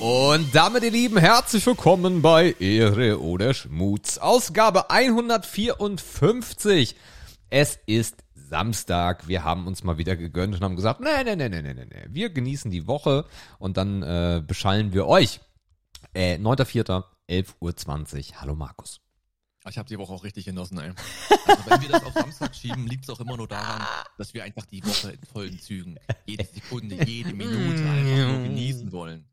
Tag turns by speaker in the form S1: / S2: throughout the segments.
S1: Und damit, ihr Lieben, herzlich willkommen bei Ehre oder Schmutz. Ausgabe 154. Es ist Samstag. Wir haben uns mal wieder gegönnt und haben gesagt, nee, nee, nee, nee, nee, nee. Wir genießen die Woche und dann äh, beschallen wir euch. Äh, 9.4., 11.20 Uhr. Hallo Markus.
S2: Ich habe die Woche auch richtig genossen, ey. Also wenn wir das auf Samstag schieben, liegt es auch immer nur daran, dass wir einfach die Woche in vollen Zügen, jede Sekunde, jede Minute einfach nur genießen wollen.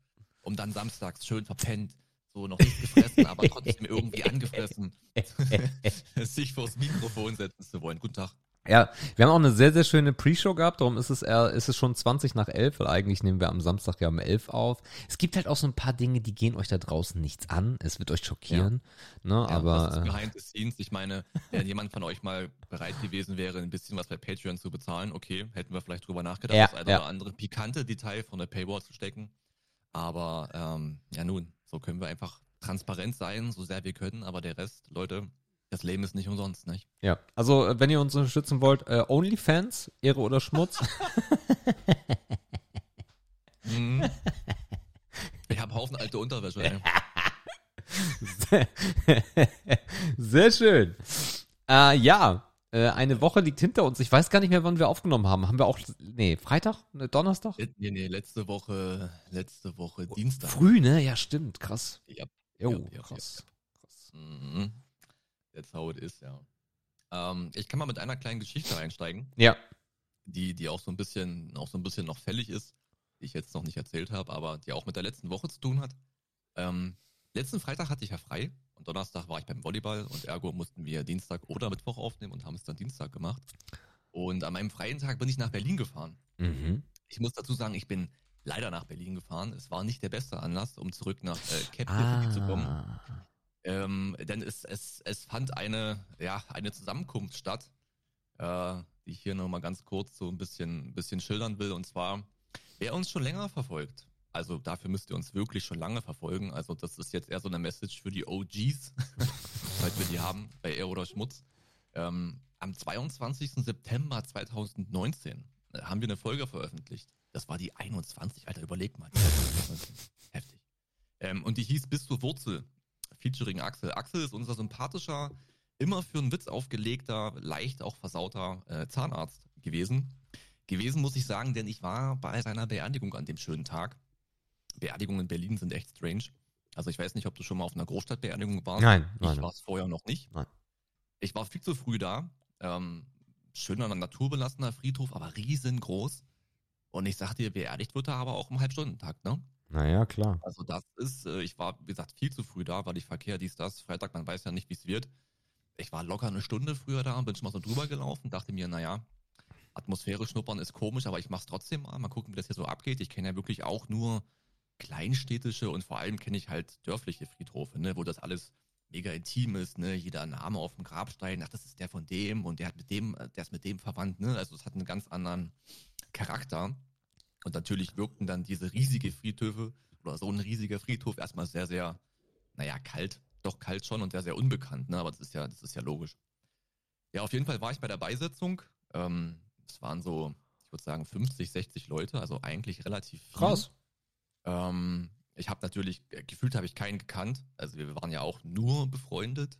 S2: Um dann samstags schön verpennt, so noch nicht gefressen, aber trotzdem irgendwie angefressen, sich vors Mikrofon setzen zu wollen. Guten Tag.
S1: Ja, wir haben auch eine sehr, sehr schöne Pre-Show gehabt, darum ist es eher, ist es schon 20 nach 11, weil eigentlich nehmen wir am Samstag ja um 11 auf. Es gibt halt auch so ein paar Dinge, die gehen euch da draußen nichts an. Es wird euch schockieren, ja. ne, ja, aber.
S2: Das ist behind the scenes. Ich meine, wenn jemand von euch mal bereit gewesen wäre, ein bisschen was bei Patreon zu bezahlen, okay, hätten wir vielleicht drüber nachgedacht, ja, das eine oder andere pikante Detail von der Paywall zu stecken. Aber, ähm, ja nun, so können wir einfach transparent sein, so sehr wir können, aber der Rest, Leute, das Leben ist nicht umsonst, nicht?
S1: Ja, also äh, wenn ihr uns unterstützen wollt, äh, OnlyFans, Ehre oder Schmutz.
S2: hm. Ich habe Haufen alte Unterwäsche. Ey.
S1: Sehr, sehr schön. Äh, ja, äh, eine Woche liegt hinter uns. Ich weiß gar nicht mehr, wann wir aufgenommen haben. Haben wir auch, nee, Freitag, ne, Donnerstag?
S2: Nee, nee, letzte Woche, letzte Woche Dienstag.
S1: Früh, ne? Ja, stimmt, krass.
S2: Ja.
S1: Jo, ja, ja, krass.
S2: Ja, krass. Mhm. That's how it is, ja. Ähm, ich kann mal mit einer kleinen Geschichte einsteigen.
S1: Ja.
S2: Die, die auch so ein bisschen, auch so ein bisschen noch fällig ist, die ich jetzt noch nicht erzählt habe, aber die auch mit der letzten Woche zu tun hat. Ähm, letzten Freitag hatte ich ja frei und Donnerstag war ich beim Volleyball und ergo mussten wir Dienstag oder Mittwoch aufnehmen und haben es dann Dienstag gemacht. Und an meinem freien Tag bin ich nach Berlin gefahren.
S1: Mhm.
S2: Ich muss dazu sagen, ich bin leider nach Berlin gefahren. Es war nicht der beste Anlass, um zurück nach äh, Cap ah. zu kommen. Ähm, denn es, es, es fand eine, ja, eine Zusammenkunft statt, äh, die ich hier nochmal ganz kurz so ein bisschen, bisschen schildern will. Und zwar, wer uns schon länger verfolgt, also dafür müsst ihr uns wirklich schon lange verfolgen. Also das ist jetzt eher so eine Message für die OGs, falls wir die haben, bei Air oder Schmutz. Ähm, am 22. September 2019 äh, haben wir eine Folge veröffentlicht. Das war die 21, Alter, überleg mal. Heftig. Ähm, und die hieß Bis zur Wurzel featuring Axel. Axel ist unser sympathischer, immer für einen Witz aufgelegter, leicht auch versauter äh, Zahnarzt gewesen. Gewesen muss ich sagen, denn ich war bei seiner Beerdigung an dem schönen Tag. Beerdigungen in Berlin sind echt strange. Also ich weiß nicht, ob du schon mal auf einer Großstadtbeerdigung warst.
S1: Nein,
S2: nein. Ich war es vorher noch nicht.
S1: Nein.
S2: Ich war viel zu früh da. Ähm, schöner, naturbelassener Friedhof, aber riesengroß. Und ich sagte dir, beerdigt wird er aber auch im Halbstundentakt, ne?
S1: Naja, klar.
S2: Also das ist, äh, ich war, wie gesagt, viel zu früh da, weil ich Verkehr, dies, das, Freitag, man weiß ja nicht, wie es wird. Ich war locker eine Stunde früher da, bin schon mal so drüber gelaufen, dachte mir, naja, Atmosphäre schnuppern ist komisch, aber ich mach's trotzdem mal, mal gucken, wie das hier so abgeht. Ich kenne ja wirklich auch nur kleinstädtische und vor allem kenne ich halt dörfliche Friedhofe, ne, wo das alles mega intim ist, ne, jeder Name auf dem Grabstein, ach, das ist der von dem und der hat mit dem, der ist mit dem verwandt, ne, also es hat einen ganz anderen Charakter. Und natürlich wirkten dann diese riesige Friedhöfe oder so ein riesiger Friedhof erstmal sehr, sehr, naja, kalt, doch kalt schon und sehr, sehr unbekannt, ne? Aber das ist ja, das ist ja logisch. Ja, auf jeden Fall war ich bei der Beisetzung. Ähm, es waren so, ich würde sagen, 50, 60 Leute, also eigentlich relativ viel.
S1: Krass.
S2: Ähm, ich habe natürlich, äh, gefühlt habe ich keinen gekannt. Also wir waren ja auch nur befreundet.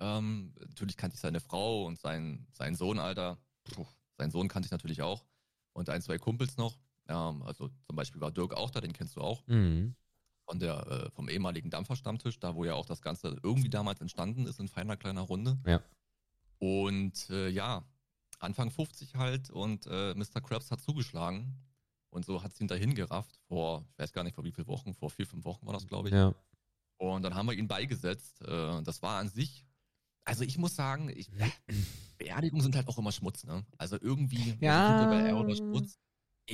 S2: Ähm, natürlich kannte ich seine Frau und seinen, seinen Sohn, Alter. Puh, seinen Sohn kannte ich natürlich auch. Und ein, zwei Kumpels noch. Ähm, also zum Beispiel war Dirk auch da, den kennst du auch.
S1: Mhm.
S2: Von der, äh, vom ehemaligen Dampferstammtisch, da wo ja auch das Ganze irgendwie damals entstanden ist in feiner kleiner Runde.
S1: Ja.
S2: Und äh, ja, Anfang 50 halt und äh, Mr. Krabs hat zugeschlagen. Und so hat sie ihn dahin gerafft, vor, ich weiß gar nicht vor wie vielen Wochen, vor vier, fünf Wochen war das, glaube ich.
S1: Ja.
S2: Und dann haben wir ihn beigesetzt. Äh, das war an sich, also ich muss sagen, ich, Beerdigungen sind halt auch immer Schmutz, ne? Also irgendwie,
S1: ja.
S2: bei oder Schmutz,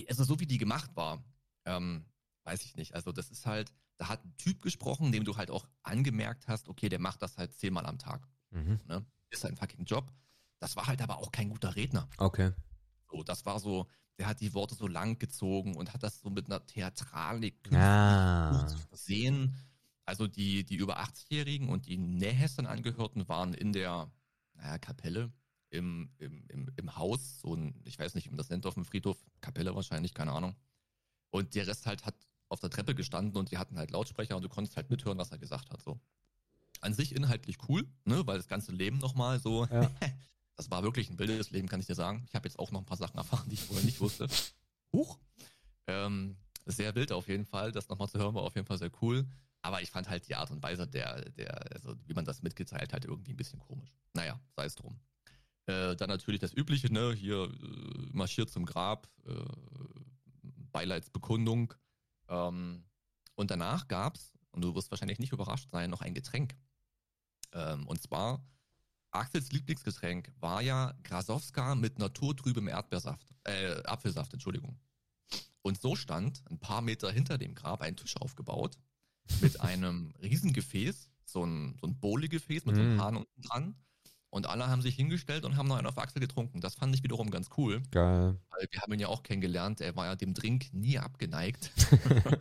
S2: also so wie die gemacht war, ähm, weiß ich nicht. Also das ist halt, da hat ein Typ gesprochen, dem du halt auch angemerkt hast, okay, der macht das halt zehnmal am Tag.
S1: Mhm.
S2: Ne? Ist ein fucking Job. Das war halt aber auch kein guter Redner.
S1: Okay.
S2: So, das war so, der hat die Worte so lang gezogen und hat das so mit einer Theatralik
S1: ah.
S2: sehen. Also die, die über 80-Jährigen und die Nähessen-Angehörten waren in der naja, Kapelle im, im, im, im Haus, so ein, ich weiß nicht, wie man das nennt auf dem Friedhof, Kapelle wahrscheinlich, keine Ahnung. Und der Rest halt hat auf der Treppe gestanden und die hatten halt Lautsprecher und du konntest halt mithören, was er gesagt hat. So. An sich inhaltlich cool, ne, weil das ganze Leben nochmal so, ja. das war wirklich ein wildes Leben, kann ich dir sagen. Ich habe jetzt auch noch ein paar Sachen erfahren, die ich vorher nicht wusste. Huch. Ähm, sehr wild auf jeden Fall. Das nochmal zu hören war auf jeden Fall sehr cool. Aber ich fand halt die Art und Weise, der, der, also wie man das mitgeteilt hat, irgendwie ein bisschen komisch. Naja, sei es drum. Äh, dann natürlich das Übliche, ne? Hier äh, marschiert zum Grab, äh, Beileidsbekundung. Ähm, und danach gab's, und du wirst wahrscheinlich nicht überrascht sein, noch ein Getränk. Ähm, und zwar, Axels Lieblingsgetränk war ja Grasowska mit naturtrübem Erdbeersaft, äh, Apfelsaft, Entschuldigung. Und so stand ein paar Meter hinter dem Grab ein Tisch aufgebaut mit einem Riesengefäß, so ein, so ein Bowligefäß mit mm. so einem mhm. Hahn unten dran. Und alle haben sich hingestellt und haben noch einen auf Axel getrunken. Das fand ich wiederum ganz cool.
S1: Geil.
S2: Weil wir haben ihn ja auch kennengelernt. Er war ja dem Drink nie abgeneigt.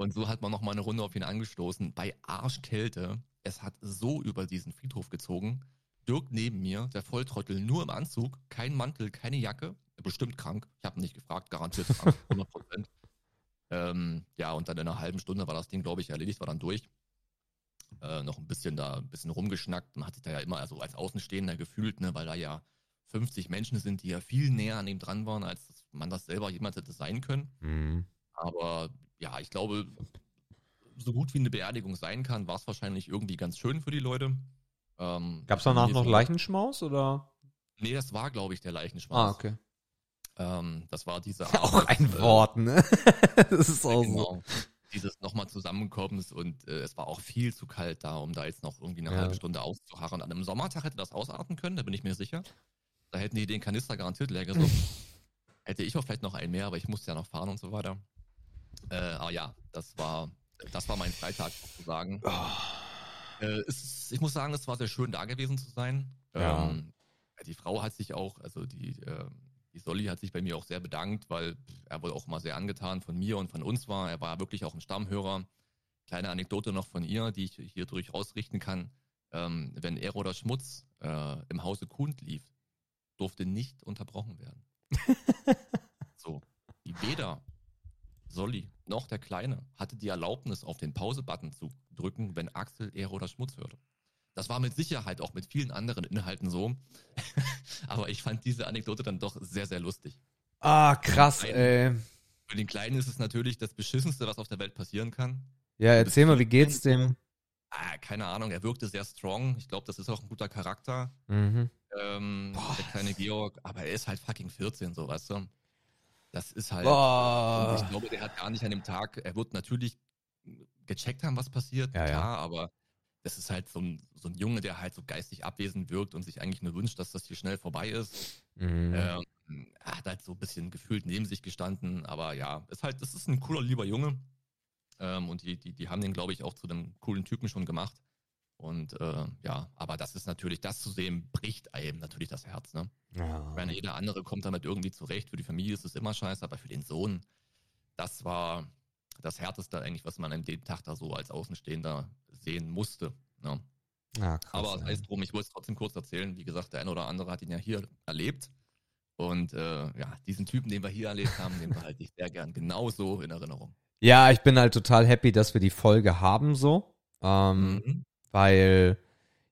S2: und so hat man noch mal eine Runde auf ihn angestoßen. Bei Arschkälte. Es hat so über diesen Friedhof gezogen. Dirk neben mir, der Volltrottel, nur im Anzug, kein Mantel, keine Jacke. Bestimmt krank. Ich habe nicht gefragt, garantiert krank, 100 Prozent. ähm, ja, und dann in einer halben Stunde war das Ding, glaube ich, erledigt, war dann durch äh, noch ein bisschen da ein bisschen rumgeschnackt. Man hat sich da ja immer also als Außenstehender gefühlt, ne, weil da ja 50 Menschen sind, die ja viel näher an ihm dran waren, als man das selber jemals hätte sein können. Mhm. Aber ja, ich glaube, so gut wie eine Beerdigung sein kann, war es wahrscheinlich irgendwie ganz schön für die Leute.
S1: Ähm, Gab es danach noch Leichenschmaus oder?
S2: Nee, das war, glaube ich, der Leichenschmaus.
S1: Ah, okay.
S2: Ähm, das war diese
S1: Auch ein Wort, ne?
S2: das ist auch genau. so dieses nochmal Zusammenkommens und äh, es war auch viel zu kalt da, um da jetzt noch irgendwie eine ja. halbe Stunde auszuharren. An einem Sommertag hätte das ausarten können, da bin ich mir sicher. Da hätten die den Kanister garantiert leer gesucht. hätte ich auch vielleicht noch einen mehr, aber ich musste ja noch fahren und so weiter. Äh, aber ja, das war, das war mein Freitag sozusagen. Oh. Äh, ist, ich muss sagen, es war sehr schön da gewesen zu sein. Ja. Ähm, die Frau hat sich auch, also die, ähm, die Solly hat sich bei mir auch sehr bedankt, weil er wohl auch mal sehr angetan von mir und von uns war. Er war wirklich auch ein Stammhörer. Kleine Anekdote noch von ihr, die ich hier durchaus richten kann. Ähm, wenn Er oder Schmutz äh, im Hause Kund lief, durfte nicht unterbrochen werden. so. Weder Solly noch der Kleine hatte die Erlaubnis, auf den Pause-Button zu drücken, wenn Axel Er oder Schmutz hörte. Das war mit Sicherheit auch mit vielen anderen Inhalten so. Aber ich fand diese Anekdote dann doch sehr, sehr lustig.
S1: Ah, krass, ey.
S2: Für den Kleinen ist es natürlich das Beschissenste, was auf der Welt passieren kann.
S1: Ja, erzähl mal, wie geht's dem?
S2: Ah, keine Ahnung, er wirkte sehr strong. Ich glaube, das ist auch ein guter Charakter. Mhm. Ähm, der kleine Georg, aber er ist halt fucking 14, so weißt du. Das ist halt. Ich glaube, der hat gar nicht an dem Tag, er wird natürlich gecheckt haben, was passiert,
S1: ja,
S2: klar, ja. aber das ist halt so ein, so ein Junge, der halt so geistig abwesend wirkt und sich eigentlich nur wünscht, dass das hier schnell vorbei ist. Mhm. Ähm, er hat halt so ein bisschen gefühlt neben sich gestanden, aber ja, ist halt, das ist ein cooler, lieber Junge. Ähm, und die, die, die haben den, glaube ich, auch zu einem coolen Typen schon gemacht. Und äh, ja, aber das ist natürlich, das zu sehen, bricht einem natürlich das Herz, ne? Ja. Ich meine, jeder andere kommt damit irgendwie zurecht. Für die Familie ist es immer scheiße, aber für den Sohn, das war das Härteste eigentlich, was man an dem Tag da so als Außenstehender sehen musste. Ne? Ja, krass, Aber das heißt drum, ich wollte es trotzdem kurz erzählen. Wie gesagt, der eine oder andere hat ihn ja hier erlebt. Und äh, ja, diesen Typen, den wir hier erlebt haben, den behalte ich sehr gern genauso in Erinnerung.
S1: Ja, ich bin halt total happy, dass wir die Folge haben so. Ähm, mhm. Weil,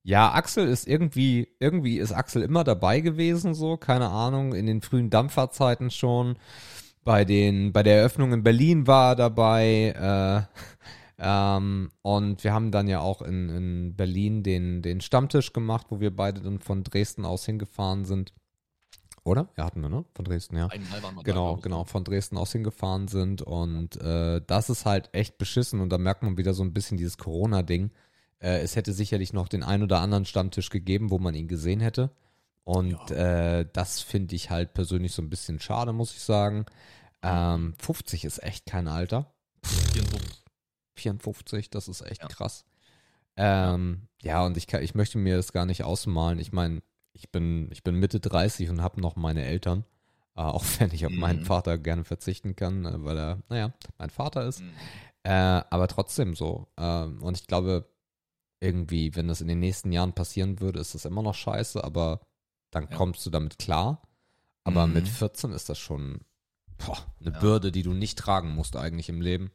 S1: ja, Axel ist irgendwie, irgendwie ist Axel immer dabei gewesen, so, keine Ahnung, in den frühen Dampferzeiten schon. Bei den, bei der Eröffnung in Berlin war er dabei. Äh, ähm, und wir haben dann ja auch in, in Berlin den, den Stammtisch gemacht, wo wir beide dann von Dresden aus hingefahren sind. Oder? Ja, hatten wir, ne? Von Dresden, ja. Einmal waren wir genau, da, genau, von Dresden aus hingefahren sind. Und äh, das ist halt echt beschissen. Und da merkt man wieder so ein bisschen dieses Corona-Ding. Äh, es hätte sicherlich noch den ein oder anderen Stammtisch gegeben, wo man ihn gesehen hätte. Und ja. äh, das finde ich halt persönlich so ein bisschen schade, muss ich sagen. Ähm, 50 ist echt kein Alter. 54. 54, das ist echt ja. krass. Ähm, ja, und ich, kann, ich möchte mir das gar nicht ausmalen. Ich meine, ich bin, ich bin Mitte 30 und habe noch meine Eltern. Äh, auch wenn ich auf mhm. meinen Vater gerne verzichten kann, äh, weil er, naja, mein Vater ist. Mhm. Äh, aber trotzdem so. Ähm, und ich glaube, irgendwie, wenn das in den nächsten Jahren passieren würde, ist das immer noch scheiße, aber dann ja. kommst du damit klar. Aber mhm. mit 14 ist das schon Boah, eine
S2: Ja.
S1: Bürde, die du nicht tragen musst eigentlich im Leben.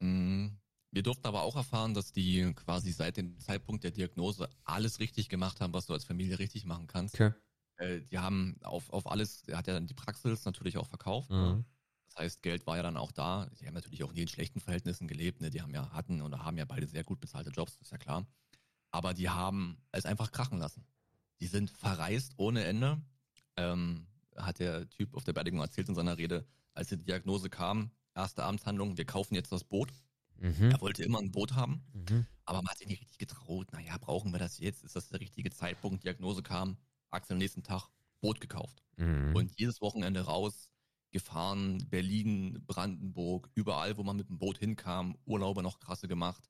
S2: Mhm. Wir durften aber auch erfahren, dass die quasi seit dem Zeitpunkt der Diagnose alles richtig gemacht haben, was du als Familie richtig machen kannst.
S1: Okay.
S2: Äh, die haben auf, auf alles, er hat ja dann die Praxis natürlich auch verkauft.
S1: Mhm.
S2: Das heißt, Geld war ja dann auch da. Die haben natürlich auch nie in schlechten Verhältnissen gelebt. Ne? Die haben ja, hatten oder haben ja beide sehr gut bezahlte Jobs, ist ja klar. Aber die haben es einfach krachen lassen. Die sind verreist ohne Ende. Ähm, hat der Typ auf der Beerdigung erzählt in seiner Rede, als die Diagnose kam, erste Amtshandlung, wir kaufen jetzt das Boot.
S1: Mhm.
S2: Er wollte immer ein Boot haben,
S1: Mhm.
S2: aber man hat sich nicht richtig getraut. Naja, brauchen wir das jetzt? Ist das der richtige Zeitpunkt? Diagnose kam, Axel am nächsten Tag, Boot gekauft.
S1: Mhm.
S2: Und jedes Wochenende raus, gefahren, Berlin, Brandenburg, überall, wo man mit dem Boot hinkam, Urlaube noch krasse gemacht.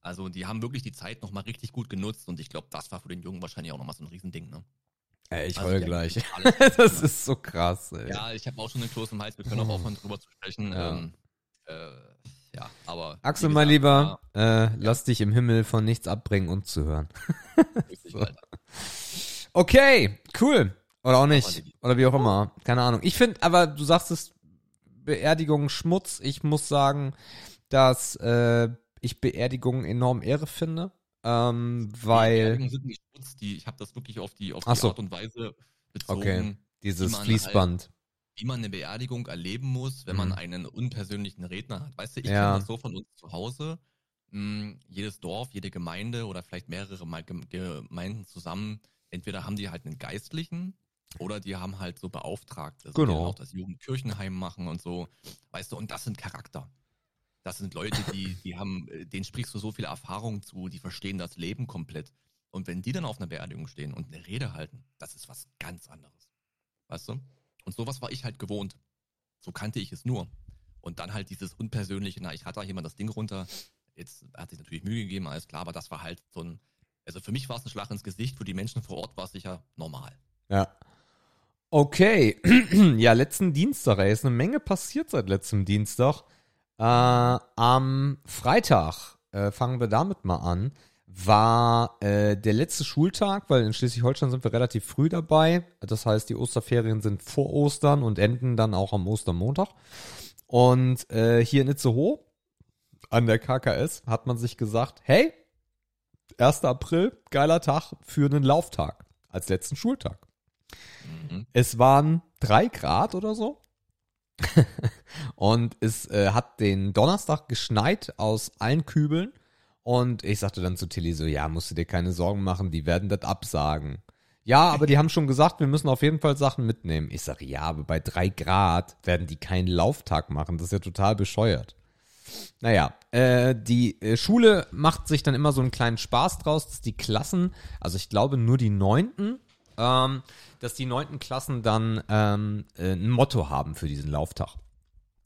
S2: Also die haben wirklich die Zeit nochmal richtig gut genutzt und ich glaube, das war für den Jungen wahrscheinlich auch nochmal so ein Riesending, ne?
S1: Ey, ich
S2: Also
S1: heul gleich. das
S2: gemacht.
S1: ist so krass, ey.
S2: Ja, ich habe auch schon den Kloß im Hals, wir können auch aufhören, drüber zu sprechen.
S1: Ja.
S2: Ähm, äh, ja, aber.
S1: Axel,
S2: wie
S1: mein
S2: gesagt,
S1: Lieber, äh, lass dich im Himmel von nichts abbringen und zu hören.
S2: richtig,
S1: So. Okay, cool. Oder auch nicht. Oder wie auch immer. Keine Ahnung. Ich finde, aber du sagst es, Beerdigung Schmutz. Ich muss sagen, dass äh, ich Beerdigungen enorm Ehre finde. Ähm,
S2: Die
S1: weil
S2: Beerdigungen sind nicht Schutz, die, ich habe das wirklich auf die, auf die
S1: so.
S2: Art und Weise bezogen,
S1: Okay. dieses
S2: man halt
S1: Fließband.
S2: wie man eine Beerdigung erleben muss, wenn man
S1: Mhm.
S2: einen unpersönlichen Redner hat. Weißt du, ich
S1: Ja.
S2: kenne das so von uns zu Hause. Mh, jedes Dorf, jede Gemeinde oder vielleicht mehrere Gemeinden zusammen, entweder haben die halt einen Geistlichen oder die haben halt so Beauftragte, so, die
S1: Genau.
S2: dann auch das Jugendkirchenheim machen und so. Weißt du, und das sind Charakter. Das sind Leute, die, die haben, äh, denen sprichst du so viel Erfahrung zu, die verstehen das Leben komplett. Und wenn die dann auf einer Beerdigung stehen und eine Rede halten, das ist was ganz anderes. Weißt du? Und sowas war ich halt gewohnt. So kannte ich es nur. Und dann halt dieses unpersönliche, na, ich hatte da jemand das Ding runter. Jetzt hat sich natürlich Mühe gegeben, alles klar, aber das war halt so ein, also für mich war es ein Schlag ins Gesicht, für die Menschen vor Ort war es sicher normal.
S1: Ja. Okay. ja, letzten Dienstag, ey, ist eine Menge passiert seit letztem Dienstag. Äh, am Freitag, äh, fangen wir damit mal an, war äh, der letzte Schultag, weil in Schleswig-Holstein sind wir relativ früh dabei. Das heißt, die Osterferien sind vor Ostern und enden dann auch am Ostermontag. Und äh, hier in Itzehoe an der KKS hat man sich gesagt, hey, 1. April, geiler Tag für einen Lauftag als letzten Schultag.
S2: Mhm.
S1: Es waren drei Grad oder so. und es äh, hat den Donnerstag geschneit aus allen Kübeln. Und ich sagte dann zu Tilly so, ja, musst du dir keine Sorgen machen, die werden das absagen. Ja, aber die haben schon gesagt, wir müssen auf jeden Fall Sachen mitnehmen. Ich sage, ja, aber bei drei Grad werden die keinen Lauftag machen. Das ist ja total bescheuert. Naja, äh, die äh, Schule macht sich dann immer so einen kleinen Spaß draus, dass die Klassen, also ich glaube nur die Neunten, ähm, dass die neunten Klassen dann ähm, äh, ein Motto haben für diesen Lauftag.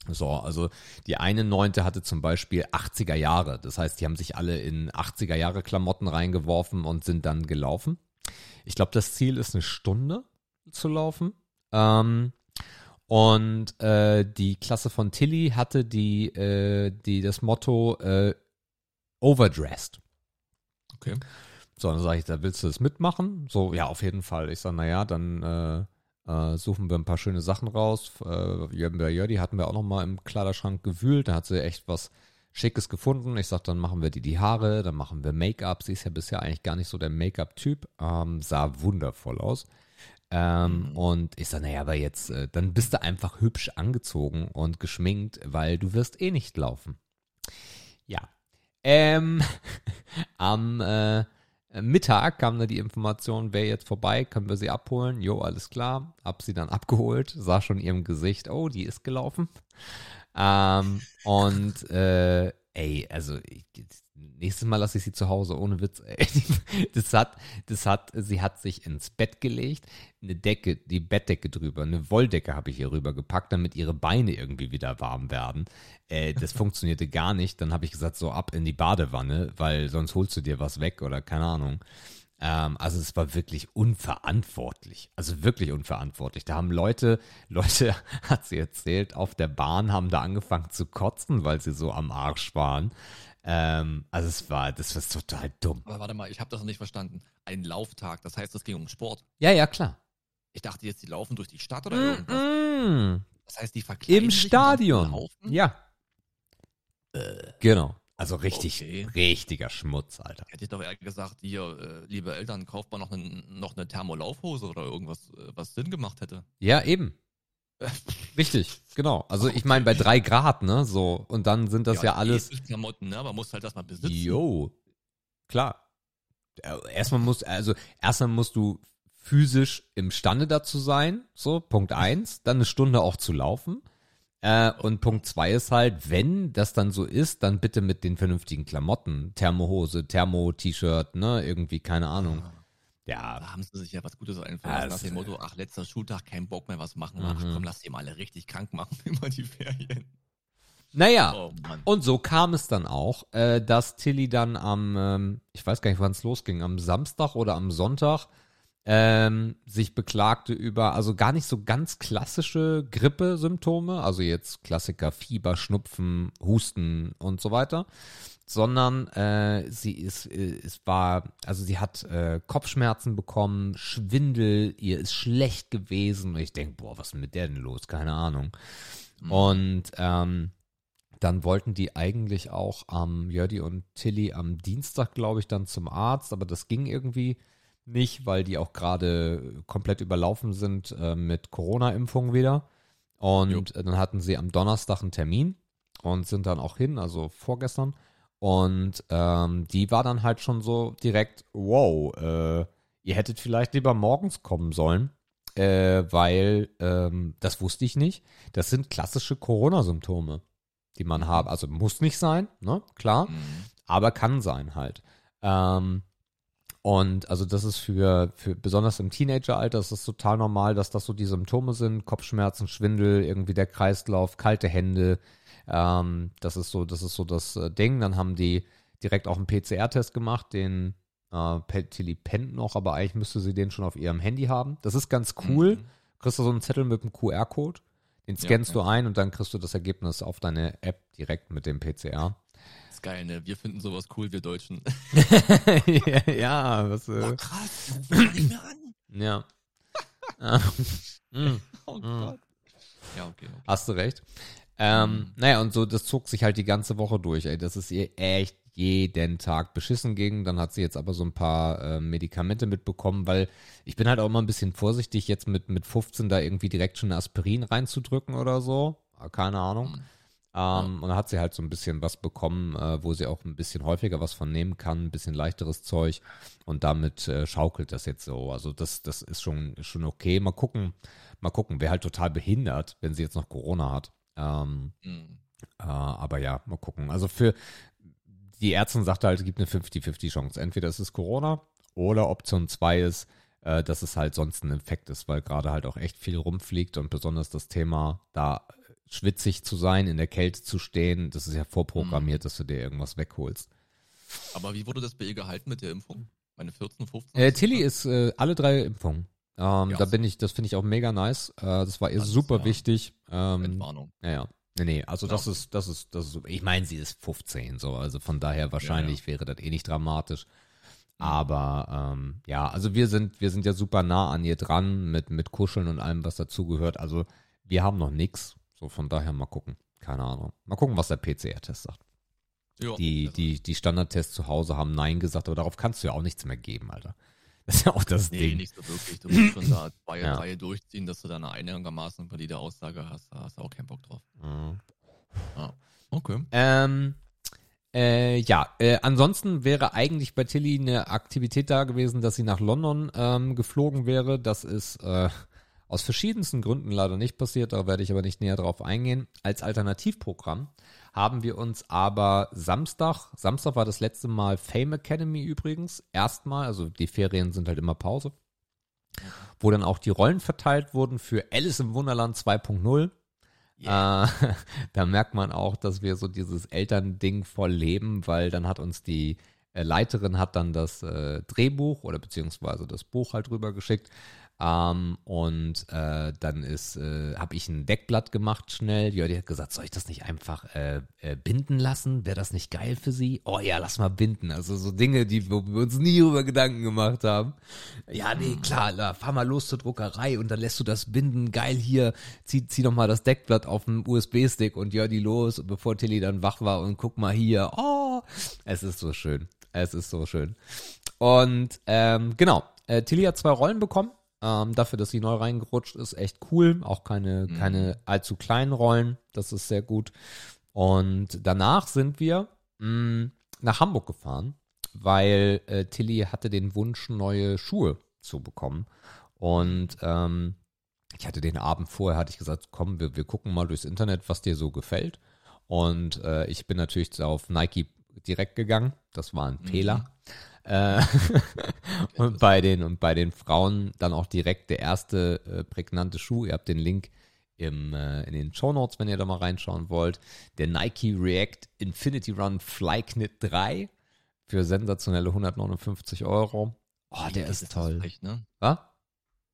S1: So, also die eine Neunte hatte zum Beispiel 80er Jahre. Das heißt, die haben sich alle in 80er Jahre Klamotten reingeworfen und sind dann gelaufen. Ich glaube, das Ziel ist eine Stunde zu laufen. Ähm, und äh, die Klasse von Tilly hatte die, äh, die das Motto äh, overdressed.
S2: Okay.
S1: So, dann sage ich, da willst du das mitmachen? So, ja, auf jeden Fall. Ich sage, naja, dann äh, äh, suchen wir ein paar schöne Sachen raus. Äh, Jördi hatten wir auch noch mal im Kleiderschrank gewühlt. Da hat sie echt was Schickes gefunden. Ich sag, dann machen wir die die Haare, dann machen wir Make-up. Sie ist ja bisher eigentlich gar nicht so der Make-up-Typ. Ähm, sah wundervoll aus. Ähm,
S2: Mhm.
S1: Und ich sag, naja, aber jetzt, äh, dann bist du einfach hübsch angezogen und geschminkt, weil du wirst eh nicht laufen. Ja. Ähm, am äh, Mittag kam dann die Information, wer jetzt vorbei, können wir sie abholen? Jo, alles klar. Hab sie dann abgeholt, sah schon ihrem Gesicht, oh, die ist gelaufen. Ähm, und äh, ey, also ich, nächstes Mal lasse ich sie zu Hause, ohne Witz. Ey. Das hat, das hat, sie hat sich ins Bett gelegt, eine Decke, die Bettdecke drüber, eine Wolldecke habe ich ihr rübergepackt, damit ihre Beine irgendwie wieder warm werden. Äh, das funktionierte gar nicht. Dann habe ich gesagt, so ab in die Badewanne, weil sonst holst du dir was weg oder keine Ahnung. Ähm, also es war wirklich unverantwortlich. Also wirklich unverantwortlich. Da haben Leute, Leute, hat sie erzählt, auf der Bahn haben da angefangen zu kotzen, weil sie so am Arsch waren. Ähm, also es war, das war total dumm.
S2: Aber warte mal, ich habe das noch nicht verstanden. Ein Lauftag, das heißt, es ging um Sport.
S1: Ja, ja, klar.
S2: Ich dachte jetzt, die laufen durch die Stadt oder
S1: Mm
S2: irgendwas.
S1: -mm.
S2: Das heißt, die verkleiden
S1: Im Stadion. Ja. Genau. Also richtig,
S2: Okay.
S1: richtiger Schmutz, Alter.
S2: Hätte ich doch eher gesagt, hier, äh, liebe Eltern, kauft mal noch eine, noch eine Thermolaufhose oder irgendwas, äh, was Sinn gemacht hätte.
S1: Ja, eben. Richtig, genau. Also ich meine bei drei Grad, ne, so. Und dann sind das ja, alles.
S2: eh Klamotten, ne? Aber musst halt das mal besitzen.
S1: Jo, klar. Erstmal musst, also erstmal musst du physisch imstande dazu sein, so Punkt eins, dann eine Stunde auch zu laufen. Äh, und Punkt zwei ist halt, wenn das dann so ist, dann bitte mit den vernünftigen Klamotten, Thermohose, Thermo-T-Shirt, ne, irgendwie keine Ahnung. Ja,
S2: Da haben sie sich ja was Gutes einfallen lassen, nach dem Motto, ach, letzter Schultag, kein Bock mehr was machen. Ach
S1: Mhm.
S2: komm, lass die mal alle richtig krank machen über die Ferien.
S1: naja.
S2: Oh.
S1: Und so kam es dann auch, äh, dass Tilly dann am, ähm, ich weiß gar nicht, wann es losging, am Samstag oder am Sonntag ähm, sich beklagte über, also gar nicht so ganz klassische Grippesymptome, also jetzt Klassiker Fieber, Schnupfen, Husten und so weiter, sondern äh, sie ist, äh, es war, also sie hat äh, Kopfschmerzen bekommen, Schwindel, ihr ist schlecht gewesen. Und ich denke, boah, was ist mit der denn los? Keine Ahnung. Und ähm, dann wollten die eigentlich auch am Jördi und Tilly am Dienstag, glaube ich, dann zum Arzt, aber das ging irgendwie nicht, weil die auch gerade komplett überlaufen sind äh, mit Corona-Impfung wieder. Und
S2: Jo.
S1: dann hatten sie am Donnerstag einen Termin und sind dann auch hin, also vorgestern. Und ähm, die war dann halt schon so direkt, wow, äh, ihr hättet vielleicht lieber morgens kommen sollen, äh, weil ähm, das wusste ich nicht. Das sind klassische Corona-Symptome, die man hat. Also muss nicht sein, ne? Klar,
S2: Mhm.
S1: aber kann sein halt. Ähm, und also das ist für, für besonders im Teenageralter ist das total normal, dass das so die Symptome sind, Kopfschmerzen, Schwindel, irgendwie der Kreislauf, kalte Hände. Ähm, das ist so, das ist so das äh, Ding. Dann haben die direkt auch einen PCR-Test gemacht, den äh, Pe- Tilly pennt noch, aber eigentlich müsste sie den schon auf ihrem Handy haben. Das ist ganz cool.
S2: Mhm.
S1: Kriegst du so einen Zettel mit einem QR-Code, den
S2: Ja,
S1: scannst du ein und dann kriegst du das Ergebnis auf deine App direkt mit dem PCR.
S2: Geil, ne? Wir finden sowas cool, wir Deutschen.
S1: ja, ja, was, äh,
S2: krass, die rufen ja an.
S1: Ah, mm,
S2: Oh
S1: Mhm.
S2: Gott. Ja, okay. okay.
S1: Hast du recht. Ähm,
S2: Mhm.
S1: Naja, und so, das zog sich halt die ganze Woche durch, ey. Das ist ihr echt jeden Tag beschissen ging. Dann hat sie jetzt aber so ein paar äh, Medikamente mitbekommen, weil ich bin halt auch immer ein bisschen vorsichtig, jetzt mit, mit 15 da irgendwie direkt schon Aspirin reinzudrücken oder so. Ah, Keine Ahnung.
S2: Mhm.
S1: Ähm, Und dann hat sie halt so ein bisschen was bekommen, äh, wo sie auch ein bisschen häufiger was von nehmen kann, ein bisschen leichteres Zeug. Und damit äh, schaukelt das jetzt so. Also das, das ist schon, schon okay. Mal gucken, mal gucken. Wäre halt total behindert, wenn sie jetzt noch Corona hat. Ähm,
S2: Mhm.
S1: äh, aber ja, mal gucken. Also für die Ärztin sagte halt, es gibt eine 50-50 Chance. Entweder es ist Corona oder Option 2 ist, äh, dass es halt sonst ein Infekt ist, weil gerade halt auch echt viel rumfliegt und besonders das Thema, da schwitzig zu sein, in der Kälte zu stehen, das ist ja vorprogrammiert, dass du dir irgendwas wegholst.
S2: Aber wie wurde das bei ihr gehalten mit der Impfung? Meine 14, 15?
S1: Äh, Tilly ist äh, alle drei Impfungen. Ähm,
S2: Ja,
S1: da bin ich, das finde ich auch mega nice. Äh, das war ihr
S2: Das ist
S1: super
S2: ja
S1: wichtig. Ähm,
S2: Entwarnung.
S1: Ja, ja. Nee, nee, also das
S2: Ja.
S1: ist, das ist, das ist, ich meine, sie ist 15, so, also von daher wahrscheinlich wäre das eh nicht dramatisch.
S2: Mhm.
S1: Aber ähm, ja, also wir sind, wir sind ja super nah an ihr dran mit, mit Kuscheln und allem, was dazugehört. Also wir haben noch nix. So von daher mal gucken. Keine Ahnung. Mal gucken, was der PCR-Test sagt.
S2: Ja,
S1: Die,
S2: also,
S1: die, die Standardtests zu Hause haben Nein gesagt, aber darauf kannst du ja auch nichts mehr geben, Alter. Das ist ja auch das
S2: Nee,
S1: Ding.
S2: nicht so wirklich. Du musst schon da zwei,
S1: Ja.
S2: drei durchziehen, dass du da eine einigermaßen valide Aussage hast. Da hast du auch keinen Bock drauf.
S1: Mhm.
S2: Okay.
S1: Ähm, äh, ja, äh, ansonsten wäre eigentlich bei Tilly eine Aktivität da gewesen, dass sie nach London ähm, geflogen wäre. Das ist äh, aus verschiedensten Gründen leider nicht passiert, da werde ich aber nicht näher drauf eingehen. Als Alternativprogramm haben wir uns aber Samstag, Samstag war das letzte Mal Fame Academy übrigens, erstmal, also die Ferien sind halt immer Pause, wo dann auch die Rollen verteilt wurden für Alice im Wunderland 2.0. Äh, da merkt man auch, dass wir so dieses Elternding voll leben, weil dann hat uns die äh, Leiterin hat dann das äh, Drehbuch oder beziehungsweise das Buch halt rübergeschickt. Ähm, und äh, dann ist, äh, habe ich ein Deckblatt gemacht schnell. Die hat gesagt, soll ich das nicht einfach äh, äh, binden lassen? Wäre das nicht geil für sie? Oh ja, lass mal binden. Also so Dinge, die wo wir uns nie über Gedanken gemacht haben. Ja, nee, klar, la, fahr mal los zur Druckerei und dann lässt du das binden. Geil hier, zieh, zieh doch mal das Deckblatt auf dem USB-Stick und die los, bevor Tilly dann wach war und guck mal hier. Oh, es ist so schön. Es ist so schön. Und ähm, genau, äh, Tilly hat zwei Rollen bekommen. Ähm, dafür, dass sie neu reingerutscht ist, echt cool. Auch keine, mhm. keine allzu kleinen Rollen. Das ist sehr gut. Und danach sind wir mh, mm, nach Hamburg gefahren, weil äh, Tilly hatte den Wunsch, neue Schuhe zu bekommen. Und ähm, ich hatte den Abend vorher, hatte ich gesagt, komm, wir, wir gucken mal durchs Internet, was dir so gefällt. Und äh, ich bin natürlich auf Nike direkt gegangen. Das war ein mhm. Äh, und bei den und bei den Frauen dann auch direkt der erste äh, prägnante Schuh. Ihr habt den Link im, äh, in den Show Notes, wenn ihr da mal reinschauen wollt. Der Nike React Infinity Run Flyknit 3 für sensationelle 159 Euro. Oh, der ist toll.
S2: Frech, ne?
S1: Was?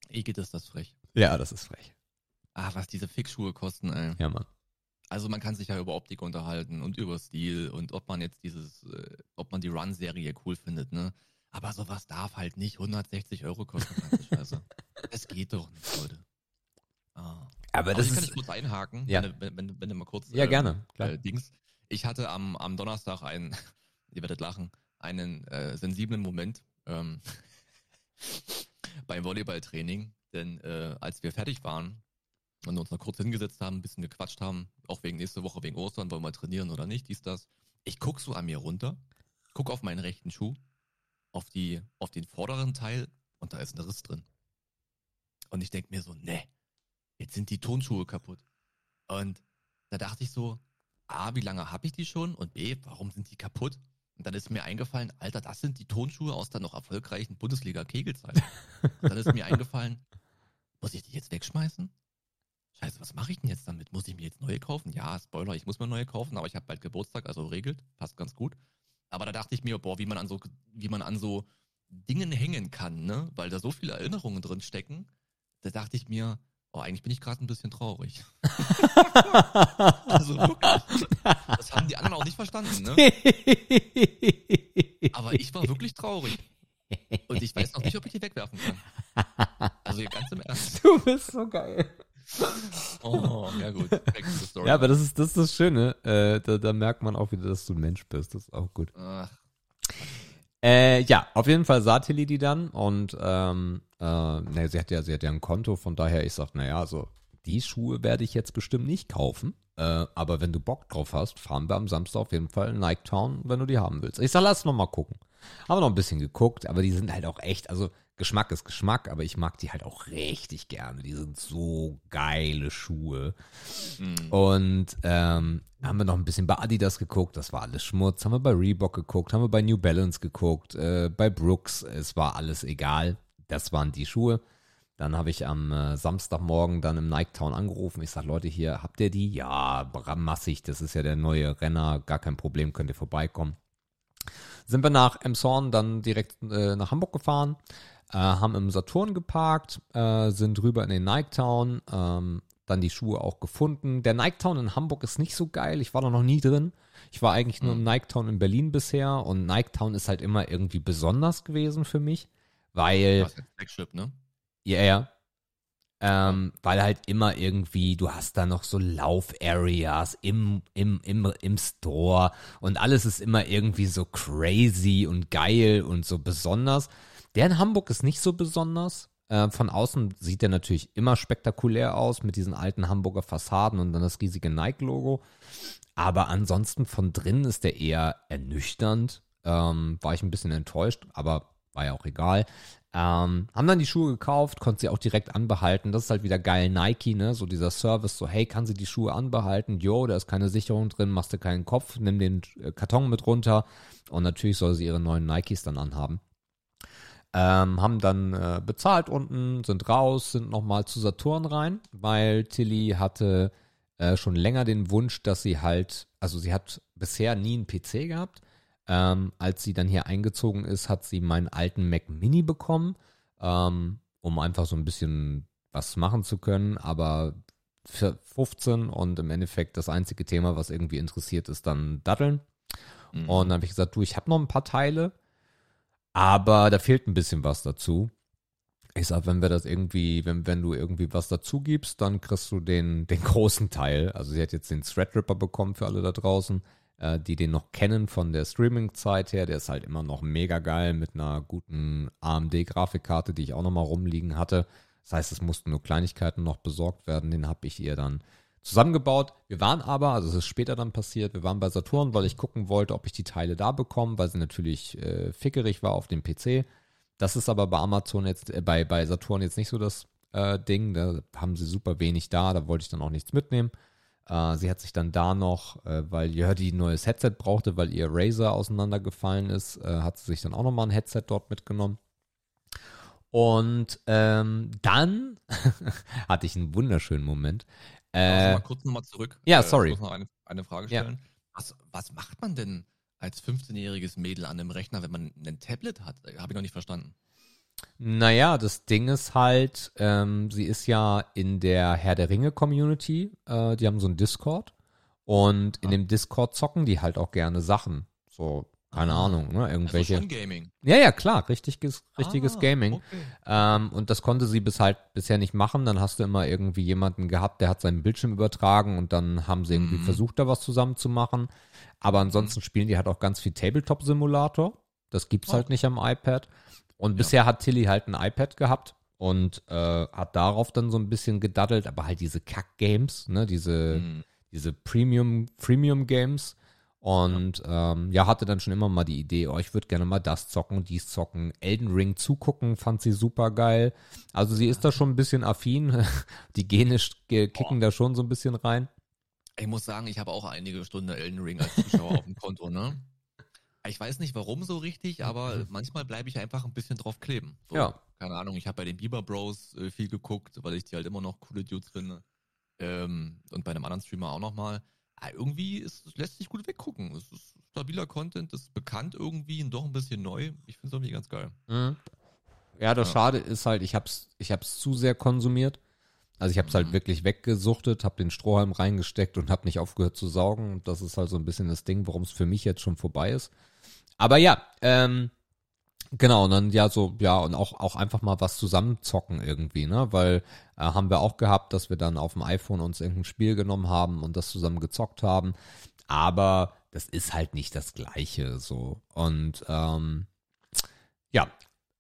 S2: Egit ist das frech.
S1: Ja, das ist frech.
S2: Ah, was diese Fixschuhe kosten, ey.
S1: Ja, Mann.
S2: Also man kann sich ja über Optik unterhalten und über Stil und ob man jetzt dieses, äh, ob man die Run-Serie cool findet, ne? Aber sowas darf halt nicht 160 Euro kosten, Scheiße. Es geht doch nicht, Leute.
S1: Ah. Aber das
S2: ich
S1: ist,
S2: kann ich kurz einhaken,
S1: ja.
S2: wenn, wenn, wenn, wenn du mal kurz.
S1: Ja, äh, gerne.
S2: Klar. Äh, Dings. Ich hatte am, am Donnerstag einen, ihr werdet lachen, einen äh, sensiblen Moment ähm, beim Volleyballtraining, denn äh, als wir fertig waren, und uns noch kurz hingesetzt haben, ein bisschen gequatscht haben, auch wegen nächste Woche, wegen Ostern, wollen wir trainieren oder nicht, dies, das. Ich guck so an mir runter, guck auf meinen rechten Schuh, auf die, auf den vorderen Teil und da ist ein Riss drin. Und ich denk mir so, ne, jetzt sind die Tonschuhe kaputt. Und da dachte ich so, A, wie lange habe ich die schon? Und B, warum sind die kaputt? Und dann ist mir eingefallen, Alter, das sind die Tonschuhe aus der noch erfolgreichen Bundesliga-Kegelzeit. dann ist mir eingefallen, muss ich die jetzt wegschmeißen? Scheiße, was mache ich denn jetzt damit? Muss ich mir jetzt neue kaufen? Ja, Spoiler, ich muss mir neue kaufen, aber ich habe bald Geburtstag, also regelt, passt ganz gut. Aber da dachte ich mir, boah, wie man an so, wie man an so Dingen hängen kann, ne? Weil da so viele Erinnerungen drin stecken. Da dachte ich mir, oh, eigentlich bin ich gerade ein bisschen traurig. also wirklich. Das haben die anderen auch nicht verstanden, ne? Aber ich war wirklich traurig. Und ich weiß noch nicht, ob ich die wegwerfen kann. Also ganz im Ernst.
S1: Du bist so geil.
S2: Oh, ja gut.
S1: Ja, aber das ist, das ist das Schöne. Äh, da, da, merkt man auch wieder, dass du ein Mensch bist. Das ist auch gut. Äh, ja, auf jeden Fall sah Tilly die dann und ähm, äh, ne, sie hat ja, sie hat ja ein Konto, von daher ich sag, naja, also die Schuhe werde ich jetzt bestimmt nicht kaufen. Äh, aber wenn du Bock drauf hast, fahren wir am Samstag auf jeden Fall in Nike Town, wenn du die haben willst. Ich sag, lass noch mal gucken. Haben wir noch ein bisschen geguckt, aber die sind halt auch echt, also Geschmack ist Geschmack, aber ich mag die halt auch richtig gerne. Die sind so geile Schuhe. Mhm. Und ähm, haben wir noch ein bisschen bei Adidas geguckt, das war alles Schmutz. Haben wir bei Reebok geguckt, haben wir bei New Balance geguckt, äh, bei Brooks, es war alles egal. Das waren die Schuhe. Dann habe ich am äh, Samstagmorgen dann im Nike Town angerufen. Ich sage, Leute, hier, habt ihr die? Ja, massig, das ist ja der neue Renner, gar kein Problem, könnt ihr vorbeikommen. Sind wir nach Emshorn dann direkt äh, nach Hamburg gefahren, äh, haben im Saturn geparkt, äh, sind rüber in den Nike Town, ähm, dann die Schuhe auch gefunden. Der Nike Town in Hamburg ist nicht so geil, ich war da noch nie drin. Ich war eigentlich nur im mhm. Nike Town in Berlin bisher und Nike Town ist halt immer irgendwie besonders gewesen für mich, weil. Das ist
S2: Flagship, ne?
S1: Ja, ja. Ähm, weil halt immer irgendwie, du hast da noch so Lauf-Areas im, im, im, im Store und alles ist immer irgendwie so crazy und geil und so besonders. Der in Hamburg ist nicht so besonders. Äh, von außen sieht der natürlich immer spektakulär aus mit diesen alten Hamburger Fassaden und dann das riesige Nike-Logo. Aber ansonsten von drinnen ist der eher ernüchternd. Ähm, war ich ein bisschen enttäuscht, aber war ja auch egal. Ähm, haben dann die Schuhe gekauft, konnte sie auch direkt anbehalten. Das ist halt wieder geil Nike, ne? So dieser Service, so hey, kann sie die Schuhe anbehalten? Jo, da ist keine Sicherung drin, machst du keinen Kopf, nimm den äh, Karton mit runter und natürlich soll sie ihre neuen Nikes dann anhaben. Ähm, haben dann äh, bezahlt unten, sind raus, sind nochmal zu Saturn rein, weil Tilly hatte äh, schon länger den Wunsch, dass sie halt, also sie hat bisher nie einen PC gehabt Ähm, als sie dann hier eingezogen ist, hat sie meinen alten Mac Mini bekommen, ähm, um einfach so ein bisschen was machen zu können. Aber für 15 und im Endeffekt das einzige Thema, was irgendwie interessiert, ist dann Datteln. Mhm. Und dann habe ich gesagt, du, ich habe noch ein paar Teile, aber da fehlt ein bisschen was dazu. Ich sag, wenn wir das irgendwie, wenn, wenn du irgendwie was dazu gibst, dann kriegst du den, den großen Teil. Also sie hat jetzt den Threadripper bekommen für alle da draußen, äh, die den noch kennen von der Streaming-Zeit her. Der ist halt immer noch mega geil mit einer guten AMD-Grafikkarte, die ich auch noch mal rumliegen hatte. Das heißt, es mussten nur Kleinigkeiten noch besorgt werden. Den habe ich ihr dann zusammengebaut. Wir waren aber, also es ist später dann passiert, wir waren bei Saturn, weil ich gucken wollte, ob ich die Teile da bekomme, weil sie natürlich äh, fickerig war auf dem PC. Das ist aber bei Amazon jetzt, äh, bei, bei Saturn jetzt nicht so das äh, Ding. Da haben sie super wenig da, da wollte ich dann auch nichts mitnehmen. Äh, sie hat sich dann da noch, äh, weil Jördi ein neues Headset brauchte, weil ihr Razer auseinandergefallen ist, äh, hat sie sich dann auch nochmal ein Headset dort mitgenommen. Und ähm, dann hatte ich einen wunderschönen Moment.
S2: Äh, mal kurz nochmal zurück.
S1: Ja, sorry.
S2: Ich muss noch eine, eine Frage stellen. Ja. Was, was macht man denn als 15-jähriges Mädel an einem Rechner, wenn man ein Tablet hat? Habe ich noch nicht verstanden.
S1: Naja, das Ding ist halt, ähm, sie ist ja in der Herr der Ringe Community. Äh, die haben so einen Discord. Und in ah. dem Discord zocken die halt auch gerne Sachen. So keine ah. Ahnung, ne? Irgendwelche. Also
S2: Gaming.
S1: Ja, ja, klar, richtiges, richtiges ah, Gaming. Okay. Ähm, und das konnte sie bis halt bisher nicht machen. Dann hast du immer irgendwie jemanden gehabt, der hat seinen Bildschirm übertragen und dann haben sie irgendwie mhm. versucht, da was zusammen zu machen. Aber ansonsten mhm. spielen die halt auch ganz viel Tabletop-Simulator. Das gibt's oh. halt nicht am iPad. Und ja. bisher hat Tilly halt ein iPad gehabt und äh, hat darauf dann so ein bisschen gedaddelt, aber halt diese Kack-Games, ne, diese, mhm. diese Premium, Premium-Games, und ja. Ähm, ja, hatte dann schon immer mal die Idee, oh, ich würde gerne mal das zocken, dies zocken. Elden Ring zugucken, fand sie super geil. Also sie ist da schon ein bisschen affin. Die Gene kicken oh. da schon so ein bisschen rein.
S2: Ich muss sagen, ich habe auch einige Stunden Elden Ring als Zuschauer auf dem Konto, ne? Ich weiß nicht warum so richtig, aber mhm. manchmal bleibe ich einfach ein bisschen drauf kleben. So,
S1: ja.
S2: Keine Ahnung, ich habe bei den Bieber Bros äh, viel geguckt, weil ich die halt immer noch coole Dudes finde. Ähm, und bei einem anderen Streamer auch nochmal. Ah, irgendwie ist, es lässt sich gut weggucken. Es ist stabiler Content, ist bekannt irgendwie und doch ein bisschen neu. Ich finde es irgendwie ganz geil. Mhm.
S1: Ja, das ja. Schade ist halt, ich hab's, ich hab's zu sehr konsumiert. Also ich hab's halt mhm. halt wirklich weggesuchtet, hab den Strohhalm reingesteckt und hab nicht aufgehört zu saugen. Und das ist halt so ein bisschen das Ding, warum es für mich jetzt schon vorbei ist. Aber ja, ähm, Genau, und dann ja so, ja, und auch, auch einfach mal was zusammenzocken irgendwie, ne? Weil äh, haben wir auch gehabt, dass wir dann auf dem iPhone uns irgendein Spiel genommen haben und das zusammen gezockt haben. Aber das ist halt nicht das Gleiche so. Und ähm, ja,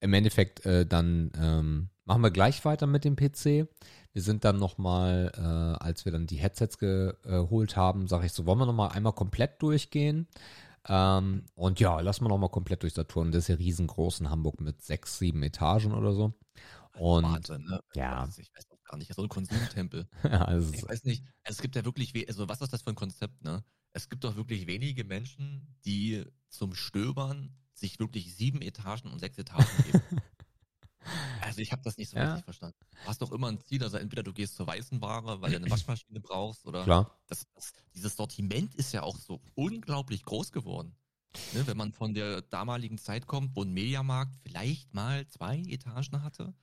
S1: im Endeffekt äh, dann ähm, machen wir gleich weiter mit dem PC. Wir sind dann nochmal, äh, als wir dann die Headsets geholt haben, sage ich so, wollen wir nochmal einmal komplett durchgehen? Ähm, und ja, lassen wir noch mal komplett durch Saturn. Das ist ja riesengroß in Hamburg mit sechs, sieben Etagen oder so. Und
S2: Wahnsinn, ne?
S1: ja.
S2: Ich weiß auch gar nicht, so ein Konsumtempel.
S1: ja, also
S2: ich weiß nicht, es gibt ja wirklich, also was ist das für ein Konzept, ne? Es gibt doch wirklich wenige Menschen, die zum Stöbern sich wirklich sieben Etagen und sechs Etagen geben. Also ich habe das nicht so ja. richtig verstanden. Du hast doch immer ein Ziel, also entweder du gehst zur weißen Ware, weil du eine Waschmaschine brauchst, oder
S1: Klar.
S2: Das, das, dieses Sortiment ist ja auch so unglaublich groß geworden. Ne, wenn man von der damaligen Zeit kommt, wo ein Mediamarkt vielleicht mal zwei Etagen hatte,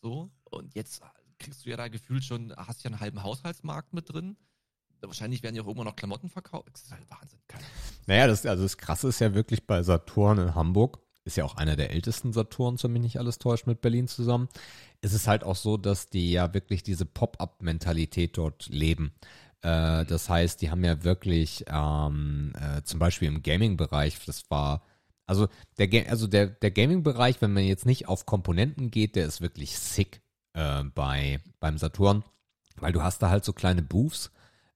S2: so, und jetzt kriegst du ja da gefühlt schon, hast ja einen halben Haushaltsmarkt mit drin. Wahrscheinlich werden ja auch irgendwann noch Klamotten verkauft. Das ist halt Wahnsinn.
S1: Naja, das, also das Krasse ist ja wirklich bei Saturn in Hamburg ist ja auch einer der ältesten Saturns, wenn mich nicht alles täuscht, mit Berlin zusammen. Es ist halt auch so, dass die ja wirklich diese Pop-up-Mentalität dort leben. Äh, das heißt, die haben ja wirklich ähm, äh, zum Beispiel im Gaming-Bereich, das war also der, also der, der Gaming-Bereich, wenn man jetzt nicht auf Komponenten geht, der ist wirklich sick äh, bei, beim Saturn, weil du hast da halt so kleine Booths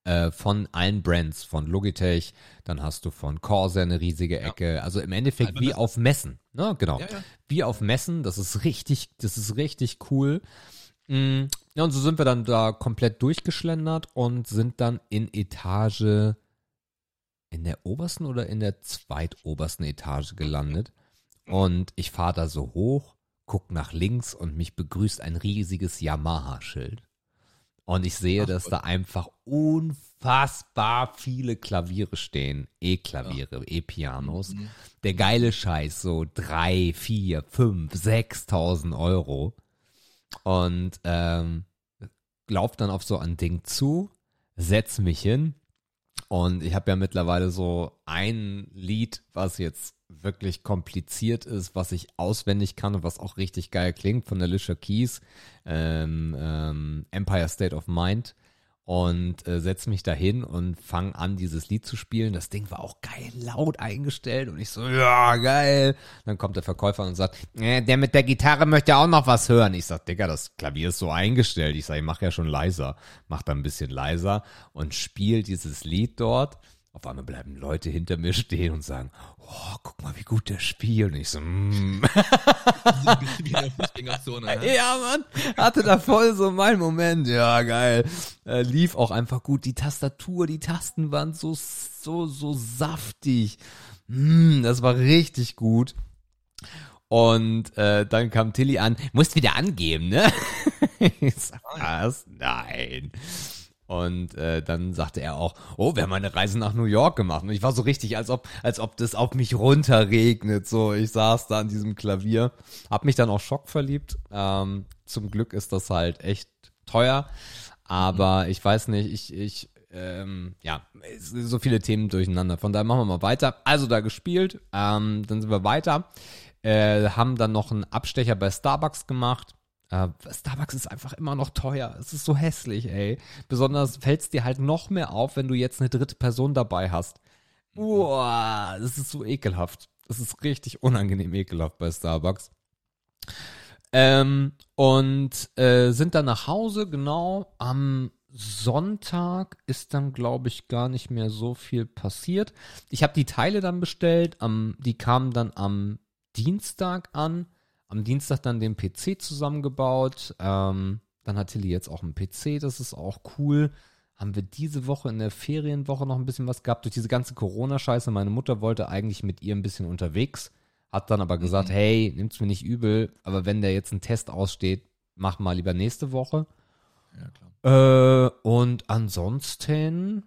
S1: äh, von allen Brands, von Logitech, dann hast du von Corsair eine riesige Ecke. Ja. Also im Endeffekt also wie auf Messen. Ne? Genau. Ja, ja. Wie auf Messen. Das ist richtig, das ist richtig cool. Mm, ja, und so sind wir dann da komplett durchgeschlendert und sind dann in Etage in der obersten oder in der zweitobersten Etage gelandet. Und ich fahre da so hoch, guck nach links und mich begrüßt ein riesiges Yamaha-Schild. Und ich sehe, Ach, dass da einfach unfassbar viele Klaviere stehen. E-Klaviere, E-Pianos. Mhm. Der geile Scheiß, so drei, vier, fünf, sechstausend Euro. Und ähm, lauf dann auf so ein Ding zu, setz mich hin. Und ich habe ja mittlerweile so ein Lied, was jetzt wirklich kompliziert ist, was ich auswendig kann und was auch richtig geil klingt von Alicia Keys, ähm, ähm, Empire State of Mind und äh, setze mich dahin und fange an, dieses Lied zu spielen. Das Ding war auch geil laut eingestellt und ich so, ja, geil. Dann kommt der Verkäufer und sagt, äh, der mit der Gitarre möchte auch noch was hören. Ich sag, Digga, das Klavier ist so eingestellt. Ich sag, ich mach ja schon leiser. Mach da ein bisschen leiser und spiel dieses Lied dort. Auf einmal bleiben Leute hinter mir stehen und sagen, oh, guck mal, wie gut der spielt. Und ich so, mm. ja, Mann, hatte da voll so mein Moment. Ja, geil. Äh, lief auch einfach gut. Die Tastatur, die Tasten waren so, so, so saftig. Mm, das war richtig gut. Und äh, dann kam Tilly an, musst wieder angeben, ne? ich sag, was? Nein. Und äh, dann sagte er auch, oh, wir haben eine Reise nach New York gemacht. Und ich war so richtig, als ob, als ob das auf mich runterregnet. So, ich saß da an diesem Klavier, hab mich dann auch schockverliebt. Ähm, zum Glück ist das halt echt teuer. Aber mhm. ich weiß nicht, ich, ich, ähm, ja, so viele Themen durcheinander. Von daher machen wir mal weiter. Also da gespielt, ähm, dann sind wir weiter. Äh, haben dann noch einen Abstecher bei Starbucks gemacht Uh, Starbucks ist einfach immer noch teuer. Es ist so hässlich, ey. Besonders fällt es dir halt noch mehr auf, wenn du jetzt eine dritte Person dabei hast. Boah, das ist so ekelhaft. Das ist richtig unangenehm ekelhaft bei Starbucks. Ähm, und äh, sind dann nach Hause, genau. Am Sonntag ist dann, glaube ich, gar nicht mehr so viel passiert. Ich habe die Teile dann bestellt. Am, die kamen dann am Dienstag an am Dienstag dann den PC zusammengebaut. Ähm, dann hat Tilly jetzt auch einen PC, das ist auch cool. Haben wir diese Woche in der Ferienwoche noch ein bisschen was gehabt durch diese ganze Corona-Scheiße. Meine Mutter wollte eigentlich mit ihr ein bisschen unterwegs, hat dann aber gesagt, mhm. hey, nimm's mir nicht übel, aber wenn der jetzt ein Test aussteht, mach mal lieber nächste Woche. Ja, klar. Äh, und ansonsten.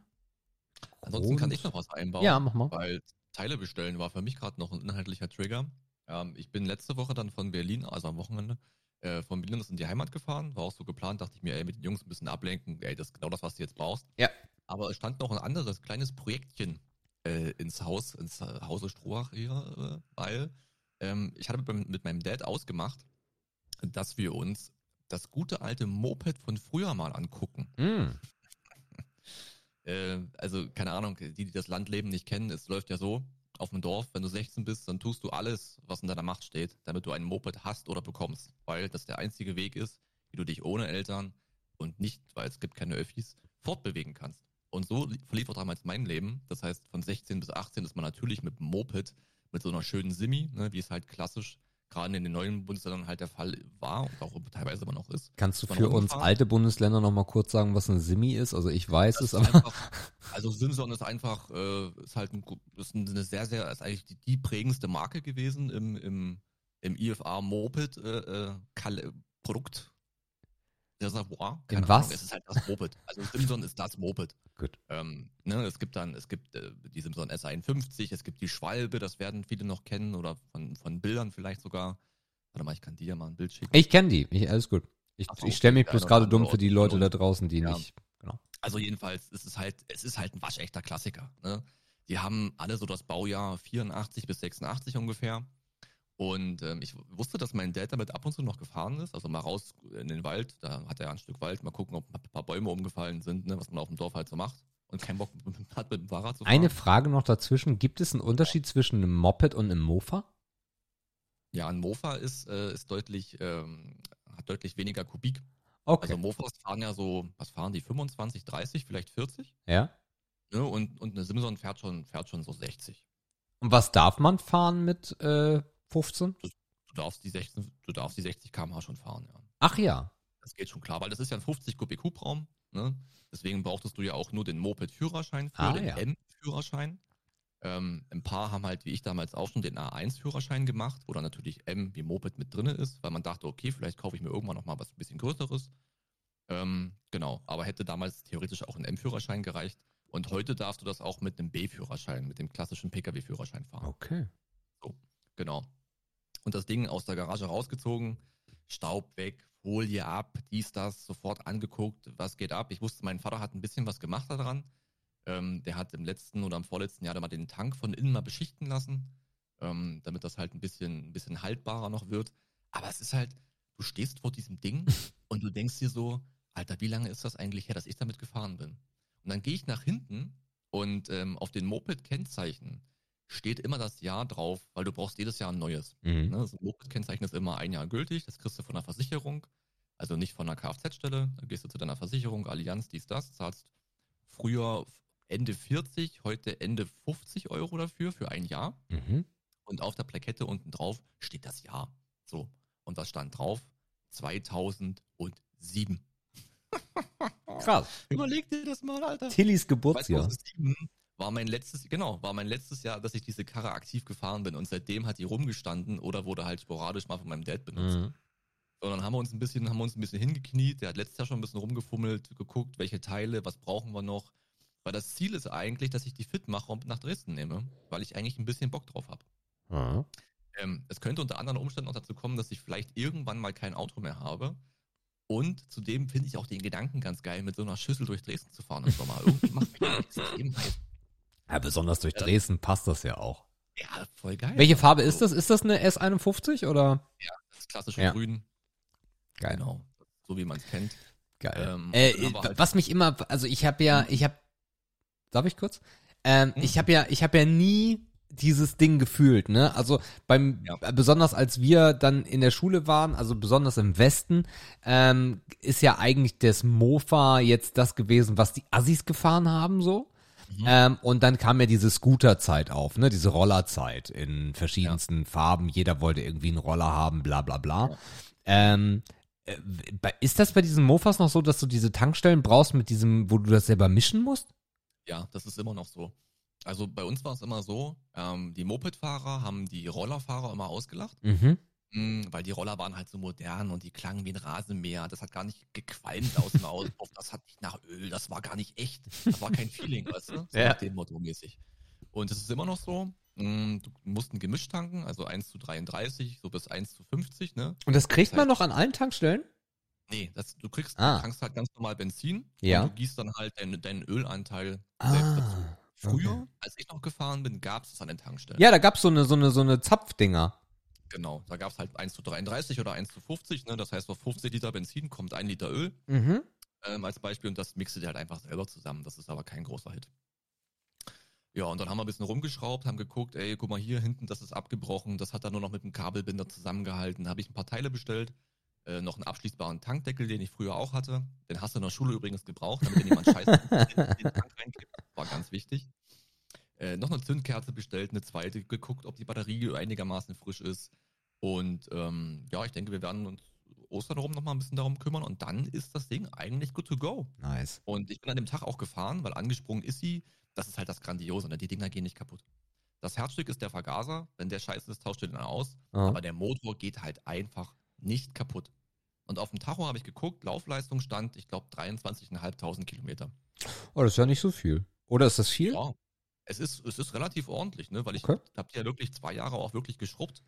S2: Ansonsten kann ich noch was einbauen.
S1: Ja, mach mal.
S2: Weil Teile bestellen war für mich gerade noch ein inhaltlicher Trigger. Ähm, ich bin letzte Woche dann von Berlin, also am Wochenende, äh, von Berlin aus in die Heimat gefahren. War auch so geplant, dachte ich mir, ey, mit den Jungs ein bisschen ablenken. Ey, das ist genau das, was du jetzt brauchst.
S1: Ja.
S2: Aber es stand noch ein anderes kleines Projektchen äh, ins Haus, ins Hause Strohach hier, äh, weil ähm, ich hatte mit, mit meinem Dad ausgemacht, dass wir uns das gute alte Moped von früher mal angucken. Mm. äh, also, keine Ahnung, die, die das Landleben nicht kennen, es läuft ja so, auf dem Dorf, wenn du 16 bist, dann tust du alles, was in deiner Macht steht, damit du ein Moped hast oder bekommst. Weil das der einzige Weg ist, wie du dich ohne Eltern und nicht, weil es gibt keine Öffis, fortbewegen kannst. Und so verlief auch damals mein Leben. Das heißt, von 16 bis 18 ist man natürlich mit dem Moped, mit so einer schönen Simi, ne, wie es halt klassisch gerade in den neuen Bundesländern halt der Fall war und auch teilweise immer noch ist.
S1: Kannst du für uns alte Bundesländer noch mal kurz sagen, was ein Simi ist? Also ich weiß
S2: das
S1: es, aber
S2: einfach, also Simson ist einfach äh, ist halt ein, ist eine sehr sehr ist eigentlich die, die prägendste Marke gewesen im im im IFA Moped äh, äh, Produkt Reservoir.
S1: In was?
S2: Ahnung, es ist halt das Moped. Also Simson ist das Moped.
S1: Gut.
S2: Ähm, ne, es gibt dann, es gibt äh, die Simson S51, es gibt die Schwalbe, das werden viele noch kennen oder von, von Bildern vielleicht sogar. Warte mal, ich kann dir ja mal ein Bild schicken.
S1: Ich kenne die, ich, alles gut. Ich, so, ich stelle mich bloß gerade dumm für die Leute da draußen, die ja. nicht.
S2: Genau. Also jedenfalls ist es halt, es ist halt ein waschechter Klassiker. Ne? Die haben alle so das Baujahr 84 bis 86 ungefähr. Und ähm, ich wusste, dass mein Dad damit ab und zu noch gefahren ist, also mal raus in den Wald, da hat er ein Stück Wald, mal gucken, ob ein paar Bäume umgefallen sind, ne, was man auf dem Dorf halt so macht und keinen Bock hat mit dem Fahrrad zu fahren.
S1: Eine Frage noch dazwischen, gibt es einen Unterschied zwischen einem Moped und einem Mofa?
S2: Ja, ein Mofa ist, äh, ist deutlich, ähm, hat deutlich weniger Kubik.
S1: Okay.
S2: Also Mofas fahren ja so, was fahren die, 25, 30, vielleicht 40?
S1: Ja.
S2: Ne, und, und eine Simson fährt schon, fährt schon so 60.
S1: Und was darf man fahren mit äh, 15?
S2: Du, du, darfst die 16, du darfst die 60 km/h schon fahren, ja.
S1: Ach ja.
S2: Das geht schon klar, weil das ist ja ein 50 Kubik Hubraum. Ne? Deswegen brauchtest du ja auch nur den Moped-Führerschein für
S1: ah,
S2: den
S1: ja.
S2: M-Führerschein. Ähm, ein paar haben halt, wie ich damals auch schon, den A1-Führerschein gemacht, wo dann natürlich M wie Moped mit drin ist, weil man dachte, okay, vielleicht kaufe ich mir irgendwann noch mal was ein bisschen Größeres. Ähm, genau, aber hätte damals theoretisch auch ein M-Führerschein gereicht. Und heute darfst du das auch mit einem B-Führerschein, mit dem klassischen Pkw-Führerschein fahren.
S1: Okay.
S2: So, genau. Und das Ding aus der Garage rausgezogen, Staub weg, Folie ab, dies, das, sofort angeguckt, was geht ab. Ich wusste, mein Vater hat ein bisschen was gemacht daran. Ähm, der hat im letzten oder im vorletzten Jahr mal den Tank von innen mal beschichten lassen, ähm, damit das halt ein bisschen, ein bisschen haltbarer noch wird. Aber es ist halt, du stehst vor diesem Ding und du denkst dir so, Alter, wie lange ist das eigentlich her, dass ich damit gefahren bin? Und dann gehe ich nach hinten und ähm, auf den Moped-Kennzeichen steht immer das Jahr drauf, weil du brauchst jedes Jahr ein neues.
S1: Mhm.
S2: Ne? Das Moped-Kennzeichen ist immer ein Jahr gültig, das kriegst du von der Versicherung, also nicht von der Kfz-Stelle. Dann gehst du zu deiner Versicherung, Allianz, dies, das, zahlst früher Ende 40, heute Ende 50 Euro dafür, für ein Jahr.
S1: Mhm.
S2: Und auf der Plakette unten drauf steht das Jahr. So. Und was stand drauf? 2007.
S1: Krass.
S2: Überleg dir das mal, Alter.
S1: Tillys Geburtsjahr.
S2: 2007 war mein letztes, genau, war mein letztes Jahr, dass ich diese Karre aktiv gefahren bin und seitdem hat die rumgestanden oder wurde halt sporadisch mal von meinem Dad benutzt.
S1: Mhm.
S2: Und dann haben wir uns ein bisschen, haben wir uns ein bisschen hingekniet. Der hat letztes Jahr schon ein bisschen rumgefummelt, geguckt, welche Teile, was brauchen wir noch. Weil das Ziel ist eigentlich, dass ich die fit mache und nach Dresden nehme, weil ich eigentlich ein bisschen Bock drauf habe.
S1: Ja.
S2: Ähm, es könnte unter anderen Umständen auch dazu kommen, dass ich vielleicht irgendwann mal kein Auto mehr habe. Und zudem finde ich auch den Gedanken ganz geil, mit so einer Schüssel durch Dresden zu fahren im Sommer. Irgendwie macht mich das extrem heiß.
S1: Ja, besonders durch
S2: Ja.
S1: Dresden passt das ja auch.
S2: Ja, voll geil.
S1: Welche Farbe ist
S2: Also,
S1: das? Ist das eine S51 oder?
S2: Das klassische
S1: Ja.
S2: Grün.
S1: Geil.
S2: Genau. So wie man es kennt.
S1: Geil.
S2: Ähm,
S1: äh,
S2: halt-
S1: was mich immer, also ich habe ja, ich habe, darf ich kurz? Ähm,
S2: Hm?
S1: Ich habe ja, ich habe ja nie dieses Ding gefühlt, ne? Also beim,
S2: Ja.
S1: äh, besonders als wir dann in der Schule waren, also besonders im Westen, ähm, ist ja eigentlich das Mofa jetzt das gewesen, was die Assis gefahren haben, so.
S2: Mhm.
S1: Ähm, und dann kam ja diese Scooterzeit auf, ne, diese Rollerzeit in verschiedensten Farben. Jeder wollte irgendwie einen Roller haben, bla bla bla.
S2: Ja.
S1: Ähm, äh, ist das bei diesen Mofas noch so, dass du diese Tankstellen brauchst mit diesem, wo du das selber mischen musst?
S2: Ja, das ist immer noch so. Also bei uns war es immer so, ähm, die Mopedfahrer haben die Rollerfahrer immer ausgelacht,
S1: Mhm.
S2: Mh, weil die Roller waren halt so modern und die klangen wie ein Rasenmäher. Das hat gar nicht gequalmt aus dem Auspuff, das hat nicht nach Öl, das war gar nicht echt. Das war kein Feeling, weißt du? So
S1: Ja.
S2: nach dem Motto mäßig. Und es ist immer noch so, mh, du musst ein Gemisch tanken, also 1 zu 33, so bis 1 zu 50, ne?
S1: Und das kriegt
S2: Das
S1: man
S2: heißt-
S1: noch an allen Tankstellen?
S2: Nee, das, du kriegst,
S1: Ah.
S2: du tankst halt ganz normal Benzin
S1: Ja.
S2: und du gießt dann halt deinen, deinen Ölanteil selbst dazu.
S1: Ah.
S2: Früher,
S1: okay.
S2: als ich noch gefahren bin, gab es das an den Tankstellen.
S1: Ja, da gab's so eine, so eine, so eine Zapfdinger.
S2: Genau, da gab es halt 1 zu 33 oder 1 zu 50, ne? Das heißt, auf 50 Liter Benzin kommt ein Liter Öl
S1: Mhm.
S2: ähm, als Beispiel und das mixt dir halt einfach selber zusammen. Das ist aber kein großer Hit. Ja, und dann haben wir ein bisschen rumgeschraubt, haben geguckt, ey, guck mal hier hinten, das ist abgebrochen, das hat er nur noch mit einem Kabelbinder zusammengehalten. Da habe ich ein paar Teile bestellt, äh, noch einen abschließbaren Tankdeckel, den ich früher auch hatte. Den hast du in der Schule übrigens gebraucht, damit dir niemand Scheiße in den Tank reinkippt. War ganz wichtig. Äh, noch eine Zündkerze bestellt, eine zweite, geguckt, ob die Batterie einigermaßen frisch ist. Und ähm, ja, ich denke, wir werden uns Ostern rum noch mal ein bisschen darum kümmern und dann ist das Ding eigentlich good to go.
S1: Nice.
S2: Und ich bin an dem Tag auch gefahren, weil angesprungen ist sie. Das ist halt das Grandiose, ne? die Dinger gehen nicht kaputt. Das Herzstück ist der Vergaser. Wenn der scheiße ist, tauscht du den aus.
S1: Ja.
S2: Aber der Motor geht halt einfach nicht kaputt. Und auf dem Tacho habe ich geguckt, Laufleistung stand, ich glaube, 23.500 Kilometer.
S1: Oh, das ist ja nicht so viel. Oder ist das viel?
S2: Ja, es ist, es ist relativ ordentlich, ne? weil ich
S1: Okay.
S2: habe die ja wirklich zwei Jahre auch wirklich geschrubbt.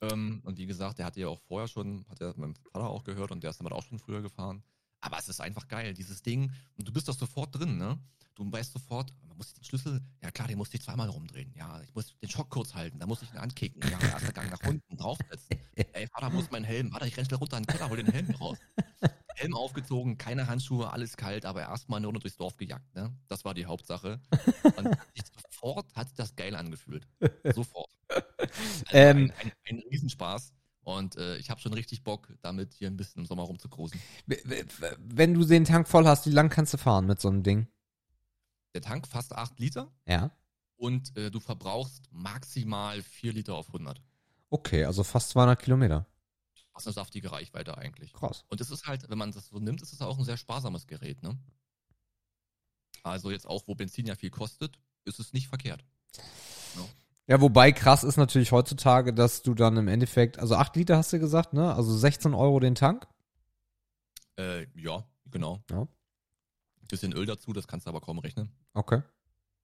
S2: Ähm, und wie gesagt, der hatte ja auch vorher schon, hat ja mein Vater auch gehört und der ist damit auch schon früher gefahren. Aber es ist einfach geil, dieses Ding. Und du bist doch sofort drin, ne? Du weißt sofort, man muss den Schlüssel, ja klar, den muss ich zweimal rumdrehen. Ja, ich muss den Schock kurz halten, da muss ich ihn ankicken. Ja, erster Gang nach unten, draufsetzen. Ey, Vater, wo ist mein Helm? Warte, ich renn schnell runter in den Keller, hol den Helm raus. Helm aufgezogen, keine Handschuhe, alles kalt, aber erstmal eine Runde durchs Dorf gejagt, ne? Das war die Hauptsache. Und sofort hat sich das geil angefühlt. Sofort. Also
S1: Ähm.
S2: ein, ein, ein Riesenspaß. Und äh, ich habe schon richtig Bock, damit hier ein bisschen im Sommer
S1: w- Wenn du den Tank voll hast, wie lang kannst du fahren mit so einem Ding?
S2: Der Tank fast 8 Liter
S1: Ja.
S2: und äh, du verbrauchst maximal 4 Liter auf 100.
S1: Okay, also fast 200 Kilometer.
S2: Das ist eine saftige Reichweite eigentlich.
S1: Krass.
S2: Und es ist halt, wenn man das so nimmt, ist es auch ein sehr sparsames Gerät, ne? Also jetzt auch, wo Benzin ja viel kostet, ist es nicht verkehrt.
S1: Ja, wobei krass ist natürlich heutzutage, dass du dann im Endeffekt, also 8 Liter hast du gesagt, ne? Also 16 Euro den Tank.
S2: Äh, ja, genau.
S1: Ja.
S2: Bisschen Öl dazu, das kannst du aber kaum rechnen.
S1: Okay.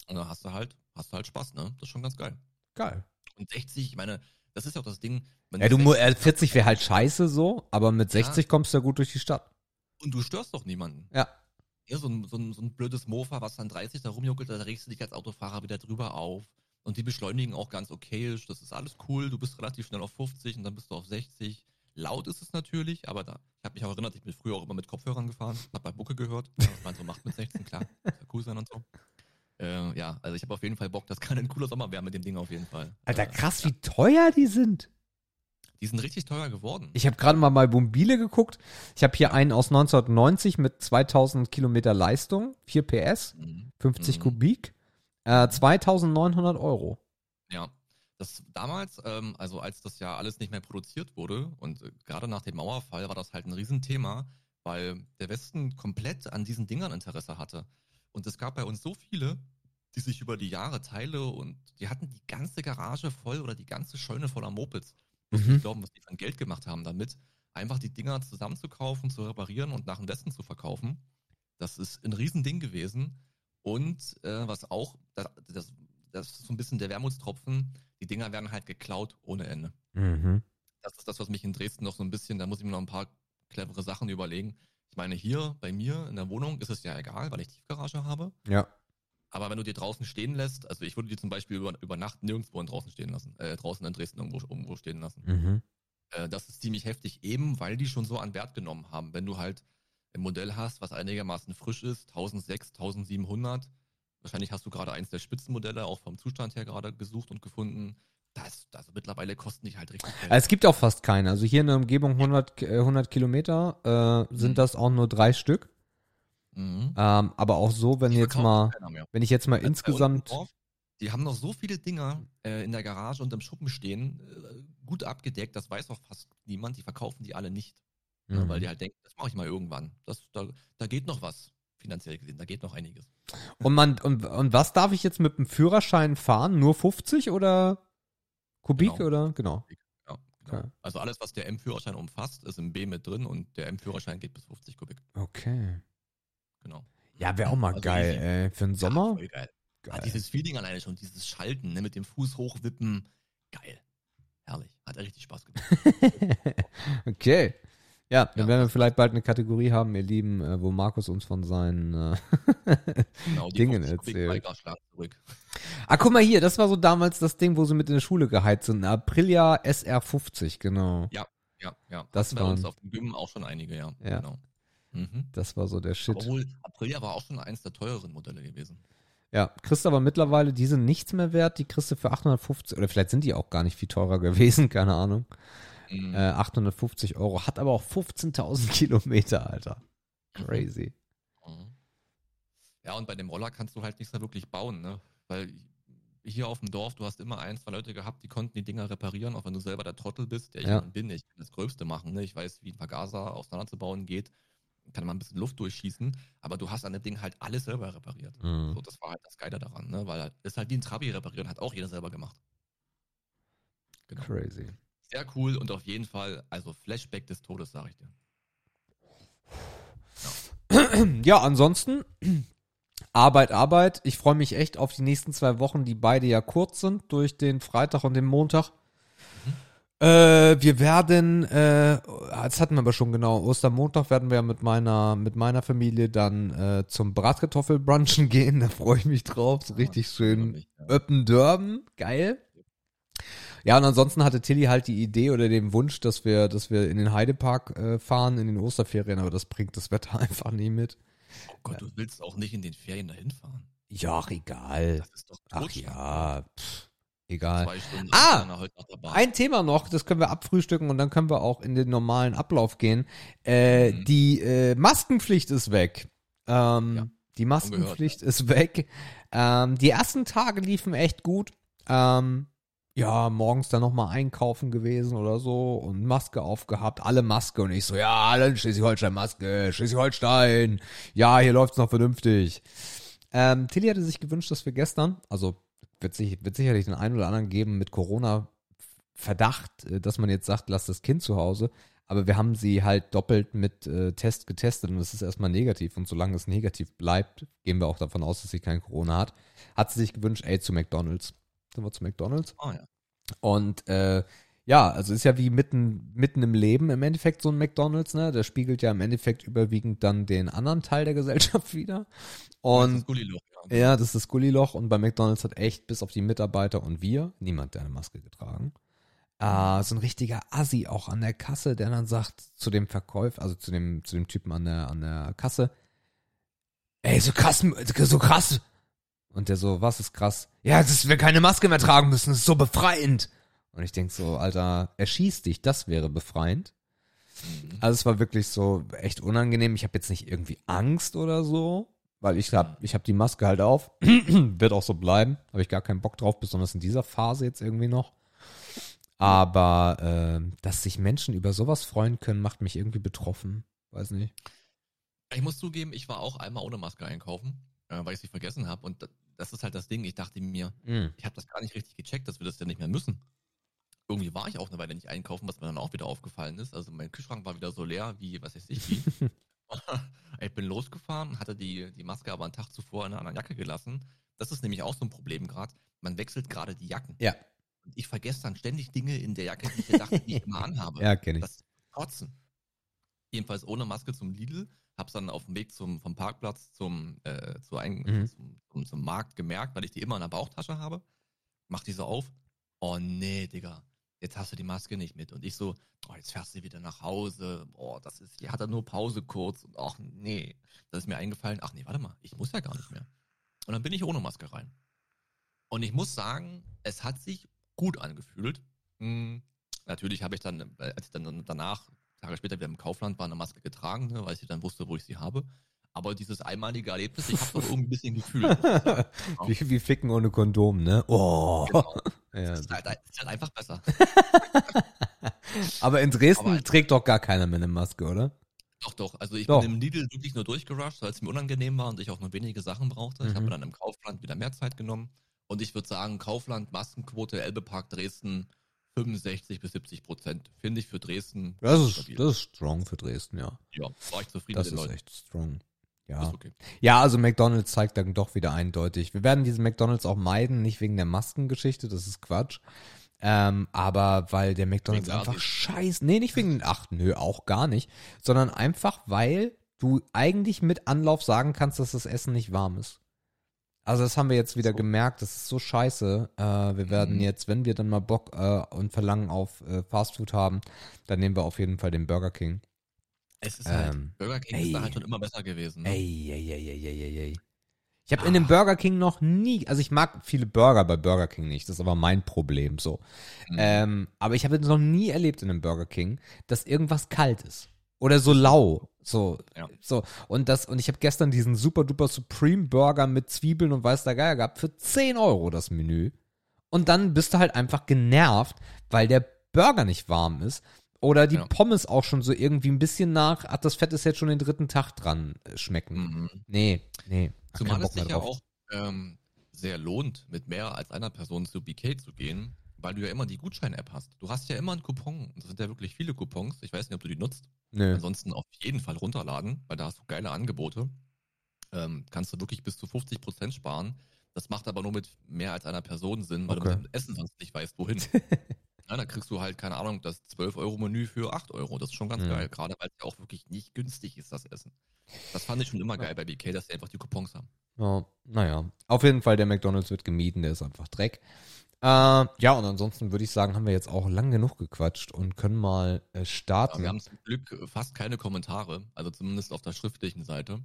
S2: Und dann hast du halt, hast du halt Spaß, ne? Das ist schon ganz geil.
S1: Geil.
S2: Und 60, ich meine, das ist ja auch das Ding.
S1: Ja, du mu-
S2: 60
S1: äh, 40 wäre halt scheiße so, aber mit 60 kommst du ja gut durch die Stadt.
S2: Und du störst doch niemanden.
S1: Ja.
S2: Ja, so ein, so ein, so ein blödes Mofa, was dann 30 da rumjuckelt, da regst du dich als Autofahrer wieder drüber auf. Und die beschleunigen auch ganz okayisch. Das ist alles cool. Du bist relativ schnell auf 50 und dann bist du auf 60. Laut ist es natürlich, aber da, ich habe mich auch erinnert, ich bin früher auch immer mit Kopfhörern gefahren, hab bei Bucke gehört, was man so macht mit 16, klar, cool sein und so. Äh, ja, also ich habe auf jeden Fall Bock, das kann ein cooler Sommer werden mit dem Ding auf jeden Fall.
S1: Alter,
S2: Äh,
S1: krass,
S2: ja.
S1: wie teuer die sind.
S2: Die sind richtig teuer geworden.
S1: Ich habe gerade mal bei Mobile geguckt. Ich habe hier einen aus 1990 mit 2000 Kilometer Leistung, 4 PS,
S2: Mhm.
S1: 50
S2: Mhm.
S1: Kubik, äh, 2900 Euro.
S2: Ja. Das damals, ähm, also als das ja alles nicht mehr produziert wurde und äh, gerade nach dem Mauerfall war das halt ein Riesenthema, weil der Westen komplett an diesen Dingern Interesse hatte. Und es gab bei uns so viele, die sich über die Jahre Teile und die hatten die ganze Garage voll oder die ganze Scheune voller Mopeds. Muss
S1: Mhm.
S2: nicht glauben, was die an Geld gemacht haben damit, einfach die Dinger zusammenzukaufen, zu reparieren und nach dem Westen zu verkaufen. Das ist ein Riesending gewesen. Und äh, was auch, das, das, das ist so ein bisschen der Wermutstropfen, die Dinger werden halt geklaut ohne Ende.
S1: Mhm.
S2: Das ist das, was mich in Dresden noch so ein bisschen, da muss ich mir noch ein paar clevere Sachen überlegen. Ich meine, hier bei mir in der Wohnung ist es ja egal, weil ich Tiefgarage habe.
S1: Ja.
S2: Aber wenn du die draußen stehen lässt, also ich würde die zum Beispiel über, über Nacht nirgendwo in draußen stehen lassen, äh, draußen in Dresden irgendwo, irgendwo stehen lassen.
S1: Mhm.
S2: Äh, das ist ziemlich heftig, eben weil die schon so an Wert genommen haben. Wenn du halt ein Modell hast, was einigermaßen frisch ist, 1600, 1700, wahrscheinlich hast du gerade eins der Spitzenmodelle auch vom Zustand her gerade gesucht und gefunden. Das, also mittlerweile kosten die halt richtig Geld.
S1: Also es gibt auch fast keine. Also hier in der Umgebung 100, äh, 100 Kilometer äh, sind
S2: Mhm.
S1: das auch nur drei Stück.
S2: Mhm.
S1: Ähm, aber auch so, wenn
S2: Die
S1: jetzt mal, wenn ich jetzt mal insgesamt,
S2: Die haben noch so viele Dinger äh, in der Garage und im Schuppen stehen, äh, gut abgedeckt, das weiß auch fast niemand, die verkaufen die alle nicht. Ne,
S1: Mhm.
S2: weil die halt denken, das mache ich mal irgendwann. Das, da, da geht noch was, finanziell gesehen, da geht noch einiges.
S1: und man, und, und was darf ich jetzt mit dem Führerschein fahren? Nur 50 oder Kubik
S2: Genau.
S1: oder? Genau.
S2: Ja, genau.
S1: Okay.
S2: Also alles, was der M-Führerschein umfasst, ist im B mit drin und der M-Führerschein geht bis 50 Kubik.
S1: Okay.
S2: Genau.
S1: Ja, wäre auch mal
S2: Also
S1: geil,
S2: easy.
S1: ey. Für den
S2: Ja,
S1: Sommer?
S2: voll geil. Ja,
S1: Geil.
S2: dieses Feeling alleine schon, dieses Schalten, ne, mit dem Fuß hochwippen, geil. Herrlich. Hat richtig Spaß gemacht.
S1: okay. Ja, dann
S2: Ja.
S1: werden wir vielleicht bald eine Kategorie haben, ihr Lieben, äh, wo Markus uns von seinen äh,
S2: Genau,
S1: Dingen
S2: 50 Kubik
S1: erzählt.
S2: Zurück.
S1: Ah, guck mal hier, das war so damals das Ding, wo sie mit in der Schule geheizt sind. Aprilia SR50, genau.
S2: Ja, ja.
S1: Das
S2: Hatten bei uns auf dem Gym auch schon einige, ja.
S1: Ja.
S2: Genau. Mhm.
S1: Das war so der Shit.
S2: Obwohl, Aprilia war auch schon eins der teureren Modelle gewesen.
S1: Ja, kriegst aber mittlerweile, die sind nichts mehr wert, die kriegst du für 850, oder vielleicht sind die auch gar nicht viel teurer gewesen, keine Ahnung.
S2: Mhm.
S1: Äh, 850 Euro, hat aber auch 15.000 Kilometer, Alter. Crazy.
S2: Mhm. Ja, und bei dem Roller kannst du halt nichts mehr wirklich bauen, ne? Weil hier auf dem Dorf, du hast immer ein, zwei Leute gehabt, die konnten die Dinger reparieren, auch wenn du selber der Trottel bist, der ich
S1: Ja.
S2: dann bin. Ich kann das Gröbste machen, ne? Ich weiß, wie ein Vergaser auseinanderzubauen geht. Kann man ein bisschen Luft durchschießen, aber du hast an dem Ding halt alles selber repariert.
S1: Mhm.
S2: So, das war halt das Geile daran, ne? Weil halt- ist halt wie ein Trabi reparieren, hat auch jeder selber gemacht. Genau.
S1: Crazy.
S2: Sehr cool und auf jeden Fall, also Flashback des Todes, sag ich dir.
S1: Ja, ansonsten Arbeit, Arbeit. Ich freue mich echt auf die nächsten zwei Wochen, die beide ja kurz sind, durch den Freitag und den Montag. Äh, wir werden, äh, das hatten wir aber schon genau, Ostermontag werden wir mit meiner, mit meiner Familie dann äh, zum Bratkartoffelbrunchen gehen. Da freue ich mich drauf. So richtig schön. Öppendörben, geil. Ja, und ansonsten hatte Tilly halt die Idee oder den Wunsch, dass wir, dass wir in den Heidepark äh, fahren in den Osterferien, aber das bringt das Wetter einfach nie mit.
S2: Oh Gott, du willst auch nicht in den Ferien dahin fahren.
S1: Ja, ach, egal.
S2: Das ist doch
S1: Ach ja, pff, egal. Ah!
S2: Bahn.
S1: Ein Thema noch, das können wir abfrühstücken und dann können wir auch in den normalen Ablauf gehen. Äh,
S2: Mhm.
S1: Die äh, Maskenpflicht ist weg. Ähm,
S2: Ja,
S1: die Maskenpflicht ist weg. Ähm, die ersten Tage liefen echt gut. Ähm, ja, morgens dann nochmal einkaufen gewesen oder so und Maske aufgehabt, alle Maske und ich so, ja, alle Schleswig-Holstein Maske, Schleswig-Holstein, ja, hier läuft's noch vernünftig. Ähm, Tilly hatte sich gewünscht, dass wir gestern, also wird, sich, wird sicherlich den einen oder anderen geben mit Corona-Verdacht, äh, dass man jetzt sagt, lass das Kind zu Hause. Aber wir haben sie halt doppelt mit äh, Test getestet und es ist erstmal negativ. Und solange es negativ bleibt, gehen wir auch davon aus, dass sie kein Corona hat, hat sie sich gewünscht, ey, zu McDonalds. Sind wir zu McDonalds?
S2: Oh ja.
S1: Und äh, ja, also ist ja wie mitten, mitten im Leben im Endeffekt so ein McDonalds, ne? Der spiegelt ja im Endeffekt überwiegend dann den anderen Teil der Gesellschaft wieder. Und
S2: das Gulliloch, ja.
S1: ja, das ist das Gulliloch und bei McDonalds hat echt bis auf die Mitarbeiter und wir niemand der eine Maske getragen. Äh, so ein richtiger Assi auch an der Kasse, der dann sagt zu dem Verkäufer, also zu dem, zu dem Typen an der, an der Kasse, ey, so krass, so krass. Und der so, was ist krass? Ja, dass wir keine Maske mehr tragen müssen, das ist so befreiend. Und ich denk so, Alter, erschieß dich, das wäre befreiend.
S2: Mhm.
S1: Also es war wirklich so echt unangenehm. Ich habe jetzt nicht irgendwie Angst oder so, weil ich hab, ich hab die Maske halt auf. Wird auch so bleiben. Habe ich gar keinen Bock drauf, besonders in dieser Phase jetzt irgendwie noch. Aber äh, dass sich Menschen über sowas freuen können, macht mich irgendwie betroffen. Weiß nicht.
S2: Ich muss zugeben, ich war auch einmal ohne Maske einkaufen, äh, weil ich sie vergessen habe. Und da- das ist halt das Ding. Ich dachte mir,
S1: Mhm.
S2: ich habe das gar nicht richtig gecheckt, dass wir das ja nicht mehr müssen. Irgendwie war ich auch eine Weile nicht einkaufen, was mir dann auch wieder aufgefallen ist. Also mein Kühlschrank war wieder so leer wie, was weiß ich wie. ich bin losgefahren, hatte die, die Maske aber einen Tag zuvor in einer anderen Jacke gelassen. Das ist nämlich auch so ein Problem gerade. Man wechselt gerade die Jacken.
S1: Ja,
S2: Und ich vergesse dann ständig Dinge in der Jacke, die ich gedacht, die ich immer anhabe.
S1: ja, kenne ich.
S2: Das Kotzen. Jedenfalls ohne Maske zum Lidl. Hab's dann auf dem Weg zum, vom Parkplatz zum, äh, zu ein,
S1: Mhm.
S2: zum, zum, zum Markt gemerkt, weil ich die immer in der Bauchtasche habe. Mach die so auf. Oh nee, Digga. Jetzt hast du die Maske nicht mit. Und ich so, oh, jetzt fährst du wieder nach Hause. Oh, das ist, hier hat er nur Pause kurz. Und ach nee. Da ist mir eingefallen, ach nee, warte mal, ich muss ja gar nicht mehr. Und dann bin ich ohne Maske rein. Und ich muss sagen, es hat sich gut angefühlt. Hm, natürlich habe ich dann, äh, als ich dann danach, Tage später wieder im Kaufland war, eine Maske getragen, ne, weil ich dann wusste, wo ich sie habe. Aber dieses einmalige Erlebnis, ich habe doch irgendwie ein bisschen gefühlt.
S1: wie, wie Ficken ohne Kondom, ne? Oh.
S2: Genau.
S1: Ja.
S2: Das ist halt, das ist halt einfach besser.
S1: Aber in Dresden
S2: Aber-
S1: trägt doch gar keiner mehr eine Maske, oder?
S2: Doch, doch. Also ich
S1: Doch.
S2: bin im Lidl wirklich nur durchgerusht, weil es mir unangenehm war und ich auch nur wenige Sachen brauchte. Ich habe
S1: Mhm.
S2: mir dann im Kaufland wieder mehr Zeit genommen. Und ich würde sagen, Kaufland, Maskenquote, Elbepark, Dresden, 65 bis 70 Prozent. Finde ich für Dresden
S1: Das ist,
S2: stabil.
S1: das ist strong für Dresden, ja.
S2: ja, war ich zufrieden
S1: Das
S2: mit den
S1: ist
S2: Leuten.
S1: echt strong. Ja.
S2: Ist okay.
S1: Ja, also McDonalds zeigt dann doch wieder eindeutig. Wir werden diesen McDonalds auch meiden, nicht wegen der Maskengeschichte, das ist Quatsch. Ähm, aber weil der McDonalds
S2: Wegen
S1: einfach scheiße. Nee, nicht wegen, ach nö, auch gar nicht. Sondern einfach, weil du eigentlich mit Anlauf sagen kannst, dass das Essen nicht warm ist. Also das haben wir jetzt wieder
S2: So.
S1: gemerkt, das ist so scheiße. Äh, wir werden
S2: Mhm.
S1: jetzt, wenn wir dann mal Bock äh, und Verlangen auf äh, Fastfood haben, dann nehmen wir auf jeden Fall den Burger King.
S2: Es ist halt,
S1: Ähm,
S2: Burger King
S1: ey.
S2: ist da halt schon immer besser gewesen. Ne?
S1: Ey, ey, ey, ey, ey, ey. Ich habe in dem Burger King noch nie, also ich mag viele Burger bei Burger King nicht, das ist aber mein Problem so.
S2: Mhm.
S1: Ähm, aber ich habe jetzt noch nie erlebt in einem Burger King, dass irgendwas kalt ist oder so lau, so,
S2: Ja.
S1: so und das und ich habe gestern diesen super duper Supreme Burger mit Zwiebeln und weiß der Geier gehabt für 10 Euro das Menü und dann bist du halt einfach genervt, weil der Burger nicht warm ist. Oder die
S2: Ja.
S1: Pommes auch schon so irgendwie ein bisschen nach, ach, das Fett ist jetzt schon den dritten Tag dran äh, schmecken.
S2: Mhm.
S1: Nee, nee.
S2: Zumal es sich ja auch ähm, sehr lohnt, mit mehr als einer Person zu BK zu gehen, weil du ja immer die Gutschein-App hast. Du hast ja immer einen Coupon. Das sind ja wirklich viele Coupons. Ich weiß nicht, ob du die nutzt.
S1: Nö.
S2: Ansonsten auf jeden Fall runterladen, weil da hast du geile Angebote. Ähm, kannst du wirklich bis zu 50% sparen. Das macht aber nur mit mehr als einer Person Sinn, weil
S1: Okay.
S2: du mit dem Essen sonst nicht weißt, wohin. ja, da kriegst du halt, keine Ahnung, das 12-Euro-Menü für 8 Euro. Das ist schon ganz
S1: Mhm.
S2: geil, gerade weil es ja auch wirklich nicht günstig ist, das Essen. Das fand ich schon immer geil bei BK, dass sie einfach die Coupons haben.
S1: Ja, naja. Auf jeden Fall, der McDonalds wird gemieden, der ist einfach Dreck. Äh, ja, und ansonsten würde ich sagen, haben wir jetzt auch lang genug gequatscht und können mal äh,
S2: Ja,
S1: starten.
S2: wir haben zum Glück fast keine Kommentare, also zumindest auf der schriftlichen Seite.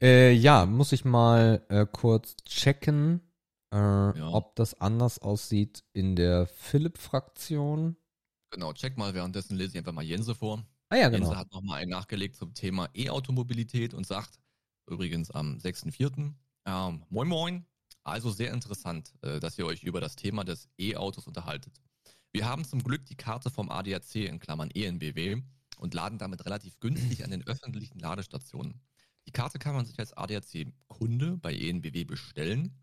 S1: Äh, ja, muss ich mal äh, kurz checken, äh, ob das anders aussieht in der Philipp-Fraktion.
S2: Genau, check mal, währenddessen lese ich einfach mal Jense vor.
S1: Ah ja, genau.
S2: Jense hat nochmal einen nachgelegt zum Thema E-Automobilität und sagt, übrigens am 6.4., ähm, moin moin, also sehr interessant, äh, dass ihr euch über das Thema des E-Autos unterhaltet. Wir haben zum Glück die Karte vom ADAC in Klammern ENBW und laden damit relativ günstig an den öffentlichen Ladestationen. Die Karte kann man sich als ADAC-Kunde bei ENBW bestellen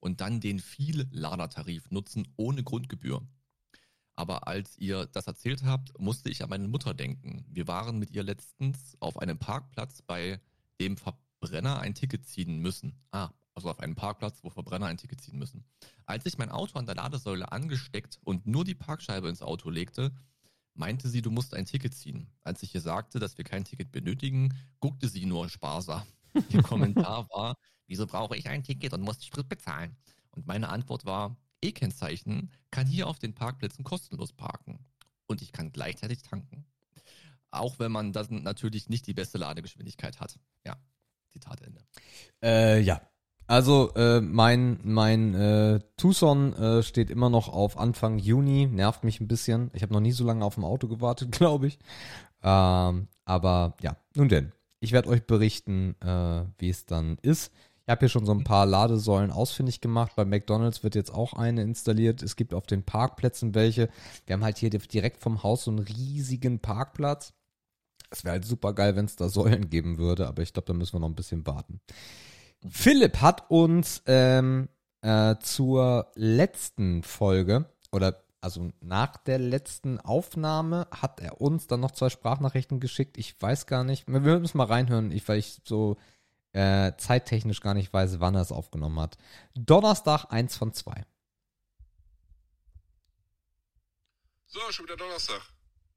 S2: und dann den Viel-Ladertarif nutzen ohne Grundgebühr. Aber als ihr das erzählt habt, musste ich an meine Mutter denken. Wir waren mit ihr letztens auf einem Parkplatz, bei dem Verbrenner ein Ticket ziehen müssen. Ah, also auf einem Parkplatz, wo Verbrenner ein Ticket ziehen müssen. Als ich mein Auto an der Ladesäule angesteckt und nur die Parkscheibe ins Auto legte, meinte sie, du musst ein Ticket ziehen. Als ich ihr sagte, dass wir kein Ticket benötigen, guckte sie nur sparsam. Ihr Kommentar war, wieso brauche ich ein Ticket und muss Sprit bezahlen? Und meine Antwort war, E-Kennzeichen kann hier auf den Parkplätzen kostenlos parken. Und ich kann gleichzeitig tanken. Auch wenn man dann natürlich nicht die beste Ladegeschwindigkeit hat. Ja, Zitat Ende.
S1: Äh, ja, also äh, mein mein äh, Tucson äh, steht immer noch auf Anfang Juni, nervt mich ein bisschen. Ich habe noch nie so lange auf dem Auto gewartet, glaube ich. Ähm, aber ja, nun denn, ich werde euch berichten, äh, wie es dann ist. Ich habe hier schon so ein paar Ladesäulen ausfindig gemacht. Bei McDonald's wird jetzt auch eine installiert. Es gibt auf den Parkplätzen welche. Wir haben halt hier direkt vom Haus so einen riesigen Parkplatz. Es wäre halt super geil, wenn es da Säulen geben würde, aber ich glaube, da müssen wir noch ein bisschen warten. Philipp hat uns ähm, äh, zur letzten Folge oder also nach der letzten Aufnahme hat er uns dann noch zwei Sprachnachrichten geschickt. Ich weiß gar nicht, wir müssen mal reinhören, ich, weil ich so äh, zeittechnisch gar nicht weiß, wann er es aufgenommen hat. Donnerstag, eins von zwei.
S3: So, schon wieder Donnerstag.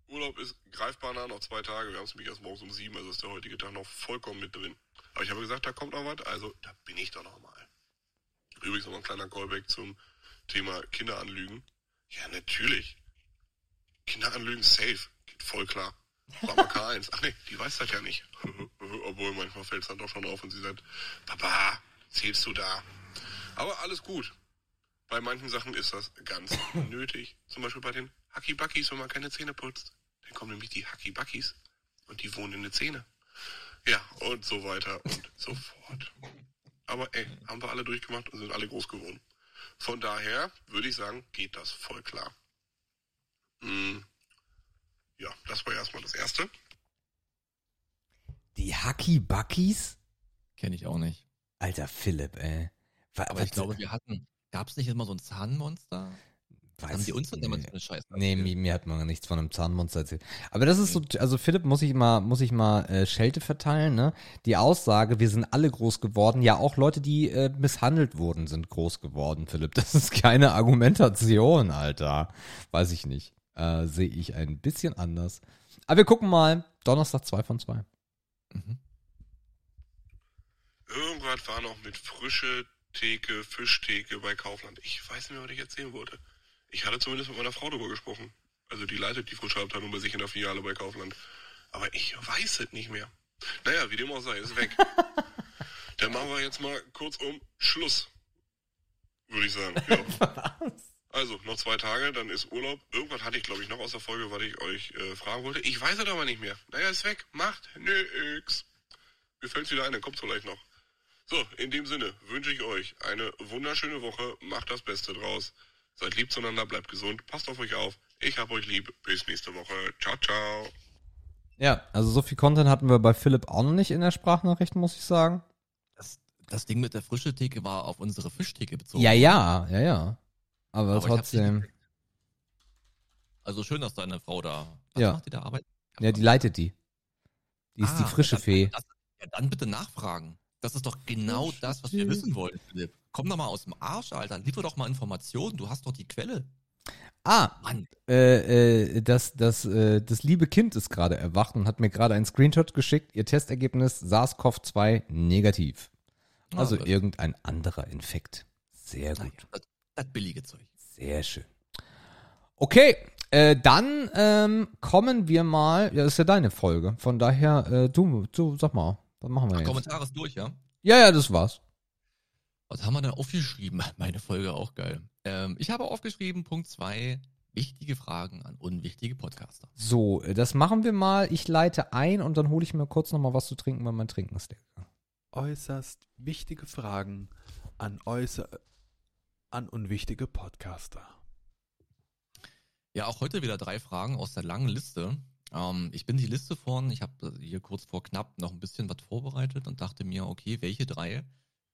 S3: Urlaub ist greifbar nah, noch zwei Tage. Wir haben es nämlich erst morgens um sieben, also ist der heutige Tag noch vollkommen mit drin. Aber ich habe gesagt, da kommt noch was, also da bin ich doch noch mal. Übrigens noch ein kleiner Callback zum Thema Kinderanlügen. Ja, natürlich. Kinderanlügen safe. Geht voll klar. War mal K1. Ach nee, die weiß das ja nicht. Obwohl manchmal fällt es dann doch schon auf und sie sagt, Papa, zählst du da? Aber alles gut. Bei manchen Sachen ist das ganz nötig. Zum Beispiel bei den Hacki-Backis, wenn man keine Zähne putzt. Kommen nämlich die Hacki-Backis und die wohnen in den Zähne. Ja, und so weiter und so fort. Aber ey, haben wir alle durchgemacht und sind alle groß geworden. Von daher würde ich sagen, geht das voll klar. Hm. Ja, das war erstmal das Erste.
S1: Die Hacky Buckies?
S2: Kenne ich auch nicht.
S1: Alter Philipp, ey.
S2: Aber ich glaube, wir hatten, gab es nicht immer so ein Zahnmonster?
S1: Weiß
S2: Haben die uns dann
S1: nee.
S2: immer so eine Scheiße
S1: Nee, mir, mir hat man nichts von einem Zahnmonster erzählt. Aber das ist so, also Philipp muss ich mal, muss ich mal äh, Schelte verteilen, ne? Die Aussage, wir sind alle groß geworden, ja auch Leute, die äh, misshandelt wurden, sind groß geworden, Philipp. Das ist keine Argumentation, Alter. Weiß ich nicht. Äh, Sehe ich ein bisschen anders. Aber wir gucken mal. Donnerstag 2 von 2.
S2: Mhm.
S3: Irgendwas war noch mit frische Theke, Fischtheke bei Kaufland. Ich weiß nicht mehr, was ich erzählen wollte. Ich hatte zumindest mit meiner Frau darüber gesprochen. Also die leitet die frische Abteilung bei sich in der Filiale bei Kaufland. Aber ich weiß es nicht mehr. Naja, wie dem auch sei, ist weg. Dann machen wir jetzt mal kurz um Schluss. Würde ich sagen. Ja. Also, noch zwei Tage, dann ist Urlaub. Irgendwas hatte ich, glaube ich, noch aus der Folge, was ich euch äh, fragen wollte. Ich weiß es aber nicht mehr. Naja, ist weg. Macht nix. Mir fällt's wieder ein, dann kommt's vielleicht noch. So, in dem Sinne wünsche ich euch eine wunderschöne Woche. Macht das Beste draus. Seid lieb zueinander, bleibt gesund, passt auf euch auf. Ich hab euch lieb. Bis nächste Woche. Ciao, ciao.
S1: Ja, also so viel Content hatten wir bei Philipp auch noch nicht in der Sprachnachricht, muss ich sagen.
S2: Das, das Ding mit der frische Theke war auf unsere Fischtheke bezogen.
S1: Ja, ja, ja, ja. Aber,
S2: Aber
S1: trotzdem.
S2: Also schön, dass deine Frau da. Was
S1: Ja.
S2: macht die da Arbeit?
S1: Ja, die leitet die. Die ist die
S2: Ah,
S1: frische
S2: dann,
S1: Fee.
S2: Das, ja, dann bitte nachfragen. Das ist doch genau
S1: Frische
S2: das, was wir wissen wollen, Philipp. Komm doch mal aus dem Arsch, Alter. Liefer doch mal Informationen. Du hast doch die Quelle.
S1: Ah,
S2: Mann.
S1: äh, äh, das, das, äh, das liebe Kind ist gerade erwacht und hat mir gerade einen Screenshot geschickt. Ihr Testergebnis SARS-CoV-2 negativ.
S2: Ah,
S1: Also
S2: das-
S1: irgendein anderer Infekt. Sehr gut.
S2: Das, das billige Zeug.
S1: Sehr schön. Okay, äh, dann ähm, kommen wir mal. Ja, das ist ja deine Folge. Von daher, äh, du, du, sag mal, was machen wir
S2: Ach,
S1: jetzt?
S2: Kommentar ist durch, ja?
S1: Ja, ja, das war's.
S2: Was haben wir denn aufgeschrieben? Meine Folge auch geil. Ähm, ich habe aufgeschrieben, Punkt 2, wichtige Fragen an unwichtige Podcaster.
S1: So, äh, das machen wir mal. Ich leite ein und dann hole ich mir kurz noch mal was zu trinken, weil mein Trinken ist leer.
S4: äußerst wichtige Fragen an äußer an unwichtige Podcaster.
S2: Ja, auch heute wieder drei Fragen aus der langen Liste. Ähm, ich bin die Liste von, ich habe hier kurz vor knapp noch ein bisschen was vorbereitet und dachte mir, okay, welche drei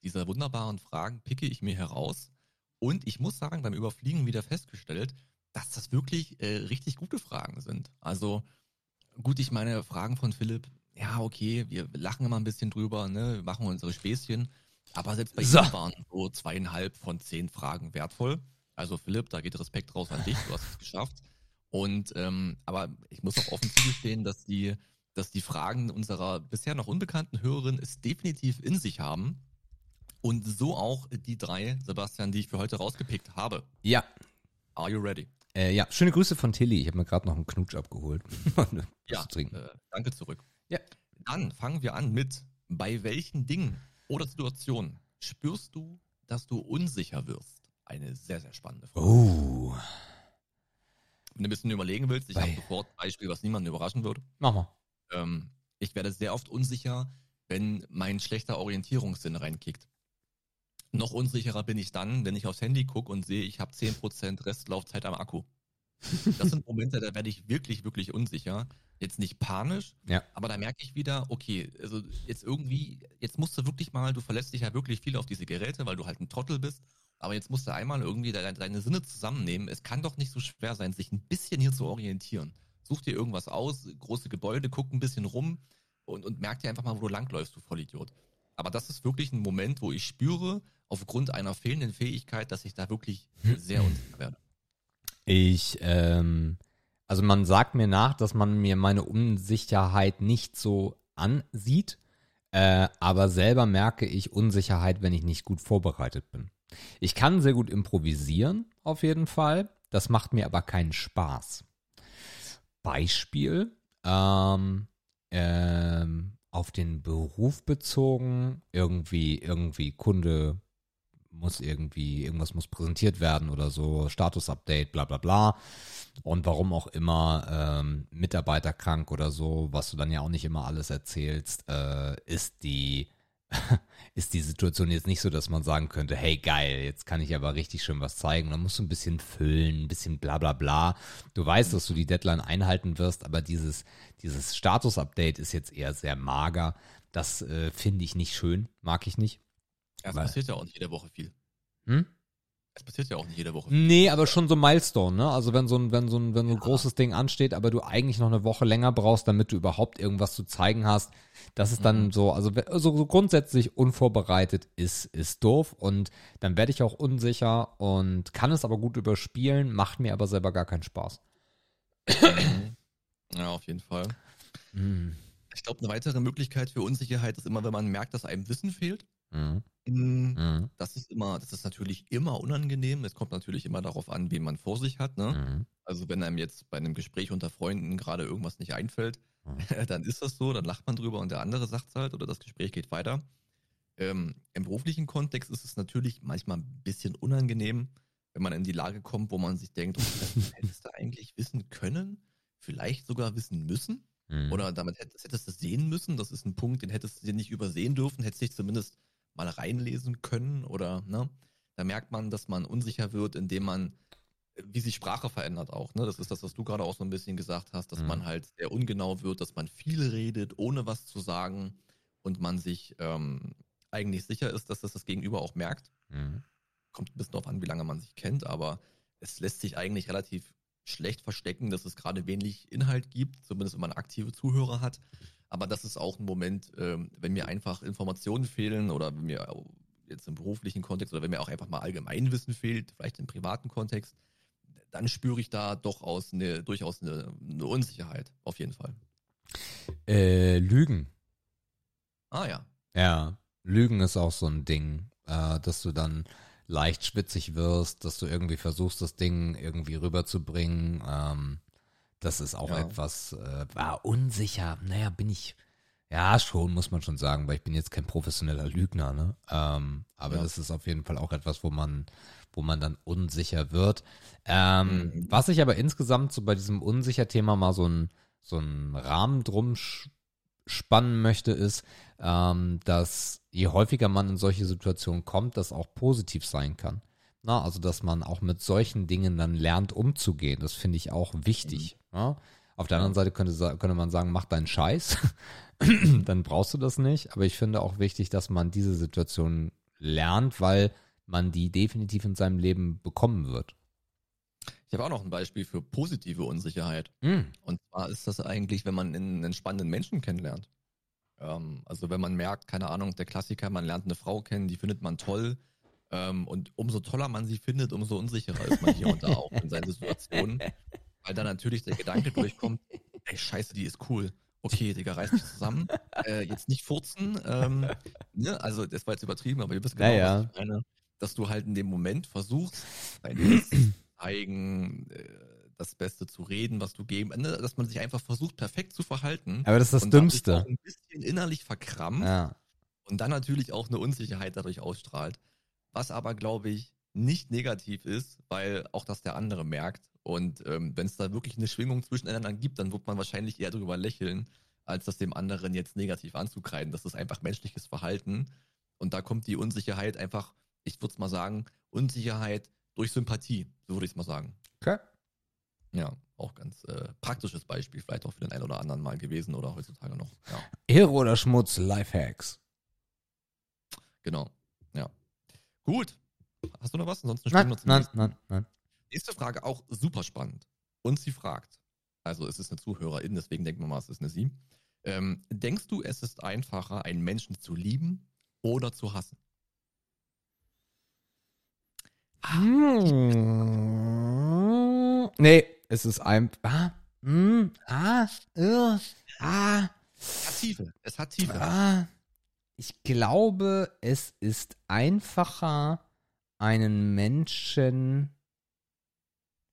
S2: dieser wunderbaren Fragen picke ich mir heraus? Und ich muss sagen, beim Überfliegen wieder festgestellt, dass das wirklich äh, richtig gute Fragen sind. Also gut, ich meine, Fragen von Philipp, ja, okay, wir lachen immer ein bisschen drüber, ne, wir machen unsere Späßchen. Aber selbst bei
S1: So.
S2: ihm waren so zweieinhalb von zehn Fragen wertvoll. Also Philipp, da geht Respekt raus an dich, du hast es geschafft. Und ähm, aber ich muss auch offen zugestehen, dass die, dass die Fragen unserer bisher noch unbekannten Hörerin es definitiv in sich haben. Und so auch die drei, Sebastian, die ich für heute rausgepickt habe.
S1: Ja,
S2: Are you ready?
S1: äh, ja. Schöne Grüße von Tilly. Ich habe mir gerade noch einen Knutsch abgeholt.
S2: Ja,
S1: zu.
S2: Äh, danke zurück.
S1: Ja.
S2: Dann fangen wir an mit, bei welchen Dingen oder Situationen spürst du, dass du unsicher wirst? Eine sehr, sehr spannende Frage.
S1: Oh,
S2: Wenn du ein bisschen überlegen willst, ich habe sofort ein Beispiel, was niemanden überraschen würde.
S1: mach mal.
S2: Ähm, ich werde sehr oft unsicher, wenn mein schlechter Orientierungssinn reinkickt. Noch unsicherer bin ich dann, wenn ich aufs Handy gucke und sehe, ich habe 10% Restlaufzeit am Akku. Das sind Momente, da werde ich wirklich, wirklich unsicher. Jetzt nicht panisch,
S1: Ja.
S2: aber da merke ich wieder, okay, also jetzt irgendwie, jetzt musst du wirklich mal, du verlässt dich ja wirklich viel auf diese Geräte, weil du halt ein Trottel bist, aber jetzt musst du einmal irgendwie deine, deine Sinne zusammennehmen. Es kann doch nicht so schwer sein, sich ein bisschen hier zu orientieren. Such dir irgendwas aus, große Gebäude, guck ein bisschen rum und, und merk dir einfach mal, wo du langläufst, du Vollidiot. Aber das ist wirklich ein Moment, wo ich spüre, aufgrund einer fehlenden Fähigkeit, dass ich da wirklich sehr unsicher werde.
S1: Ich, ähm, also man sagt mir nach, dass man mir meine Unsicherheit nicht so ansieht, äh, aber selber merke ich Unsicherheit, wenn ich nicht gut vorbereitet bin. Ich kann sehr gut improvisieren, auf jeden Fall. Das macht mir aber keinen Spaß. Beispiel, ähm, ähm, auf den Beruf bezogen, irgendwie, irgendwie Kunde muss irgendwie, irgendwas muss präsentiert werden oder so, Status-Update, bla bla bla. Und warum auch immer, ähm, Mitarbeiter krank oder so, was du dann ja auch nicht immer alles erzählst, äh, ist die, ist die Situation jetzt nicht so, dass man sagen könnte, hey geil, jetzt kann ich aber richtig schön was zeigen. Dann musst du ein bisschen füllen, ein bisschen bla bla bla. Du weißt, dass du die Deadline einhalten wirst, aber dieses, dieses Status-Update ist jetzt eher sehr mager. Das äh, finde ich nicht schön, mag ich nicht.
S2: Es
S1: Weil-
S2: passiert ja auch nicht jede Woche viel.
S1: Hm?
S2: Es passiert ja auch nicht jede Woche.
S1: Nee, aber schon so Milestone, ne? Also wenn so ein, wenn so ein, wenn so ein großes Ding ansteht, aber du eigentlich noch eine Woche länger brauchst, damit du überhaupt irgendwas zu zeigen hast, das ist dann so, also so, so grundsätzlich unvorbereitet ist, ist doof und dann werde ich auch unsicher und kann es aber gut überspielen, macht mir aber selber gar keinen Spaß.
S2: Ja, auf jeden Fall.
S1: Mhm.
S2: Ich glaube, eine weitere Möglichkeit für Unsicherheit ist immer, wenn man merkt, dass einem Wissen fehlt.
S1: Mhm.
S2: Mm,
S1: Mhm.
S2: Das ist immer, das ist natürlich immer unangenehm. Es kommt natürlich immer darauf an, wen man vor sich hat. Ne?
S1: Mhm.
S2: Also wenn einem jetzt bei einem Gespräch unter Freunden gerade irgendwas nicht einfällt, dann ist das so, dann lacht man drüber und der andere sagt halt oder das Gespräch geht weiter. Ähm, Im beruflichen Kontext ist es natürlich manchmal ein bisschen unangenehm, wenn man in die Lage kommt, wo man sich denkt, okay, das hättest du eigentlich wissen können, vielleicht sogar wissen müssen.
S1: Mhm.
S2: Oder damit hättest, hättest du es sehen müssen. Das ist ein Punkt, den hättest du dir nicht übersehen dürfen, hättest dich zumindest mal reinlesen können. Oder, ne? Da merkt man, dass man unsicher wird, indem man, wie sich Sprache verändert auch. Ne? Das ist das, was du gerade auch so ein bisschen gesagt hast, dass
S1: Mhm.
S2: man halt sehr ungenau wird, dass man viel redet, ohne was zu sagen und man sich ähm, eigentlich sicher ist, dass das das Gegenüber auch merkt
S1: Mhm.
S2: kommt ein bisschen darauf an, wie lange man sich kennt, aber es lässt sich eigentlich relativ schlecht verstecken, dass es gerade wenig Inhalt gibt, zumindest wenn man aktive Zuhörer hat. Aber das ist auch ein Moment, ähm, wenn mir einfach Informationen fehlen oder wenn mir jetzt im beruflichen Kontext oder wenn mir auch einfach mal Allgemeinwissen fehlt, vielleicht im privaten Kontext, dann spüre ich da doch aus eine, durchaus eine, eine Unsicherheit, auf jeden Fall.
S1: Äh, Lügen.
S2: Ah ja.
S1: Ja, Lügen ist auch so ein Ding, äh, dass du dann leicht schwitzig wirst, dass du irgendwie versuchst, das Ding irgendwie rüberzubringen. Ähm, das ist auch
S2: Ja.
S1: etwas, äh, war unsicher. Naja, bin ich, ja, schon, muss man schon sagen, weil ich bin jetzt kein professioneller Lügner, ne? Ähm, aber
S2: Ja.
S1: das ist auf jeden Fall auch etwas, wo man, wo man dann unsicher wird. Ähm,
S2: Mhm.
S1: Was ich aber insgesamt so bei diesem Unsicher-Thema mal so ein, so ein Rahmen drum spannen möchte, ist, ähm, dass je häufiger man in solche Situationen kommt, das auch positiv sein kann. Na, also dass man auch mit solchen Dingen dann lernt umzugehen. Das finde ich auch wichtig. Ja? Auf der anderen Seite könnte, könnte man sagen, mach deinen Scheiß. dann brauchst du das nicht. Aber ich finde auch wichtig, dass man diese Situation lernt, weil man die definitiv in seinem Leben bekommen wird.
S2: Ich habe auch noch ein Beispiel für positive Unsicherheit.
S1: Mm.
S2: Und zwar ist das eigentlich, wenn man einen entspannenden Menschen kennenlernt. Ähm, also wenn man merkt, keine Ahnung, der Klassiker, man lernt eine Frau kennen, die findet man toll. Ähm, und umso toller man sie findet, umso unsicherer ist man hier und da auch in seinen Situationen. Weil dann natürlich der Gedanke durchkommt, ey, scheiße, die ist cool. Okay, Digga, reiß dich zusammen. Äh, jetzt nicht furzen. Ähm, ne? Also das war jetzt übertrieben, aber ihr wisst genau,
S1: Naja.
S2: was ich meine. Dass du halt in dem Moment versuchst, dein Bestes zeigen, äh, das Beste zu reden, was du geben, ne? dass man sich einfach versucht, perfekt zu verhalten.
S1: Aber das ist das
S2: und
S1: Dümmste.
S2: ein bisschen innerlich verkrampft
S1: Ja.
S2: und dann natürlich auch eine Unsicherheit dadurch ausstrahlt. Was aber, glaube ich, nicht negativ ist, weil auch das der andere merkt. Und ähm, wenn es da wirklich eine Schwingung zwischeneinander gibt, dann wird man wahrscheinlich eher drüber lächeln, als das dem anderen jetzt negativ anzukreiden. Das ist einfach menschliches Verhalten. Und da kommt die Unsicherheit einfach, ich würde es mal sagen, Unsicherheit durch Sympathie, so würde ich es mal sagen.
S1: Okay.
S2: Ja, auch ganz äh, praktisches Beispiel, vielleicht auch für den einen oder anderen mal gewesen oder heutzutage noch. Ja.
S1: Ehre oder Schmutz, Lifehacks.
S2: Genau. Gut. Hast du noch was? Ansonsten
S1: Nein,
S2: wir zum
S1: nein,
S2: nächsten.
S1: nein, nein.
S2: Nächste Frage auch super spannend. Und sie fragt, also es ist eine Zuhörerin, deswegen denken wir mal, es ist eine sie. Ähm, denkst du, es ist einfacher, einen Menschen zu lieben oder zu hassen?
S1: Hm. Nee, es ist ein. Ah, hm, ah, äh, ah,
S2: Es hat Tiefe. Es hat Tiefe.
S1: ah. Ich glaube, es ist einfacher, einen Menschen.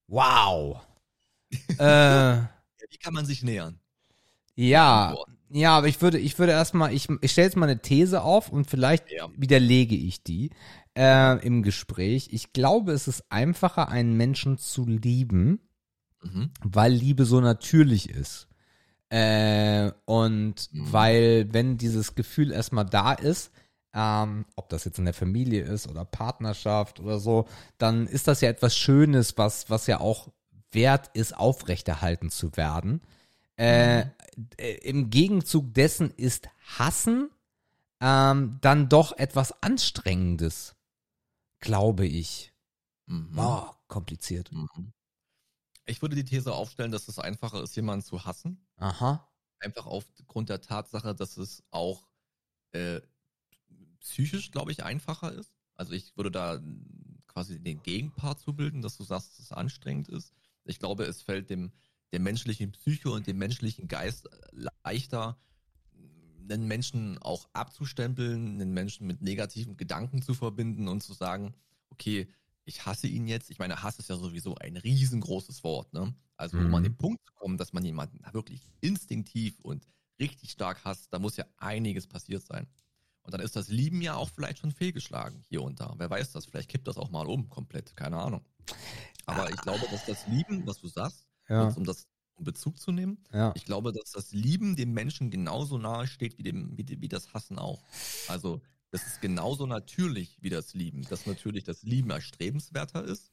S1: Wow. äh,
S2: Wie kann man sich nähern?
S1: ja, ja, aber ich würde, ich würde erstmal, ich, ich stelle jetzt mal eine These auf und vielleicht
S2: Ja.
S1: widerlege ich die äh, im Gespräch. Ich glaube, es ist einfacher, einen Menschen zu lieben,
S2: Mhm.
S1: weil Liebe so natürlich ist. Äh, und
S2: Mhm.
S1: weil, wenn dieses Gefühl erstmal da ist, ähm, ob das jetzt in der Familie ist oder Partnerschaft oder so, dann ist das ja etwas Schönes, was, was ja auch wert ist, aufrechterhalten zu werden. Äh, äh, Im Gegenzug dessen ist Hassen ähm, dann doch etwas Anstrengendes, glaube ich.
S2: Mhm.
S1: Boah, kompliziert.
S2: Mhm. Ich würde die These aufstellen, dass es einfacher ist, jemanden zu hassen.
S1: Aha.
S2: Einfach aufgrund der Tatsache, dass es auch äh, psychisch, glaube ich, einfacher ist. Also ich würde da quasi den Gegenpart zubilden, dass du sagst, dass es anstrengend ist. Ich glaube, es fällt dem, dem menschlichen Psyche und dem menschlichen Geist leichter, einen Menschen auch abzustempeln, einen Menschen mit negativen Gedanken zu verbinden und zu sagen, okay, ich hasse ihn jetzt. Ich meine, Hass ist ja sowieso ein riesengroßes Wort, ne? Also, um
S1: Mhm.
S2: an den Punkt zu kommen, dass man jemanden wirklich instinktiv und richtig stark hasst, da muss ja einiges passiert sein. Und dann ist das Lieben ja auch vielleicht schon fehlgeschlagen hier und da. Wer weiß das? Vielleicht kippt das auch mal um, komplett. Keine Ahnung. Aber ich glaube, dass das Lieben, was du sagst,
S1: Ja,
S2: um das um Bezug zu nehmen,
S1: ja.
S2: ich glaube, dass das Lieben dem Menschen genauso nahe steht wie, dem, wie, wie das Hassen auch. Also, das ist genauso natürlich wie das Lieben. Dass natürlich das Lieben erstrebenswerter ist,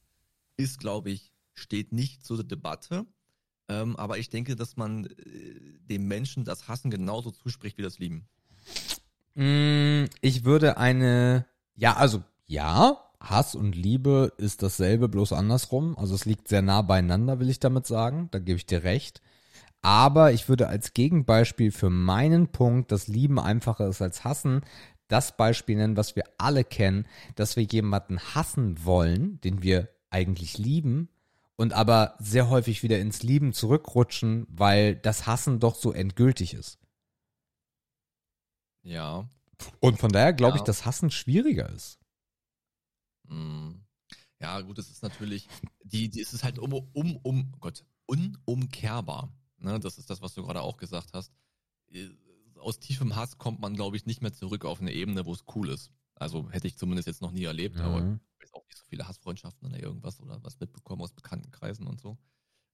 S2: ist, glaube ich, steht nicht zur Debatte. Ähm, aber ich denke, dass man äh, dem Menschen das Hassen genauso zuspricht wie das Lieben.
S1: Mm, Ich würde eine, ja, also ja, Hass und Liebe ist dasselbe, bloß andersrum. Also es liegt sehr nah beieinander, will ich damit sagen. Da gebe ich dir recht. Aber ich würde als Gegenbeispiel für meinen Punkt, dass Lieben einfacher ist als Hassen, das Beispiel nennen, was wir alle kennen, dass wir jemanden hassen wollen, den wir eigentlich lieben, und aber sehr häufig wieder ins Lieben zurückrutschen, weil das Hassen doch so endgültig ist.
S2: Ja.
S1: Und von daher glaube
S2: Ja.
S1: ich, dass Hassen schwieriger ist.
S2: Mm. Ja, gut, es ist natürlich, die, die, es ist halt um, um, um, oh Gott, unumkehrbar. Ne? Das ist das, was du gerade auch gesagt hast. Aus tiefem Hass kommt man, glaube ich, nicht mehr zurück auf eine Ebene, wo es cool ist. Also hätte ich zumindest jetzt noch nie erlebt, aber
S1: Mhm.
S2: ich weiß auch nicht so viele Hassfreundschaften oder irgendwas oder was mitbekommen aus bekannten Kreisen und so.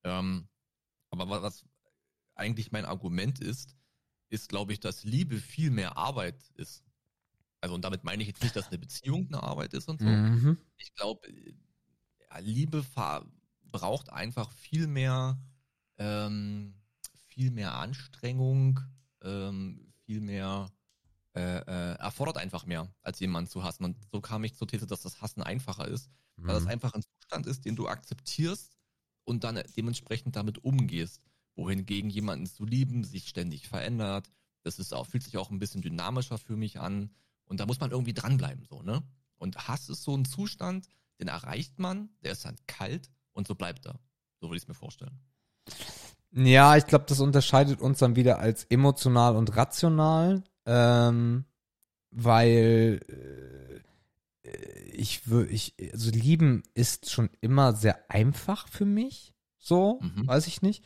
S2: Ähm, aber wa- was eigentlich mein Argument ist, ist, glaube ich, dass Liebe viel mehr Arbeit ist. Also, und damit meine ich jetzt nicht, dass eine Beziehung eine Arbeit ist und so.
S1: Mhm.
S2: Ich glaube, Liebe braucht einfach viel mehr, ähm, viel mehr Anstrengung, ähm, viel mehr, äh, äh, erfordert einfach mehr, als jemanden zu hassen. Und so kam ich zur These, dass das Hassen einfacher ist, weil das
S1: Mhm.
S2: einfach ein Zustand ist, den du akzeptierst, und dann dementsprechend damit umgehst. Wohingegen jemanden zu lieben sich ständig verändert. Das ist auch, fühlt sich auch ein bisschen dynamischer für mich an. Und da muss man irgendwie dranbleiben, so, ne? Und Hass ist so ein Zustand, den erreicht man, der ist dann kalt und so bleibt er. So würde ich es mir vorstellen.
S1: Ja, ich glaube, das unterscheidet uns dann wieder als emotional und rational, ähm, weil äh, ich würde, ich, also lieben ist schon immer sehr einfach für mich, so,
S2: Mhm.
S1: weiß ich nicht,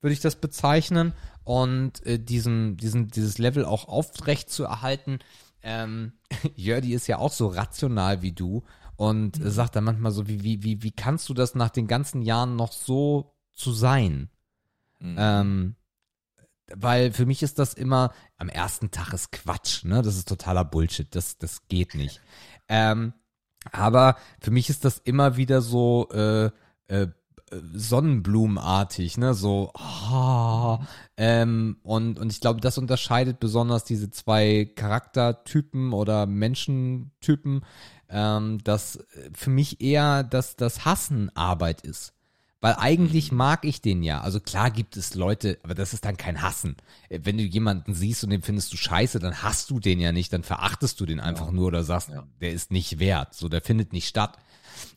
S1: würde ich das bezeichnen und äh, diesen, diesen, dieses Level auch aufrecht zu erhalten. Ähm, Jördi ist ja auch so rational wie du und äh, sagt dann manchmal so, wie, wie, wie, wie kannst du das nach den ganzen Jahren noch so zu sein?
S2: Mhm.
S1: Ähm, weil für mich ist das immer, am ersten Tag ist Quatsch, ne? Das ist totaler Bullshit, das, das geht nicht. Ähm, aber für mich ist das immer wieder so äh, äh, Sonnenblumenartig, ne? So, ah, ähm, und, und ich glaube, das unterscheidet besonders diese zwei Charaktertypen oder Menschentypen, ähm, dass äh, für mich eher das, das Hassen Arbeit ist. Weil eigentlich mag ich den ja. Also klar gibt es Leute, aber das ist dann kein Hassen. Äh, Wenn du jemanden siehst und den findest du scheiße, dann hast du den ja nicht, dann verachtest du den einfach nur oder sagst,
S2: Ja.
S1: der ist nicht wert. So, der findet nicht statt.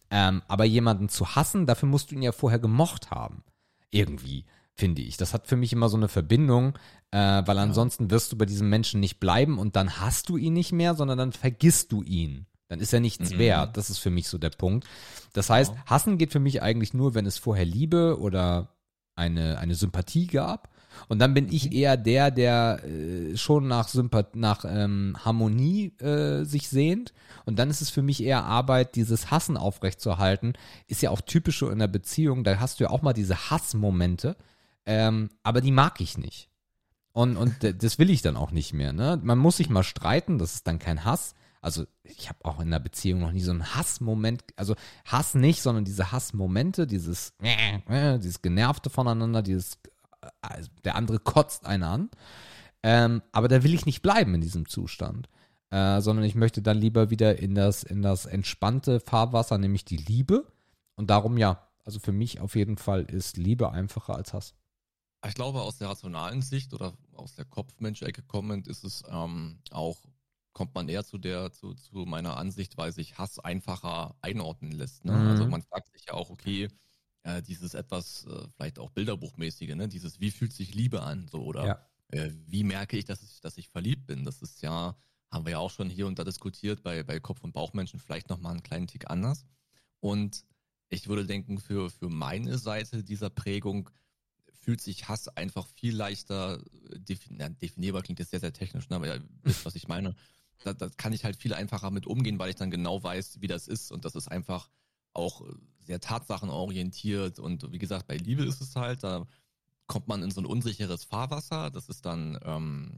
S1: Ähm, aber jemanden zu hassen, dafür musst du ihn ja vorher gemocht haben. Irgendwie, finde ich. Das hat für mich immer so eine Verbindung, äh, weil ansonsten wirst du bei diesem Menschen nicht bleiben und dann hast du ihn nicht mehr, sondern dann vergisst du ihn. Dann ist er nichts
S2: Mhm.
S1: wert. Das ist für mich so der Punkt. Das heißt,
S2: Genau.
S1: hassen geht für mich eigentlich nur, wenn es vorher Liebe oder eine, eine Sympathie gab. Und dann bin
S2: Mhm.
S1: ich eher der, der äh, schon nach, Sympath nach ähm, Harmonie äh, sich sehnt. Und dann ist es für mich eher Arbeit, dieses Hassen aufrechtzuerhalten. Ist ja auch typisch so in der Beziehung. Da hast du ja auch mal diese Hassmomente. Ähm, aber die mag ich nicht. Und, und das will ich dann auch nicht mehr. Ne? Man muss sich mal streiten, das ist dann kein Hass. Also ich habe auch in einer Beziehung noch nie so einen Hassmoment, also Hass nicht, sondern diese Hassmomente, dieses, äh, dieses Genervte voneinander, dieses, äh, der andere kotzt einen an. Ähm, aber da will ich nicht bleiben in diesem Zustand, äh, sondern ich möchte dann lieber wieder in das, in das entspannte Fahrwasser, nämlich die Liebe. Und darum ja, also für mich auf jeden Fall ist Liebe einfacher als Hass.
S2: Ich glaube, aus der rationalen Sicht oder aus der Kopfmensch-Ecke kommend ist es ähm, auch, kommt man eher zu der, zu, zu meiner Ansicht, weil sich Hass einfacher einordnen lässt. Ne?
S1: Mhm.
S2: Also man fragt sich ja auch, okay, äh, dieses etwas, äh, vielleicht auch Bilderbuchmäßige, ne? Dieses, wie fühlt sich Liebe an? So, oder
S1: Ja.
S2: äh, wie merke ich, dass ich, dass ich verliebt bin? Das ist ja, haben wir ja auch schon hier und da diskutiert, bei, bei Kopf- und Bauchmenschen vielleicht nochmal einen kleinen Tick anders. Und ich würde denken, für, für meine Seite dieser Prägung fühlt sich Hass einfach viel leichter äh, defin definierbar, klingt jetzt sehr, sehr technisch, ne? aber ihr wisst, was ich meine. Da, da kann ich halt viel einfacher mit umgehen, weil ich dann genau weiß, wie das ist. Und das ist einfach auch sehr tatsachenorientiert. Und wie gesagt, bei Liebe ist es halt, da kommt man in so ein unsicheres Fahrwasser. Das ist dann, ähm,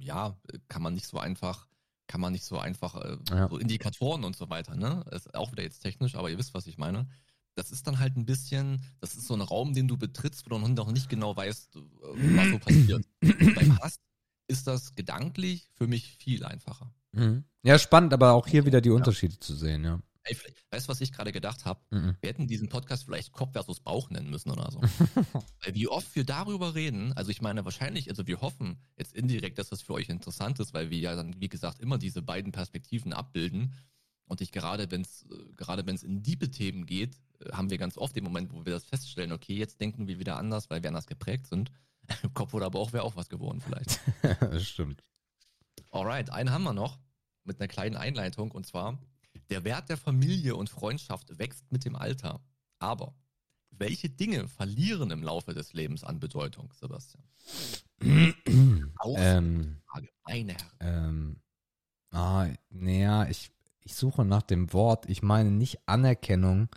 S2: ja, kann man nicht so einfach, kann man nicht so einfach, äh,
S1: Ja.
S2: so Indikatoren und so weiter, ne? Ist auch wieder jetzt technisch, aber ihr wisst, was ich meine. Das ist dann halt ein bisschen, das ist so ein Raum, den du betrittst, wo du noch nicht genau weißt, äh, was so passiert. Beim Hass ist das gedanklich für mich viel einfacher.
S1: Mhm. Ja, spannend, aber auch hier wieder die Unterschiede zu sehen, ja.
S2: Ey, weißt du, was ich gerade gedacht habe?
S1: Mhm.
S2: Wir hätten diesen Podcast vielleicht Kopf versus Bauch nennen müssen oder so. Weil wie oft wir darüber reden, also ich meine wahrscheinlich, also wir hoffen jetzt indirekt, dass das für euch interessant ist, weil wir ja dann, wie gesagt, immer diese beiden Perspektiven abbilden. Und ich gerade, wenn es gerade wenn es in diebe Themen geht, äh, haben wir ganz oft den Moment, wo wir das feststellen, okay, jetzt denken wir wieder anders, weil wir anders geprägt sind. Kopf oder Bauch wäre auch was geworden vielleicht.
S1: das stimmt.
S2: Alright, einen haben wir noch mit einer kleinen Einleitung und zwar, der Wert der Familie und Freundschaft wächst mit dem Alter. Aber welche Dinge verlieren im Laufe des Lebens an Bedeutung, Sebastian? Auch
S1: ähm,
S2: Frage, meine Herren.
S1: ähm, ah, naja, ich, ich suche nach dem Wort. Ich meine nicht Anerkennung,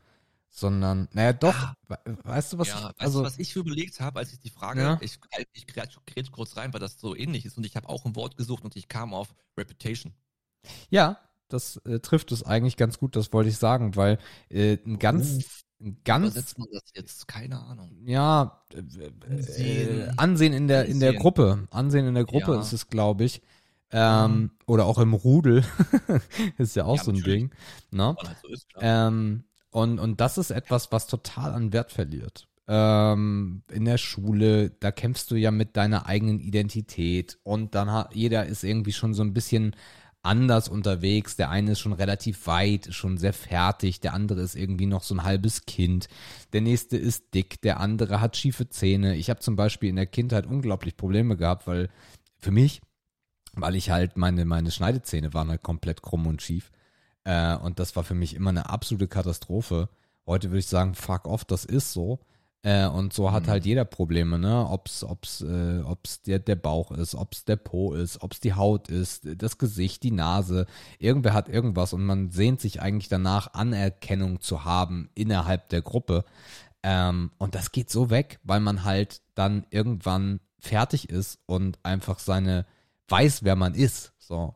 S1: sondern, naja, doch,
S2: Ah.
S1: we- weißt du, was
S2: ja,
S1: ich,
S2: weißt
S1: also,
S2: du, was ich überlegt habe, als ich die Frage,
S1: Ja.
S2: ich, ich grätsch grätsch kurz rein, weil das so ähnlich ist und ich habe auch ein Wort gesucht und ich kam auf Reputation.
S1: ja, das äh, trifft es eigentlich ganz gut, das wollte ich sagen, weil äh, ein ganz, ein ganz,
S2: Übersetzt man das jetzt? Keine Ahnung.
S1: ja, äh, äh,
S2: Ansehen.
S1: Ansehen in der, in der. Gruppe, Ansehen in der Gruppe
S2: Ja.
S1: ist es, glaube ich, ähm, oder auch im Rudel, ist ja auch
S2: Ja,
S1: so ein
S2: natürlich.
S1: Ding, ne?
S2: Man halt so ist.
S1: Ähm, Und, und das ist etwas, was total an Wert verliert. Ähm, in der Schule, da kämpfst du ja mit deiner eigenen Identität und dann hat jeder ist irgendwie schon so ein bisschen anders unterwegs. Der eine ist schon relativ weit, schon sehr fertig, der andere ist irgendwie noch so ein halbes Kind, der nächste ist dick, der andere hat schiefe Zähne. Ich habe zum Beispiel in der Kindheit unglaublich Probleme gehabt, weil für mich, weil ich halt meine, meine Schneidezähne waren halt komplett krumm und schief. Äh, und das war für mich immer eine absolute Katastrophe. Heute würde ich sagen, fuck off, das ist so. Äh, und so hat
S2: Mhm.
S1: halt jeder Probleme, ne? Ob's, ob's, äh, ob's der, der Bauch ist, ob's der Po ist, ob's die Haut ist, das Gesicht, die Nase. Irgendwer hat irgendwas und man sehnt sich eigentlich danach, Anerkennung zu haben innerhalb der Gruppe. Ähm, und das geht so weg, weil man halt dann irgendwann fertig ist und einfach seine, weiß, wer man ist. So.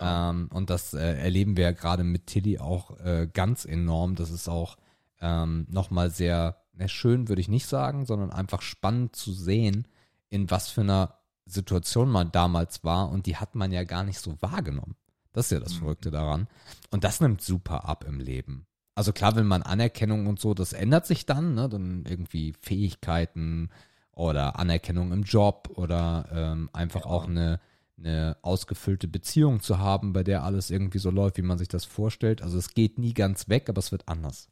S1: Ähm, und das äh, erleben wir ja gerade mit Tilly auch äh, ganz enorm. Das ist auch ähm, nochmal sehr ne, schön, würde ich nicht sagen, sondern einfach spannend zu sehen, in was für einer Situation man damals war. Und die hat man ja gar nicht so wahrgenommen. Das ist ja das
S2: Mhm.
S1: Verrückte daran. Und das nimmt super ab im Leben. Also klar, wenn man Anerkennung und so, das ändert sich dann, ne? Dann irgendwie Fähigkeiten oder Anerkennung im Job oder ähm, einfach
S2: Ja.
S1: auch eine, eine ausgefüllte Beziehung zu haben, bei der alles irgendwie so läuft, wie man sich das vorstellt. Also es geht nie ganz weg, aber es wird anders.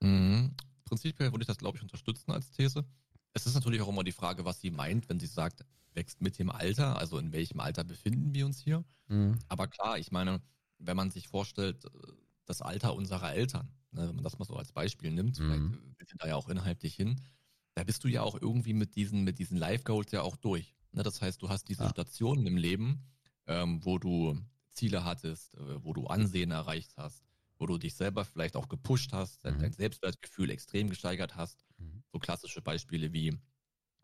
S2: Mhm. Prinzipiell würde ich das, glaube ich, unterstützen als These. Es ist natürlich auch immer die Frage, was sie meint, wenn sie sagt, wächst mit dem Alter, also in welchem Alter befinden wir uns hier.
S1: Mhm.
S2: Aber klar, ich meine, wenn man sich vorstellt, das Alter unserer Eltern, ne, wenn man das mal so als Beispiel nimmt,
S1: Mhm.
S2: vielleicht da ja auch inhaltlich hin, da bist du ja auch irgendwie mit diesen, mit diesen Life-Goals ja auch durch. Ne, das heißt, du hast diese
S1: Ja.
S2: Stationen im Leben, ähm, wo du Ziele hattest, äh, wo du Ansehen erreicht hast, wo du dich selber vielleicht auch gepusht hast, dein,
S1: Mhm.
S2: dein Selbstwertgefühl extrem gesteigert hast.
S1: Mhm.
S2: So klassische Beispiele wie,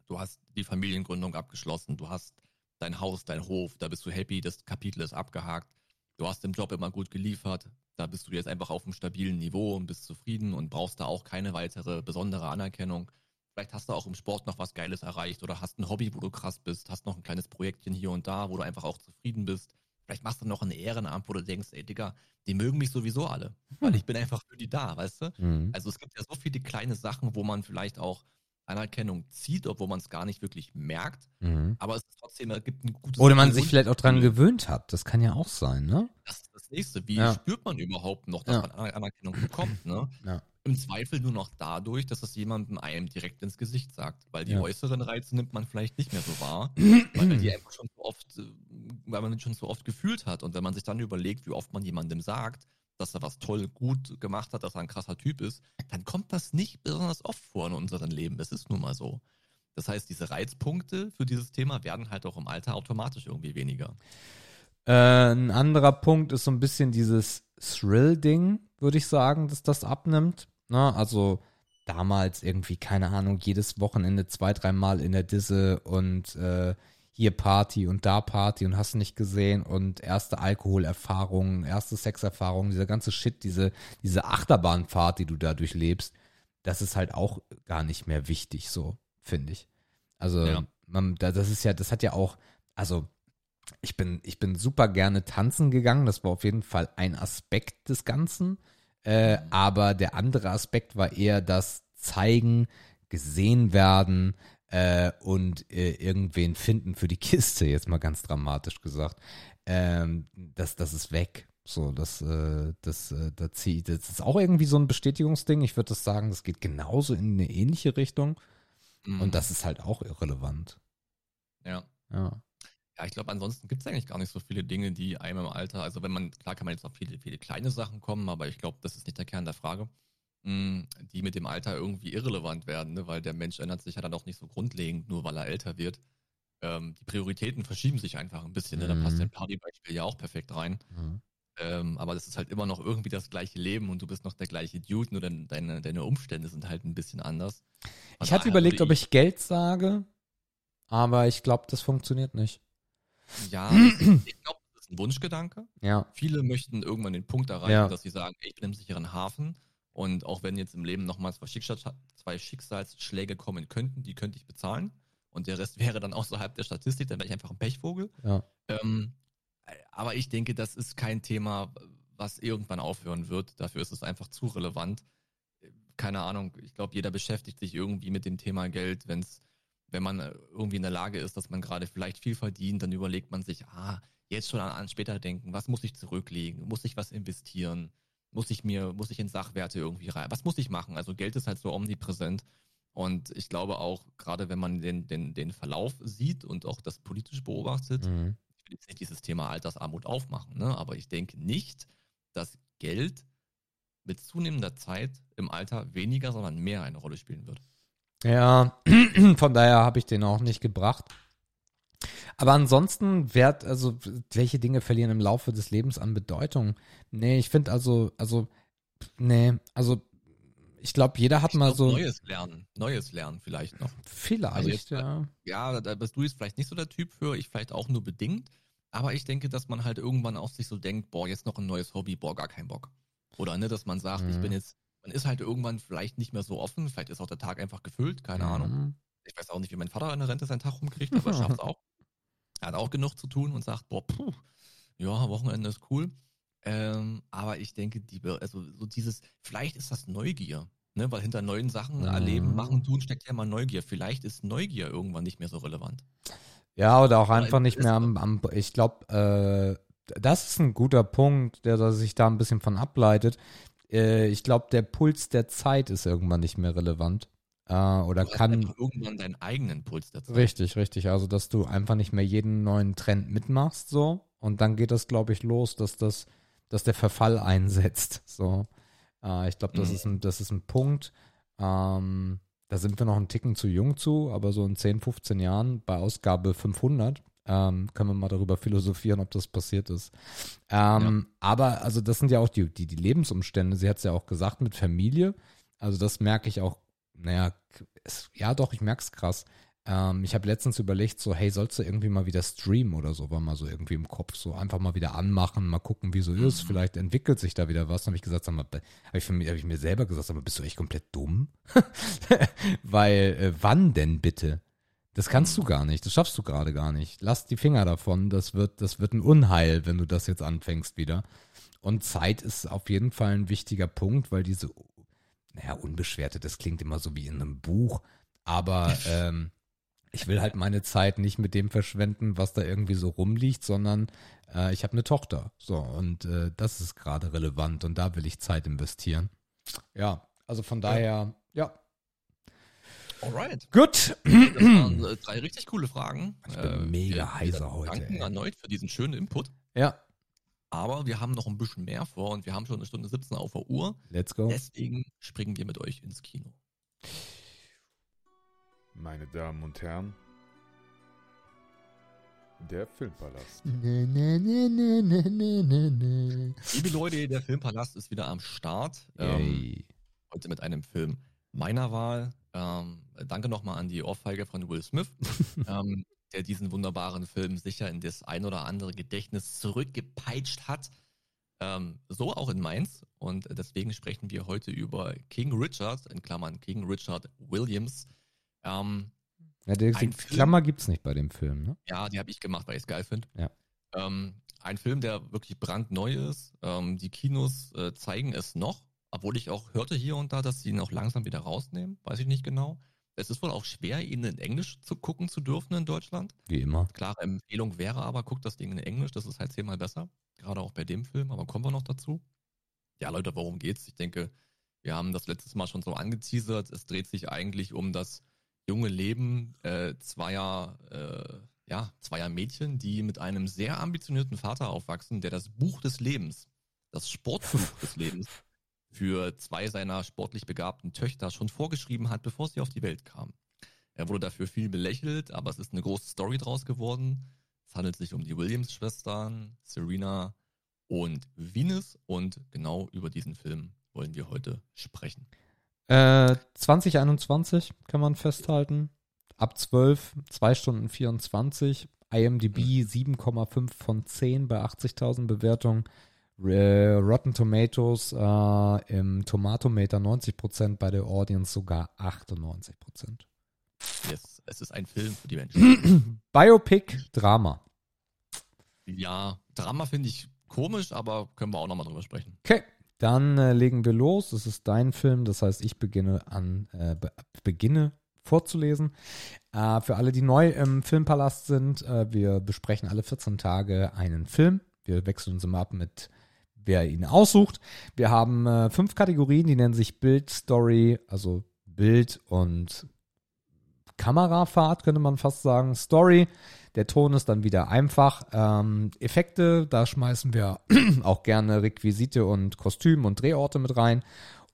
S2: du hast die Familiengründung abgeschlossen, du hast dein Haus, dein Hof, da bist du happy, das Kapitel ist abgehakt. Du hast im Job immer gut geliefert, da bist du jetzt einfach auf einem stabilen Niveau und bist zufrieden und brauchst da auch keine weitere besondere Anerkennung. Vielleicht hast du auch im Sport noch was Geiles erreicht oder hast ein Hobby, wo du krass bist, hast noch ein kleines Projektchen hier und da, wo du einfach auch zufrieden bist. Vielleicht machst du noch ein Ehrenamt, wo du denkst, ey Digga, die mögen mich sowieso alle, weil ich bin einfach für die da, weißt du?
S1: Mhm.
S2: Also es gibt ja so viele kleine Sachen, wo man vielleicht auch Anerkennung zieht, obwohl man es gar nicht wirklich merkt,
S1: Mhm.
S2: aber es ist trotzdem es gibt ein gutes
S1: Oder man sich vielleicht auch dran gewöhnt hat. Das kann ja auch sein, ne?
S2: Das ist das nächste. Wie
S1: Ja.
S2: spürt man überhaupt noch, dass
S1: Ja.
S2: man Aner- Anerkennung bekommt? Ne?
S1: Ja.
S2: Im Zweifel nur noch dadurch, dass es jemandem einem direkt ins Gesicht sagt, weil die
S1: Ja.
S2: äußeren Reize nimmt man vielleicht nicht mehr so wahr, weil man die einfach schon so oft, äh, weil man schon so oft gefühlt hat. Und wenn man sich dann überlegt, wie oft man jemandem sagt, dass er was toll gut gemacht hat, dass er ein krasser Typ ist, dann kommt das nicht besonders oft vor in unserem Leben. Das ist nun mal so. Das heißt, diese Reizpunkte für dieses Thema werden halt auch im Alter automatisch irgendwie weniger.
S1: Äh, ein anderer Punkt ist so ein bisschen dieses Thrill-Ding, würde ich sagen, dass das abnimmt. Ne? Also damals irgendwie, keine Ahnung, jedes Wochenende zwei, dreimal in der Disse und äh, hier Party und da Party und hast nicht gesehen und erste Alkoholerfahrungen, erste Sexerfahrungen, dieser ganze Shit, diese, diese Achterbahnfahrt, die du da durchlebst, das ist halt auch gar nicht mehr wichtig, so, finde ich. Also,
S2: Ja.
S1: man, da- das ist ja, das hat ja auch, also ich bin, ich bin super gerne tanzen gegangen. Das war auf jeden Fall ein Aspekt des Ganzen. Äh, aber der andere Aspekt war eher das Zeigen, gesehen werden äh, und äh, irgendwen finden für die Kiste, jetzt mal ganz dramatisch gesagt. Ähm, das, das ist weg. So, das, äh, das, äh, da zieh, das ist auch irgendwie so ein Bestätigungsding. Ich würde das sagen, das geht genauso in eine ähnliche Richtung.
S2: Mhm.
S1: Und das ist halt auch irrelevant.
S2: ja.
S1: Ja.
S2: Ja, ich glaube, ansonsten gibt es eigentlich gar nicht so viele Dinge, die einem im Alter, also wenn man, klar kann man jetzt auf viele, viele kleine Sachen kommen, aber ich glaube, das ist nicht der Kern der Frage, mh, die mit dem Alter irgendwie irrelevant werden, ne? weil der Mensch ändert sich ja dann auch nicht so grundlegend, nur weil er älter wird. Ähm, die Prioritäten verschieben sich einfach ein bisschen, ne? da passt
S1: Mhm.
S2: dein Partybeispiel ja auch perfekt rein.
S1: Mhm.
S2: Ähm, aber das ist halt immer noch irgendwie das gleiche Leben und du bist noch der gleiche Dude, nur deine, deine, deine Umstände sind halt ein bisschen anders. Von
S1: Ich hatte überlegt,
S2: würde
S1: ob ich Geld sage, aber ich glaube, das funktioniert nicht.
S2: Ja, ich glaube, das ist ein Wunschgedanke.
S1: Ja.
S2: Viele möchten irgendwann den Punkt erreichen,
S1: Ja.
S2: dass sie sagen, ich bin im sicheren Hafen und auch wenn jetzt im Leben nochmal zwei, Schicksal, zwei Schicksalsschläge kommen könnten, die könnte ich bezahlen und der Rest wäre dann außerhalb der Statistik, dann wäre ich einfach ein Pechvogel.
S1: Ja.
S2: Ähm, aber ich denke, das ist kein Thema, was irgendwann aufhören wird. Dafür ist es einfach zu relevant. keine Ahnung, ich glaube, jeder beschäftigt sich irgendwie mit dem Thema Geld, wenn's, wenn man äh, irgendwie in der Lage ist, dass man gerade vielleicht viel verdient, dann überlegt man sich, ah, jetzt schon an, an später denken, was muss ich zurücklegen, muss ich was investieren, muss ich mir, muss ich in Sachwerte irgendwie rein, was muss ich machen? Also Geld ist halt so omnipräsent. Und ich glaube auch, gerade wenn man den, den, den Verlauf sieht und auch das politisch beobachtet,
S1: Mhm.
S2: ich will jetzt nicht dieses Thema Altersarmut aufmachen, ne? aber ich denke nicht, dass Geld mit zunehmender Zeit im Alter weniger, sondern mehr eine Rolle spielen wird.
S1: Ja, von daher habe ich den auch nicht gebracht. Aber ansonsten, wert, also, welche Dinge verlieren im Laufe des Lebens an Bedeutung? Nee, ich finde also, also, nee, also, ich glaube, jeder hat
S2: Ich
S1: mal so,
S2: Neues lernen, Neues lernen vielleicht noch.
S1: vielleicht,
S2: Also jetzt-
S1: ja.
S2: Ja, da bist du jetzt vielleicht nicht so der Typ für, ich vielleicht auch nur bedingt. Aber ich denke, dass man halt irgendwann auch sich so denkt, boah, jetzt noch ein neues Hobby, boah, gar kein Bock. Oder ne, dass man sagt, ich
S1: Mhm.
S2: bin jetzt, man ist halt irgendwann vielleicht nicht mehr so offen, vielleicht ist auch der Tag einfach gefüllt, keine Ahnung.
S1: Mhm.
S2: Ich weiß auch nicht, wie mein Vater in der Rente seinen Tag rumkriegt, aber er schafft auch. Er hat auch genug zu tun und sagt, boah, puh, ja, Wochenende ist cool. Ähm, aber ich denke, die, also so dieses, vielleicht ist das Neugier, ne? Weil hinter neuen Sachen
S1: Mhm.
S2: erleben, machen, tun steckt ja immer Neugier. Vielleicht ist Neugier irgendwann nicht mehr so relevant.
S1: Ja, oder auch einfach nicht
S2: es-
S1: mehr am, am ich glaube, äh, das ist ein guter Punkt, der da sich da ein bisschen von ableitet. Äh, ich glaube, der Puls der Zeit ist irgendwann nicht mehr relevant. Äh, oder
S2: Du hast
S1: kann.
S2: irgendwann deinen eigenen Puls dazu.
S1: Richtig, richtig. Also, dass du einfach nicht mehr jeden neuen Trend mitmachst, so. Und dann geht das, glaube ich, los, dass das, dass der Verfall einsetzt, so. Äh, ich glaube, das
S2: Mhm.
S1: ist ein, das ist ein Punkt. Ähm, da sind wir noch einen Ticken zu jung zu, aber so in 10, 15 Jahren bei Ausgabe 500 ähm, können wir mal darüber philosophieren, ob das passiert ist. Ähm, Aber also das sind ja auch die, die, die Lebensumstände. Sie hat es ja auch gesagt mit Familie. Also das merke ich auch, naja, es, ja doch, ich merke es krass. Ähm, ich habe letztens überlegt, so, hey, sollst du irgendwie mal wieder streamen oder so, war mal so irgendwie im Kopf, so einfach mal wieder anmachen, mal gucken, wie so ist.
S2: Mhm.
S1: Vielleicht entwickelt sich da wieder was. Dann habe ich gesagt, sag mal, habe ich, hab ich mir selber gesagt, sag mal, bist du echt komplett dumm? Weil, äh, wann denn bitte? Das kannst du gar nicht, das schaffst du gerade gar nicht. Lass die Finger davon, das wird, das wird ein Unheil, wenn du das jetzt anfängst wieder. Und Zeit ist auf jeden Fall ein wichtiger Punkt, weil diese, naja, unbeschwerte, das klingt immer so wie in einem Buch, aber ähm, ich will halt meine Zeit nicht mit dem verschwenden, was da irgendwie so rumliegt, sondern äh, ich habe eine Tochter. So, und äh, das ist gerade relevant und da will ich Zeit investieren. Ja, also von daher, ja.
S2: Alright.
S1: Gut.
S2: Das waren äh, drei richtig coole Fragen.
S1: Ich bin mega
S2: wir-
S1: heiser
S2: wir
S1: heute,
S2: Danken
S1: ey.
S2: erneut für diesen schönen Input.
S1: Ja,
S2: Aber wir haben noch ein bisschen mehr vor und wir haben schon eine Stunde 17 auf der Uhr.
S1: let's go.
S2: Deswegen springen wir mit euch ins Kino.
S4: Meine Damen und Herren, der Filmpalast.
S1: Ne, ne, ne, ne, ne, ne.
S2: Liebe Leute, der Filmpalast ist wieder am Start. Ähm, heute mit einem Film meiner Wahl. Ähm, danke nochmal an die Ohrfeige von Will Smith, ähm, der diesen wunderbaren Film sicher in das ein oder andere Gedächtnis zurückgepeitscht hat. Ähm, so auch in Mainz. Und deswegen sprechen wir heute über King Richard, in Klammern King Richard Williams. Ähm,
S1: Ja, die,
S2: Film-
S1: Klammer gibt's nicht bei dem Film, ne?
S2: ja, die habe ich gemacht, weil ich es geil finde.
S1: Ja.
S2: Ähm, ein Film, der wirklich brandneu ist. Ähm, die Kinos äh, zeigen es noch, obwohl ich auch hörte hier und da, dass sie ihn auch langsam wieder rausnehmen. Weiß ich nicht genau. Es ist wohl auch schwer, ihn in Englisch zu gucken zu dürfen in Deutschland.
S1: Wie immer.
S2: Klare Empfehlung wäre aber, guckt das Ding in Englisch, das ist halt zehnmal besser. Gerade auch bei dem Film, aber kommen wir noch dazu. Ja, Leute, worum geht's? Ich denke, wir haben das letztes Mal schon so angeteasert. Es dreht sich eigentlich um das junge Leben äh, zweier, äh, ja, zweier Mädchen, die mit einem sehr ambitionierten Vater aufwachsen, der das Buch des Lebens, das Sportbuch des Lebens, für zwei seiner sportlich begabten Töchter schon vorgeschrieben hat, bevor sie auf die Welt kamen. Er wurde dafür viel belächelt, aber es ist eine große Story draus geworden. Es handelt sich um die Williams-Schwestern, Serena und Venus und genau über diesen Film wollen wir heute sprechen.
S1: Äh, 2021 kann man festhalten. Ab 12, 2 Stunden 24. IMDb 7,5 von 10 bei 80.000 Bewertungen. Rotten Tomatoes äh, im Tomatometer 90%, bei der Audience sogar 98%.
S2: Yes, es ist ein Film für die Menschen.
S1: Biopic, Drama.
S2: ja, Drama finde ich komisch, aber können wir auch nochmal drüber sprechen.
S1: Okay, Dann äh, legen wir los. Es ist dein Film, das heißt, ich beginne an äh, be beginne vorzulesen. Äh, für alle, die neu im Filmpalast sind, äh, wir besprechen alle 14 Tage einen Film. Wir wechseln uns immer ab mit wer ihn aussucht. Wir haben äh, fünf Kategorien, die nennen sich Bild, Story, also Bild und Kamerafahrt, könnte man fast sagen. Story, der Ton ist dann wieder einfach. Ähm, Effekte, da schmeißen wir auch gerne Requisite und Kostüm und Drehorte mit rein.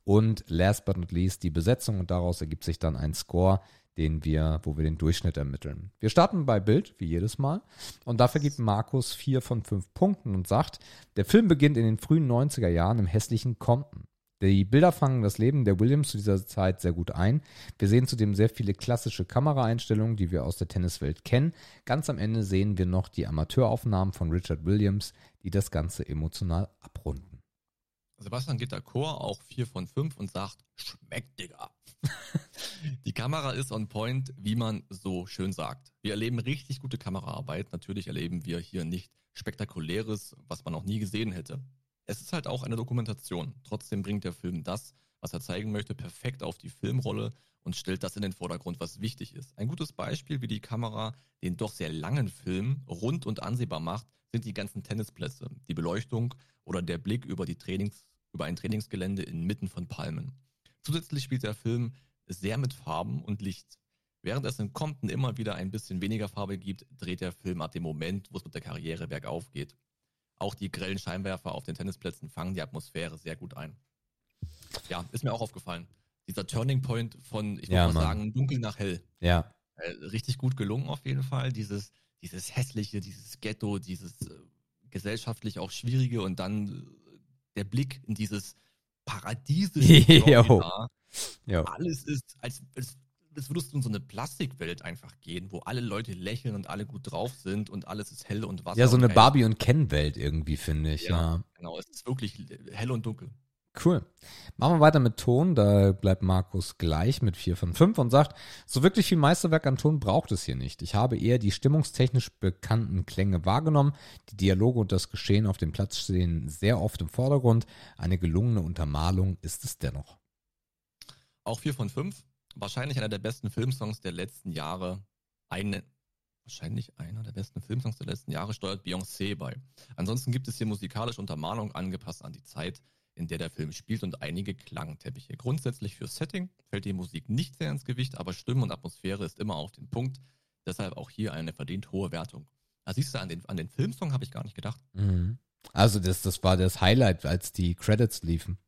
S1: Und last but not least die Besetzung und daraus ergibt sich dann ein Score, den wir, wo wir den Durchschnitt ermitteln. Wir starten bei Bild, wie jedes Mal. Und dafür gibt Markus vier von fünf Punkten und sagt, der Film beginnt in den frühen 90er Jahren im hässlichen Compton. Die Bilder fangen das Leben der Williams zu dieser Zeit sehr gut ein. Wir sehen zudem sehr viele klassische Kameraeinstellungen, die wir aus der Tenniswelt kennen. Ganz am Ende sehen wir noch die Amateuraufnahmen von Richard Williams, die das Ganze emotional abrunden.
S2: Sebastian geht d'accord, auch 4 von 5 und sagt, schmeckt, Digga. die Kamera ist on point, wie man so schön sagt. Wir erleben richtig gute Kameraarbeit. Natürlich erleben wir hier nicht spektakuläres, was man noch nie gesehen hätte. Es ist halt auch eine Dokumentation. Trotzdem bringt der Film das, was er zeigen möchte, perfekt auf die Filmrolle und stellt das in den Vordergrund, was wichtig ist. Ein gutes Beispiel, wie die Kamera den doch sehr langen Film rund und ansehbar macht, sind die ganzen Tennisplätze, die Beleuchtung oder der Blick über, die Trainings, über ein Trainingsgelände inmitten von Palmen. Zusätzlich spielt der Film sehr mit Farben und Licht. Während es in Compton immer wieder ein bisschen weniger Farbe gibt, dreht der Film ab dem Moment, wo es mit der Karriere bergauf geht. Auch die grellen Scheinwerfer auf den Tennisplätzen fangen die Atmosphäre sehr gut ein. Ja, ist mir auch aufgefallen. Dieser Turning Point von, ich würde
S1: Ja,
S2: mal
S1: Mann.
S2: sagen, dunkel nach hell.
S1: Ja,
S2: Äh, richtig gut gelungen auf jeden Fall. Dieses, dieses hässliche, dieses Ghetto, dieses äh, gesellschaftlich auch schwierige und dann äh, der Blick in dieses paradiesische
S1: Jo.
S2: Florida.
S1: ja.
S2: Alles ist, als, als, als würdest du in so eine Plastikwelt einfach gehen, wo alle Leute lächeln und alle gut drauf sind und alles ist hell und Wasser.
S1: Ja, so eine. Barbie- und Ken-Welt irgendwie, finde ich.
S2: Ja.
S1: ja.
S2: Genau, es ist wirklich hell und dunkel.
S1: Cool. Machen wir weiter mit Ton. Da bleibt Markus gleich mit 4 von 5 und sagt, so wirklich viel Meisterwerk an Ton braucht es hier nicht. Ich habe eher die stimmungstechnisch bekannten Klänge wahrgenommen. Die Dialoge und das Geschehen auf dem Platz stehen sehr oft im Vordergrund. Eine gelungene Untermalung ist es dennoch.
S2: Auch 4 von 5. Wahrscheinlich einer der besten Filmsongs der letzten Jahre. Eine, wahrscheinlich einer der besten Filmsongs der letzten Jahre steuert Beyoncé bei. Ansonsten gibt es hier musikalische Untermalung angepasst an die Zeit, in der der Film spielt und einige Klangteppiche. Grundsätzlich für Setting fällt die Musik nicht sehr ins Gewicht, aber Stimme und Atmosphäre ist immer auf den Punkt. Deshalb auch hier eine verdient hohe Wertung. Da siehst du, an den, an den Filmsong habe ich gar nicht gedacht.
S1: Mhm. Also das, das war das Highlight, als die Credits liefen.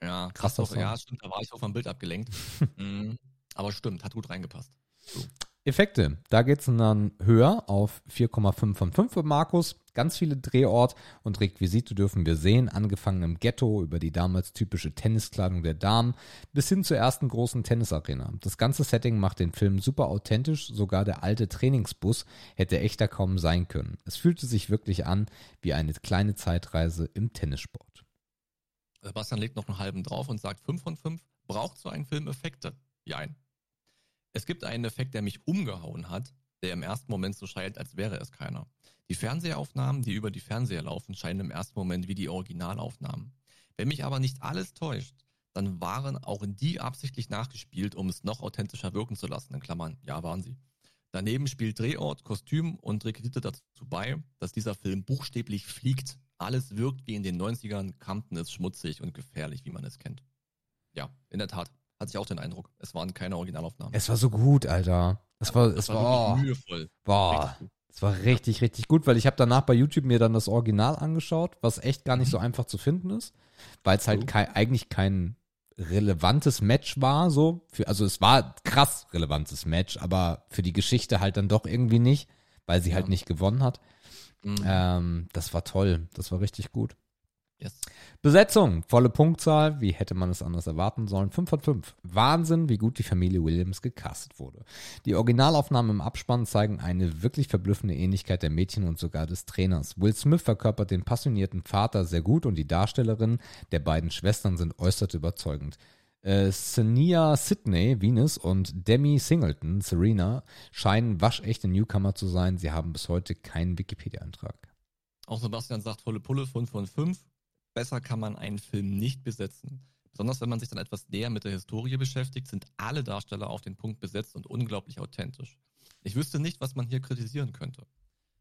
S2: Ja, krass.
S1: Song.
S2: Ja, stimmt, da war ich so vom Bild abgelenkt. Mhm. Aber stimmt, hat gut reingepasst.
S1: Effekte, da geht's dann höher auf 4,5 von 5 für Markus. Ganz viele Drehort und Requisite dürfen wir sehen, angefangen im Ghetto über die damals typische Tenniskleidung der Damen bis hin zur ersten großen Tennisarena. Das ganze Setting macht den Film super authentisch, sogar der alte Trainingsbus hätte echter kaum sein können. Es fühlte sich wirklich an wie eine kleine Zeitreise im Tennissport.
S2: Sebastian legt noch einen halben drauf und sagt 5 von 5. Braucht so ein Film Effekte? Jein. Es gibt einen Effekt, der mich umgehauen hat, der im ersten Moment so scheint, als wäre es keiner. Die Fernsehaufnahmen, die über die Fernseher laufen, scheinen im ersten Moment wie die Originalaufnahmen. Wenn mich aber nicht alles täuscht, dann waren auch die absichtlich nachgespielt, um es noch authentischer wirken zu lassen. In Klammern, ja, waren sie. Daneben spielt Drehort, Kostüm und Requisite dazu bei, dass dieser Film buchstäblich fliegt. Alles wirkt wie in den 90ern. Compton ist schmutzig und gefährlich, wie man es kennt. Ja, in der Tat. Hatte ich auch den Eindruck. Es waren keine Originalaufnahmen.
S1: Es war so gut, Alter. Es war, es
S2: das
S1: war,
S2: war
S1: oh.
S2: mühevoll.
S1: Boah, es war richtig, richtig gut, weil ich habe danach bei YouTube mir dann das Original angeschaut, was echt gar nicht so einfach zu finden ist, weil es halt kei- eigentlich kein relevantes Match war, so. Für, also es war krass relevantes Match, aber für die Geschichte halt dann doch irgendwie nicht, weil sie
S2: Ja.
S1: halt nicht gewonnen hat.
S2: Mhm.
S1: Ähm, das war toll, das war richtig gut.
S2: Yes.
S1: Besetzung, volle Punktzahl, wie hätte man es anders erwarten sollen? 5 von 5. Wahnsinn, wie gut die Familie Williams gecastet wurde. Die Originalaufnahmen im Abspann zeigen eine wirklich verblüffende Ähnlichkeit der Mädchen und sogar des Trainers. Will Smith verkörpert den passionierten Vater sehr gut und die Darstellerinnen der beiden Schwestern sind äußerst überzeugend. Äh, Senia Sidney, Venus und Demi Singleton, Serena, scheinen waschechte Newcomer zu sein. Sie haben bis heute keinen Wikipedia-Eintrag.
S2: Auch Sebastian sagt volle Pulle, 5 von 5. besser kann man einen Film nicht besetzen. Besonders wenn man sich dann etwas näher mit der Historie beschäftigt, sind alle Darsteller auf den Punkt besetzt und unglaublich authentisch. Ich wüsste nicht, was man hier kritisieren könnte.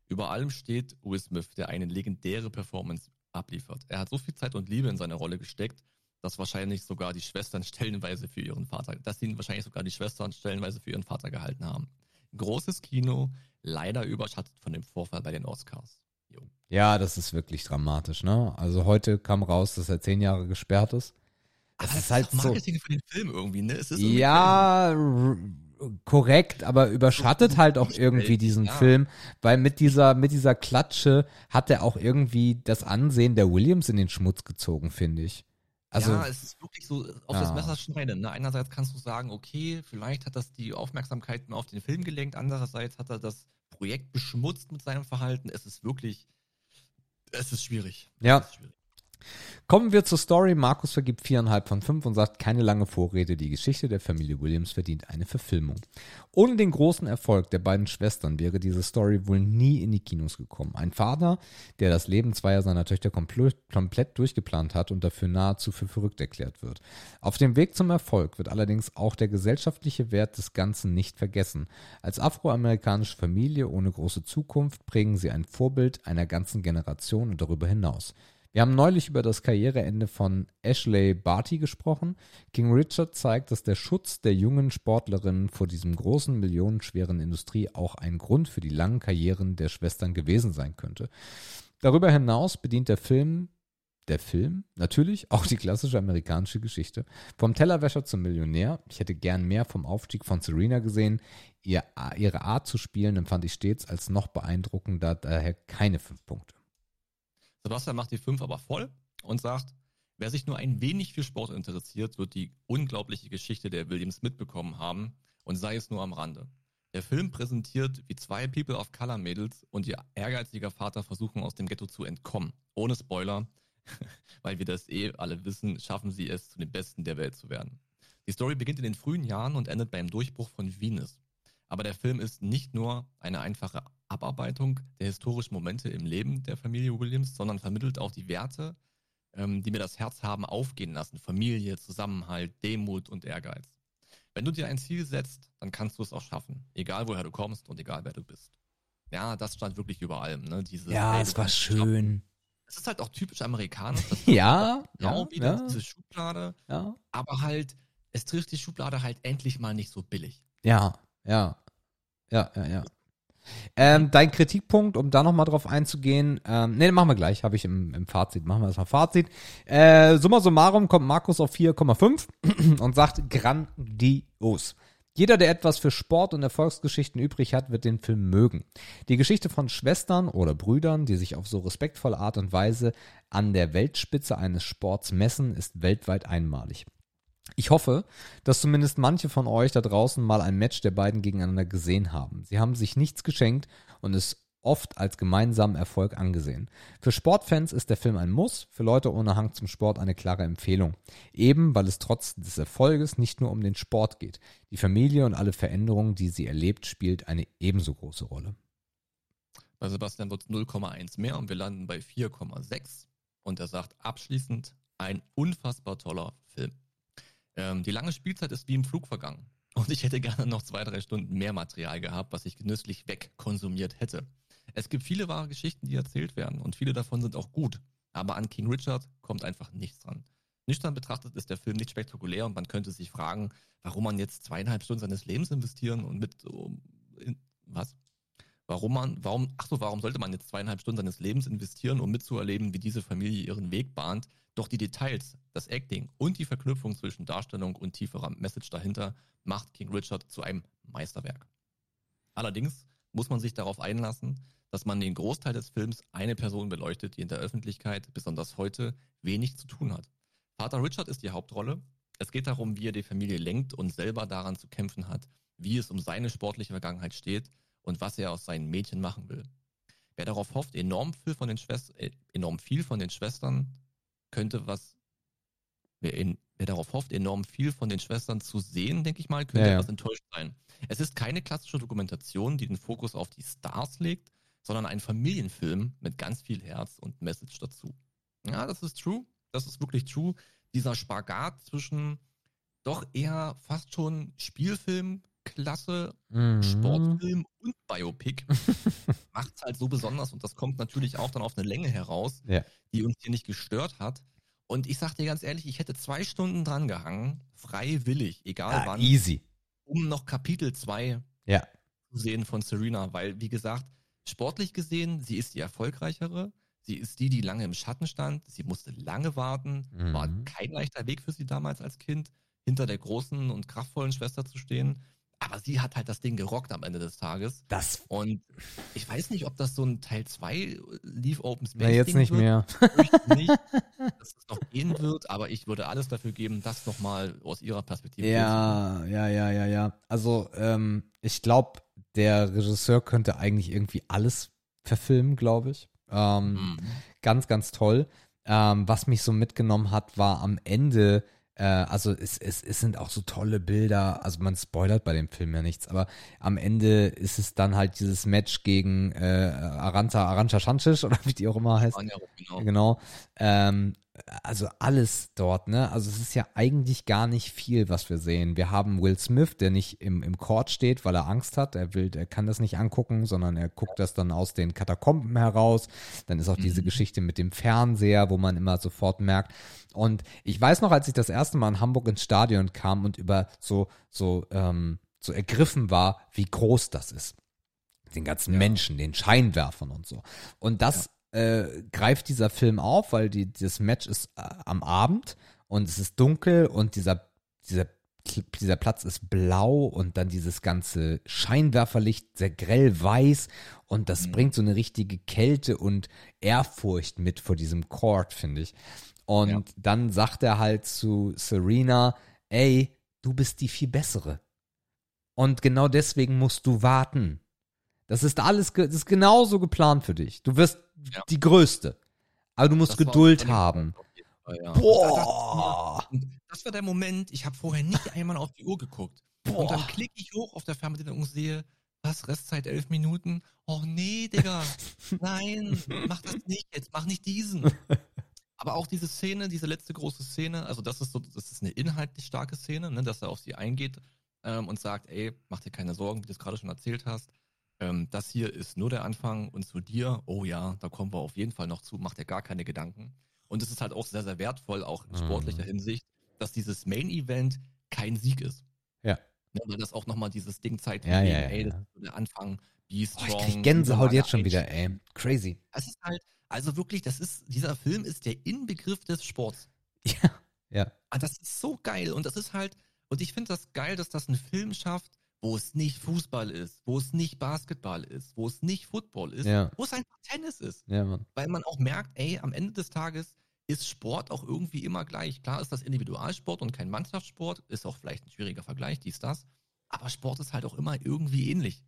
S2: Über allem steht Will Smith, der eine legendäre Performance abliefert. Er hat so viel Zeit und Liebe in seine Rolle gesteckt, dass wahrscheinlich sogar die Schwestern stellenweise für ihren Vater, dass ihn wahrscheinlich sogar die Schwestern stellenweise für ihren Vater gehalten haben. Großes Kino, leider überschattet von dem Vorfall bei den Oscars.
S1: Ja, das ist wirklich dramatisch, ne? Also heute kam raus, dass er zehn Jahre gesperrt ist.
S2: Das
S1: Es ist halt so.
S2: Marketing für den Film irgendwie, ne? Ist irgendwie
S1: Ja, korrekt, aber überschattet halt auch irgendwie diesen
S2: Ja.
S1: Film, weil mit dieser, mit dieser Klatsche hat er auch irgendwie das Ansehen der Williams in den Schmutz gezogen, finde ich. Also,
S2: ja, es ist wirklich so auf
S1: Ja.
S2: das Messer schneiden. Ne? Einerseits kannst du sagen, okay, vielleicht hat das die Aufmerksamkeit mehr auf den Film gelenkt, andererseits hat er das Projekt beschmutzt mit seinem Verhalten. Es ist wirklich, es ist schwierig.
S1: Ja.
S2: Ist schwierig.
S1: Kommen wir zur Story. Markus vergibt viereinhalb von fünf und sagt, keine lange Vorrede, die Geschichte der Familie Williams verdient eine Verfilmung. Ohne den großen Erfolg der beiden Schwestern wäre diese Story wohl nie in die Kinos gekommen. Ein Vater, der das Leben zweier seiner Töchter komplett, durchgeplant hat und dafür nahezu für verrückt erklärt wird. Auf dem Weg zum Erfolg wird allerdings auch der gesellschaftliche Wert des Ganzen nicht vergessen. Als afroamerikanische Familie ohne große Zukunft prägen sie ein Vorbild einer ganzen Generation und darüber hinaus. Wir haben neulich über das Karriereende von Ashley Barty gesprochen. King Richard zeigt, dass der Schutz der jungen Sportlerinnen vor diesem großen, millionenschweren Industrie auch ein Grund für die langen Karrieren der Schwestern gewesen sein könnte. Darüber hinaus bedient der Film, der Film, natürlich auch die klassische amerikanische Geschichte. Vom Tellerwäscher zum Millionär. Ich hätte gern mehr vom Aufstieg von Serena gesehen. Ihr, ihre Art zu spielen empfand ich stets als noch beeindruckender, daher keine fünf Punkte.
S2: Sebastian macht die 5 aber voll und sagt, wer sich nur ein wenig für Sport interessiert, wird die unglaubliche Geschichte der Williams mitbekommen haben und sei es nur am Rande. Der Film präsentiert, wie zwei People of Color Mädels und ihr ehrgeiziger Vater versuchen, aus dem Ghetto zu entkommen. Ohne Spoiler, weil wir das eh alle wissen, schaffen sie es, zu den Besten der Welt zu werden. Die Story beginnt in den frühen Jahren und endet beim Durchbruch von Venus. Aber der Film ist nicht nur eine einfache Abarbeitung der historischen Momente im Leben der Familie Williams, sondern vermittelt auch die Werte, ähm, die mir das Herz haben aufgehen lassen. Familie, Zusammenhalt, Demut und Ehrgeiz. Wenn du dir ein Ziel setzt, dann kannst du es auch schaffen. Egal woher du kommst und egal wer du bist. Ja, das stand wirklich über allem. Ne? Dieses,
S1: Ja, es war schön.
S2: Es ist halt auch typisch amerikanisch.
S1: Ja,
S2: genau
S1: ja,
S2: wieder
S1: ja,
S2: diese Schublade.
S1: ja.
S2: Aber halt, es trifft die Schublade halt endlich mal nicht so billig.
S1: Ja, ja. Ja, ja, ja. Ähm, dein Kritikpunkt, um da nochmal drauf einzugehen, ähm, nee, machen wir gleich, habe ich im, im Fazit. Machen wir erstmal Fazit. Äh, summa summarum kommt Markus auf 4,5 und sagt grandios. Jeder, der etwas für Sport und Erfolgsgeschichten übrig hat, wird den Film mögen. Die Geschichte von Schwestern oder Brüdern, die sich auf so respektvolle Art und Weise an der Weltspitze eines Sports messen, ist weltweit einmalig. Ich hoffe, dass zumindest manche von euch da draußen mal ein Match der beiden gegeneinander gesehen haben. Sie haben sich nichts geschenkt und es oft als gemeinsamen Erfolg angesehen. Für Sportfans ist der Film ein Muss, für Leute ohne Hang zum Sport eine klare Empfehlung. Eben weil es trotz des Erfolges nicht nur um den Sport geht. Die Familie und alle Veränderungen, die sie erlebt, spielt eine ebenso große Rolle.
S2: Bei Sebastian wird es 0,1 mehr und wir landen bei 4,6. Und er sagt abschließend, ein unfassbar toller Film. Ähm, die lange Spielzeit ist wie im Flug vergangen. Und ich hätte gerne noch zwei, drei Stunden mehr Material gehabt, was ich genüsslich wegkonsumiert hätte. Es gibt viele wahre Geschichten, die erzählt werden und viele davon sind auch gut. Aber an King Richard kommt einfach nichts dran. Nüchtern betrachtet ist der Film nicht spektakulär und man könnte sich fragen, warum man jetzt zweieinhalb Stunden seines Lebens investieren und mit um, in, was? Warum man, warum, ach so, warum sollte man jetzt zweieinhalb Stunden seines Lebens investieren, um mitzuerleben, wie diese Familie ihren Weg bahnt? Doch die Details, das Acting und die Verknüpfung zwischen Darstellung und tieferer Message dahinter macht King Richard zu einem Meisterwerk. Allerdings muss man sich darauf einlassen, dass man den Großteil des Films eine Person beleuchtet, die in der Öffentlichkeit, besonders heute, wenig zu tun hat. Vater Richard ist die Hauptrolle. Es geht darum, wie er die Familie lenkt und selber daran zu kämpfen hat, wie es um seine sportliche Vergangenheit steht und was er aus seinen Mädchen machen will. Wer darauf hofft, enorm viel von den, Schwest äh, enorm viel von den Schwestern könnte was, wer, in, wer darauf hofft, enorm viel von den Schwestern zu sehen, denke ich mal, könnte
S1: Ja, ja.
S2: etwas enttäuscht sein. Es ist keine klassische Dokumentation, die den Fokus auf die Stars legt, sondern ein Familienfilm mit ganz viel Herz und Message dazu. Ja, das ist true. Das ist wirklich true. Dieser Spagat zwischen doch eher fast schon Spielfilm, Klasse,
S1: Mhm.
S2: Sportfilm und Biopic macht es halt so besonders und das kommt natürlich auch dann auf eine Länge heraus,
S1: Ja.
S2: die uns hier nicht gestört hat. Und ich sag dir ganz ehrlich, ich hätte zwei Stunden dran gehangen, freiwillig, egal
S1: Ah,
S2: wann,
S1: easy.
S2: um noch Kapitel 2
S1: Ja.
S2: zu sehen von Serena, weil, wie gesagt, sportlich gesehen, sie ist die erfolgreichere. Sie ist die, die lange im Schatten stand. Sie musste lange warten. War
S1: Mhm.
S2: kein leichter Weg für sie damals als Kind, hinter der großen und kraftvollen Schwester zu stehen. Aber sie hat halt das Ding gerockt am Ende des Tages.
S1: Das,
S2: Und ich weiß nicht, ob das so ein Teil 2 Leaf Open Space
S1: na jetzt
S2: Ding
S1: nicht
S2: wird.
S1: mehr.
S2: Ich nicht, dass es noch gehen wird, aber ich würde alles dafür geben, das nochmal aus ihrer Perspektive
S1: Ja, ja, ja, ja, ja. Also, ähm, ich glaube, der Regisseur könnte eigentlich irgendwie alles verfilmen, glaube ich. Ähm,
S2: Mhm.
S1: Ganz, ganz toll. Ähm, was mich so mitgenommen hat, war am Ende, äh, also es, es, es sind auch so tolle Bilder, also man spoilert bei dem Film ja nichts, aber am Ende ist es dann halt dieses Match gegen äh, Aranta, Arantxa Schancic oder wie die auch immer heißt.
S2: Anja, genau.
S1: Genau. Ähm, also alles dort, ne? Also es ist ja eigentlich gar nicht viel, was wir sehen. Wir haben Will Smith, der nicht im, im Court steht, weil er Angst hat. Er will, er kann das nicht angucken, sondern er guckt das dann aus den Katakomben heraus. Dann ist auch diese
S2: Mhm.
S1: Geschichte mit dem Fernseher, wo man immer sofort merkt. Und ich weiß noch, als ich das erste Mal in Hamburg ins Stadion kam und über so, so, ähm, so ergriffen war, wie groß das ist den ganzen
S2: Ja.
S1: Menschen, den Scheinwerfern und so. Und das äh, greift dieser Film auf, weil die, das Match ist äh, am Abend und es ist dunkel und dieser, dieser, dieser Platz ist blau und dann dieses ganze Scheinwerferlicht sehr grell weiß und das
S2: Mhm.
S1: bringt so eine richtige Kälte und Ehrfurcht mit vor diesem Court, finde ich. Und
S2: Ja.
S1: dann sagt er halt zu Serena, ey, du bist die viel bessere. Und genau deswegen musst du warten. Das ist alles, das ist genauso geplant für dich. Du wirst
S2: Ja.
S1: die Größte. Aber du musst
S2: Das
S1: Geduld haben.
S2: Fall, ja.
S1: Boah.
S2: Das war der Moment, ich habe vorher nicht einmal auf die Uhr geguckt. Und dann
S1: Boah.
S2: klicke ich hoch auf der Fernbedienung und sehe, was, Restzeit elf Minuten? Oh nee, Digga. Nein, mach das nicht jetzt, mach nicht diesen. Aber auch diese Szene, diese letzte große Szene, also das ist so, das ist eine inhaltlich starke Szene, ne, dass er auf sie eingeht ähm, und sagt, ey, mach dir keine Sorgen, wie du es gerade schon erzählt hast. Ähm, das hier ist nur der Anfang und zu dir, oh ja, da kommen wir auf jeden Fall noch zu, mach dir gar keine Gedanken. Und es ist halt auch sehr, sehr wertvoll, auch in
S1: Mhm.
S2: sportlicher Hinsicht, dass dieses Main-Event kein Sieg ist. Ne, weil das auch nochmal dieses Ding zeigt,
S1: Ja, ja, ja,
S2: ey, das ist so der Anfang, be strong.
S1: ich krieg Gänsehaut jetzt schon wieder, ey. Crazy.
S2: Es ist halt, also wirklich, das ist, dieser Film ist der Inbegriff des Sports.
S1: Ja. Ja.
S2: Ah, das ist so geil und das ist halt, und ich finde das geil, dass das ein Film schafft, wo es nicht Fußball ist, wo es nicht Basketball ist, wo es nicht Football ist,
S1: Ja.
S2: wo es einfach Tennis ist.
S1: Ja.
S2: Weil man auch merkt, ey, am Ende des Tages ist Sport auch irgendwie immer gleich. Klar ist das Individualsport und kein Mannschaftssport, ist auch vielleicht ein schwieriger Vergleich, dies, das. Aber Sport ist halt auch immer irgendwie ähnlich.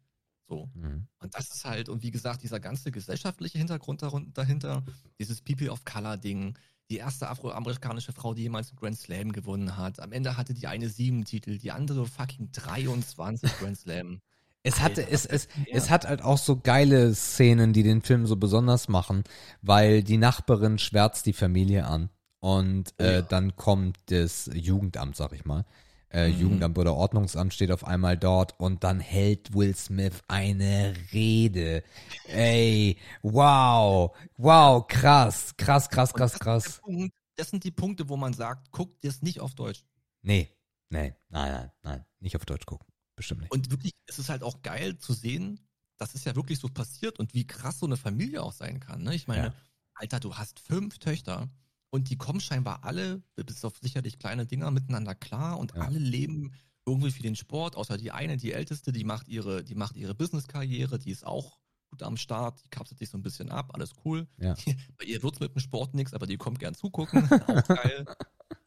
S2: So.
S1: Mhm.
S2: Und das ist halt, und wie gesagt, dieser ganze gesellschaftliche Hintergrund dahinter, dieses People of Color Ding, die erste afroamerikanische Frau, die jemals einen Grand Slam gewonnen hat. Am Ende hatte die eine sieben Titel, die andere fucking 23 Grand Slam.
S1: Es hatte,
S2: Alter,
S1: es, es,
S2: ist
S1: es hat halt auch so geile Szenen, die den Film so besonders machen, weil die Nachbarin schwärzt die Familie an und
S2: Oh
S1: äh,
S2: ja.
S1: dann kommt das Jugendamt, sag ich mal. Äh,
S2: Mhm.
S1: Jugendamt oder Ordnungsamt steht auf einmal dort und dann hält Will Smith eine Rede. Ey, wow, wow, krass, krass, krass, krass,
S2: das
S1: krass.
S2: Punkt, das sind die Punkte, wo man sagt, guckt es nicht auf Deutsch.
S1: Nee, nee, nein, nein, nein, nicht auf Deutsch gucken, bestimmt nicht.
S2: Und wirklich, es ist halt auch geil zu sehen, das ist ja wirklich so passiert und wie krass so eine Familie auch sein kann. Ne? Ich meine,
S1: Ja.
S2: Alter, du hast fünf Töchter und die kommen scheinbar alle, bis auf sicherlich kleine Dinger, miteinander klar und
S1: Ja.
S2: alle leben irgendwie für den Sport, außer die eine, die älteste, die macht ihre, die macht ihre Business-Karriere, die ist auch gut am Start, die kapselt sich so ein bisschen ab, alles cool.
S1: Ja.
S2: Bei ihr wird's mit dem Sport nichts, aber die kommt gern zugucken, auch geil.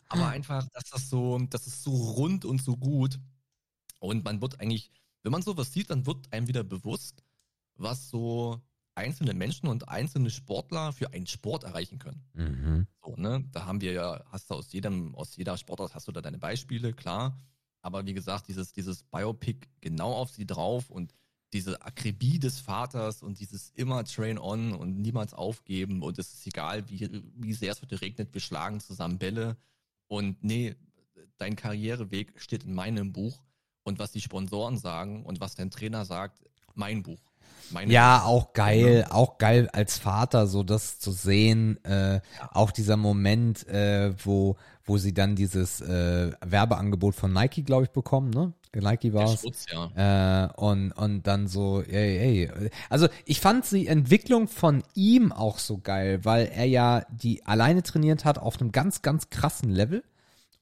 S2: Aber einfach, dass das so, das ist so rund und so gut. Und man wird eigentlich, wenn man sowas sieht, dann wird einem wieder bewusst, was so einzelne Menschen und einzelne Sportler für einen Sport erreichen können.
S1: Mhm.
S2: So, ne? Da haben wir ja, hast du aus jedem, aus jeder Sportart hast du da deine Beispiele, klar. Aber wie gesagt, dieses, dieses Biopic genau auf sie drauf und diese Akribie des Vaters und dieses immer Train on und niemals aufgeben und es ist egal, wie, wie sehr es heute regnet, wir schlagen zusammen Bälle und nee, dein Karriereweg steht in meinem Buch und was die Sponsoren sagen und was dein Trainer sagt, mein Buch. Meine
S1: Ja, auch geil, auch geil als Vater, so das zu sehen. Äh, Auch dieser Moment, äh, wo, wo sie dann dieses äh, Werbeangebot von Nike, glaube ich, bekommen, ne? Nike war es.
S2: Ja.
S1: Äh, und, und dann so, ey, ey. Also ich fand die Entwicklung von ihm auch so geil, weil er ja die alleine trainiert hat auf einem ganz, ganz krassen Level.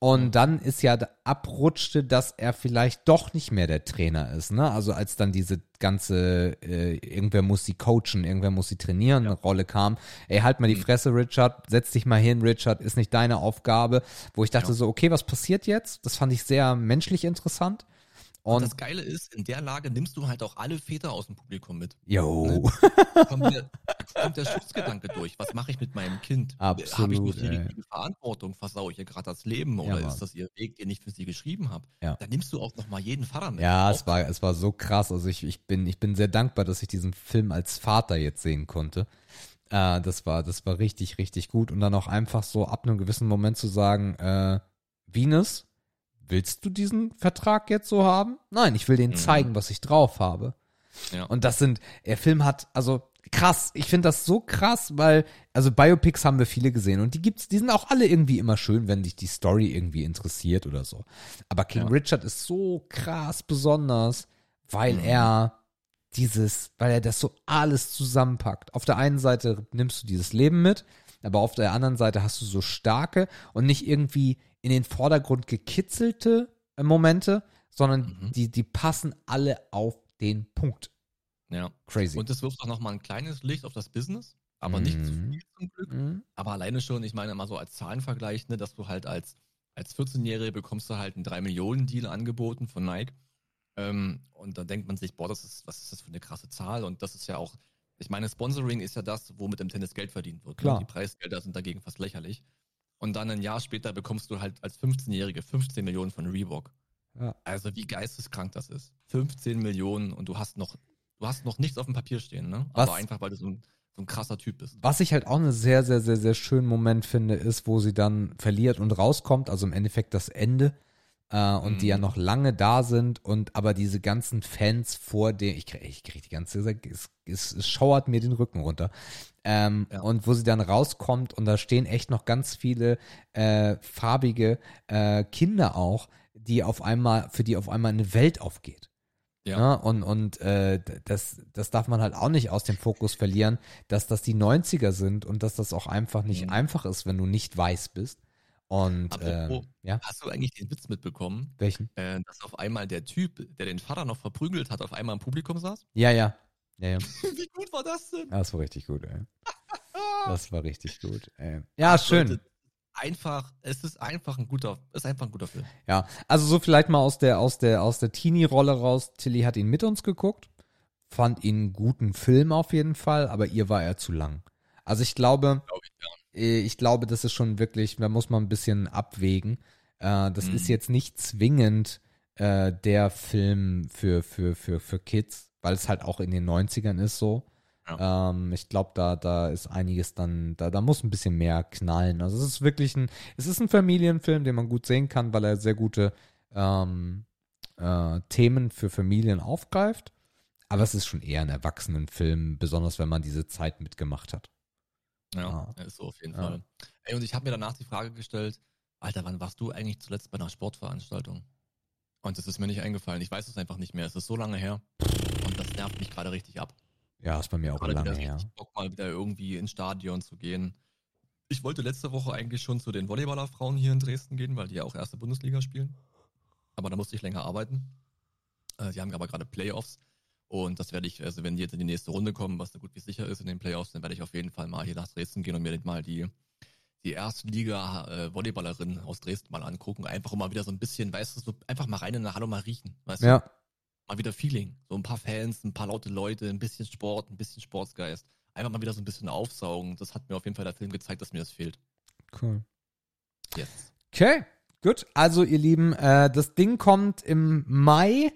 S1: Und dann ist ja abrutschte, dass er vielleicht doch nicht mehr der Trainer ist, ne? Also als dann diese ganze, äh, irgendwer muss sie coachen, irgendwer muss sie trainieren, Rolle kam. Ey, halt mal die Fresse, Richard, setz dich mal hin, Richard, ist nicht deine Aufgabe. Wo ich dachte
S2: Ja.
S1: so, okay, was passiert jetzt? Das fand ich sehr menschlich interessant.
S2: Und
S1: Und,
S2: das Geile ist, in der Lage nimmst du halt auch alle Väter aus dem Publikum mit. der, da kommt der Schutzgedanke durch. Was mache ich mit meinem Kind? Habe ich
S1: Absolut,
S2: nicht die richtige Verantwortung? Versaue ich ihr gerade das Leben?
S1: Ja,
S2: Oder
S1: Mann.
S2: ist das ihr Weg, den ich für sie geschrieben habe?
S1: Ja.
S2: Da nimmst du auch nochmal jeden Vater mit.
S1: Ja, es war, es war so krass. Also ich, ich bin, ich bin sehr dankbar, dass ich diesen Film als Vater jetzt sehen konnte. Äh, das war, das war richtig, richtig gut. Und dann auch einfach so ab einem gewissen Moment zu sagen, äh, Venus, willst du diesen Vertrag jetzt so haben? Nein, ich will denen
S2: Mhm.
S1: zeigen, was ich drauf habe.
S2: Ja.
S1: Und das sind, der Film hat, also krass, ich finde das so krass, weil, also Biopics haben wir viele gesehen und die gibt's, die sind auch alle irgendwie immer schön, wenn dich die Story irgendwie interessiert oder so. Aber King
S2: Ja.
S1: Richard ist so krass besonders, weil
S2: Mhm.
S1: er dieses, weil er das so alles zusammenpackt. Auf der einen Seite nimmst du dieses Leben mit, aber auf der anderen Seite hast du so starke und nicht irgendwie in den Vordergrund gekitzelte äh, Momente, sondern
S2: Mhm.
S1: die, die passen alle auf den Punkt.
S2: Ja.
S1: Crazy.
S2: Und das wirft auch nochmal ein kleines Licht auf das Business, aber nicht zu
S1: Mhm.
S2: viel zum Glück.
S1: Mhm.
S2: Aber alleine schon, ich meine mal so als Zahlenvergleich, ne, dass du halt als, als 14-Jährige bekommst du halt einen 3-Millionen-Deal angeboten von Nike. Ähm, und dann denkt man sich, boah, das ist, was ist das für eine krasse Zahl? Und das ist ja auch, ich meine, Sponsoring ist ja das, wo mit dem Tennis Geld verdient wird. ne?
S1: Klar.
S2: Die Preisgelder sind dagegen fast lächerlich. Und dann ein Jahr später bekommst du halt als 15-Jährige 15 Millionen von Reebok.
S1: Ja.
S2: Also wie geisteskrank das ist. 15 Millionen und du hast noch, du hast noch nichts auf dem Papier stehen, ne?
S1: Was-
S2: Aber einfach, weil du so ein, so ein krasser Typ bist.
S1: Was ich halt auch einen sehr, sehr, sehr, sehr schönen Moment finde, ist, wo sie dann verliert und rauskommt, also im Endeffekt das Ende. Äh, und die ja
S2: Mhm.
S1: noch lange da sind und aber diese ganzen Fans vor dem, ich krieg, ich krieg die ganze, es, es, es schauert mir den Rücken runter. Ähm,
S2: Ja.
S1: Und wo sie dann rauskommt und da stehen echt noch ganz viele äh, farbige äh, Kinder auch, die auf einmal, für die auf einmal eine Welt aufgeht.
S2: Ja.
S1: Ja, und und äh, das, das darf man halt auch nicht aus dem Fokus verlieren, dass das die 90er sind und dass das auch einfach nicht
S2: Mhm.
S1: einfach ist, wenn du nicht weiß bist. Und
S2: Apropos,
S1: ähm, ja,
S2: Hast du eigentlich den Witz mitbekommen,
S1: welchen?
S2: äh, dass auf einmal der Typ, der den Vater noch verprügelt hat, auf einmal im Publikum saß?
S1: Ja, ja. Ja, ja.
S2: Wie gut war das denn?
S1: Das war richtig gut, ey. Das war richtig gut. Ey. Ja, schön.
S2: Einfach, es ist einfach ein guter, ist einfach ein guter Film.
S1: Ja, also so vielleicht mal aus der aus der aus der Teenie-Rolle raus. Tilly hat ihn mit uns geguckt, fand ihn einen guten Film auf jeden Fall, aber ihr war er zu lang. Also ich glaube,
S2: Glaube ich, ja.
S1: äh, ich glaube, das ist schon wirklich, da muss man ein bisschen abwägen. Äh, das
S2: Mhm.
S1: ist jetzt nicht zwingend äh, der Film für für für für Kids, weil es halt auch in den 90ern ist so. Ähm, ich glaube, da, da ist einiges dann, da, da muss ein bisschen mehr knallen. Also es ist wirklich ein, es ist ein Familienfilm, den man gut sehen kann, weil er sehr gute ähm, äh, Themen für Familien aufgreift. Aber es ist schon eher ein Erwachsenenfilm, besonders wenn man diese Zeit mitgemacht hat.
S2: Ja,
S1: Ah.
S2: ist so auf jeden
S1: Ja.
S2: Fall. Ey, und ich habe mir danach die Frage gestellt, Alter, wann warst du eigentlich zuletzt bei einer Sportveranstaltung? Und das ist mir nicht eingefallen. Ich weiß es einfach nicht mehr. Es ist so lange her. Und das nervt mich gerade richtig ab.
S1: Ja, ist bei mir auch lange her.
S2: richtig Bock, mal wieder irgendwie ins Stadion zu gehen. Ich wollte letzte Woche eigentlich schon zu den Volleyballerfrauen hier in Dresden gehen, weil die ja auch erste Bundesliga spielen. Aber da musste ich länger arbeiten. Äh, die haben aber gerade Playoffs. Und das werde ich, also wenn die jetzt in die nächste Runde kommen, was so gut wie sicher ist in den Playoffs, dann werde ich auf jeden Fall mal hier nach Dresden gehen und mir mal die, die erste Liga äh, aus Dresden mal angucken. Einfach um mal wieder so ein bisschen, weißt du, so einfach mal rein in der Halle mal riechen. Weißt du? Mal wieder Feeling. So ein paar Fans, ein paar laute Leute, ein bisschen Sport, ein bisschen Sportsgeist. Einfach mal wieder so ein bisschen aufsaugen. Das hat mir auf jeden Fall der Film gezeigt, dass mir das fehlt.
S1: cool.
S2: Yes.
S1: Okay, gut. Also ihr Lieben, äh, das Ding kommt im Mai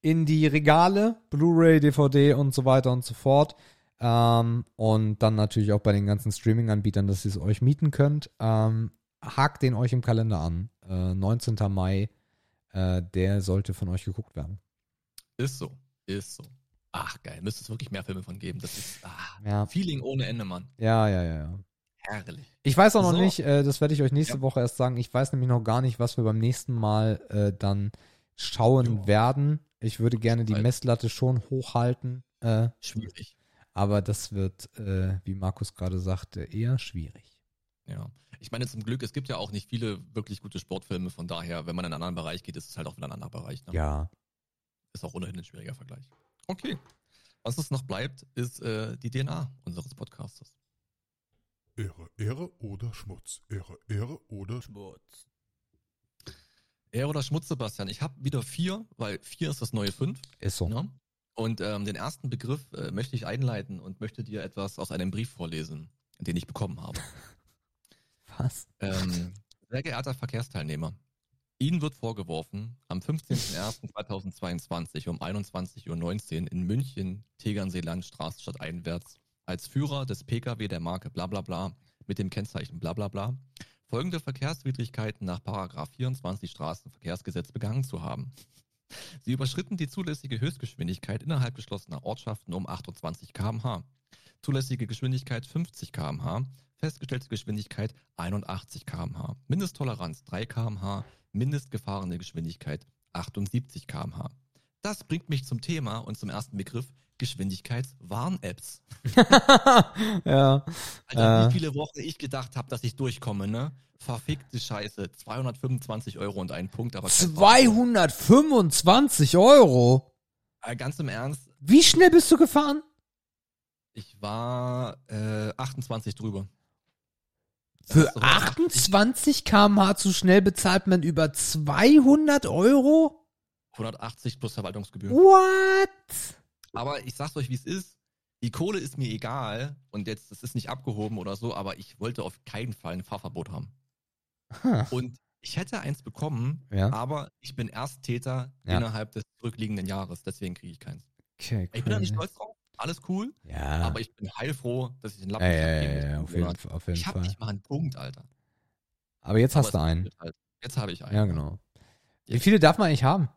S1: in die Regale, Blu-ray, DVD und so weiter und so fort. Ähm, und dann natürlich auch bei den ganzen Streaming-Anbietern, dass ihr es euch mieten könnt. Ähm, hakt den euch im Kalender an. Äh, 19. Mai, äh, der sollte von euch geguckt werden.
S2: Ist so. Ist so. Ach, geil. Müsste es wirklich mehr Filme von geben. Das ist ah,
S1: Ja,
S2: Feeling ohne Ende, Mann.
S1: ja, ja, ja. ja.
S2: Herrlich.
S1: Ich weiß auch noch
S2: So.
S1: nicht, äh, das werde ich euch nächste
S2: Ja.
S1: Woche erst sagen. Ich weiß nämlich noch gar nicht, was wir beim nächsten Mal äh, dann schauen
S2: Ja.
S1: werden. Ich würde gerne die. Messlatte schon hochhalten, äh,
S2: Schwierig.
S1: aber das wird, äh, wie Markus gerade sagte, eher schwierig.
S2: Ja. Ich meine, zum Glück, es gibt ja auch nicht viele wirklich gute Sportfilme, von daher, wenn man in einen anderen Bereich geht, ist es halt auch wieder ein anderer Bereich. Ne?
S1: Ja.
S2: Ist auch ohnehin ein schwieriger Vergleich. Okay. Was es noch bleibt, ist äh, die DNA unseres Podcasters.
S4: Ehre, Ehre oder Schmutz. Ehre, Ehre oder Schmutz.
S2: Er oder Schmutz, Sebastian? Ich habe wieder vier, weil vier ist das neue fünf.
S1: Ist so.
S2: Ne? Und ähm, den ersten Begriff äh, möchte ich einleiten und möchte dir etwas aus einem Brief vorlesen, den ich bekommen habe.
S1: Was?
S2: Ähm, sehr geehrter Verkehrsteilnehmer, Ihnen wird vorgeworfen, am 15.01.2022 um 21.19 Uhr in München, Tegernsee-Landstraße stadteinwärts als Führer des Pkw der Marke blablabla mit dem Kennzeichen blablabla folgende Verkehrswidrigkeiten nach Paragraph 24 Straßenverkehrsgesetz begangen zu haben. Sie überschritten die zulässige Höchstgeschwindigkeit innerhalb geschlossener Ortschaften um 28 km/h. Zulässige Geschwindigkeit 50 km/h, festgestellte Geschwindigkeit 81 km/h, Mindesttoleranz 3 km/h, mindestgefahrene Geschwindigkeit 78 km/h. Das bringt mich zum Thema und zum ersten Begriff Geschwindigkeitswarn-Apps.
S1: ja.
S2: Alter,
S1: Äh.
S2: wie viele Wochen ich gedacht habe, dass ich durchkomme, ne? Verfickte Scheiße. 225 Euro und ein Punkt, aber kein
S1: 225 Euro.
S2: Äh, ganz im Ernst,
S1: Wie schnell bist du gefahren?
S2: ich war äh, 28 drüber.
S1: Für
S2: Das ist doch
S1: 28 km/h zu schnell bezahlt man über 200 Euro?
S2: 180 plus Verwaltungsgebühr.
S1: What?
S2: Aber ich sag's euch, wie es ist. Die Kohle ist mir egal und jetzt, das ist nicht abgehoben oder so, aber ich wollte auf keinen Fall ein Fahrverbot haben.
S1: Huh.
S2: Und ich hätte eins bekommen,
S1: Ja.
S2: aber ich bin Ersttäter
S1: Ja.
S2: innerhalb des zurückliegenden Jahres, deswegen kriege ich keins.
S1: Okay,
S2: Ich bin da nicht
S1: cool.
S2: stolz drauf, alles cool,
S1: Ja.
S2: aber ich bin heilfroh, dass ich den Lappen
S1: ja,
S2: nicht
S1: ja, ja, auf jeden, auf jeden
S2: Ich habe nicht mal einen Punkt, Alter.
S1: Aber jetzt hast du
S2: Aber
S1: einen.
S2: Halt. Jetzt habe ich einen.
S1: Ja, genau. Wie viele darf man eigentlich haben?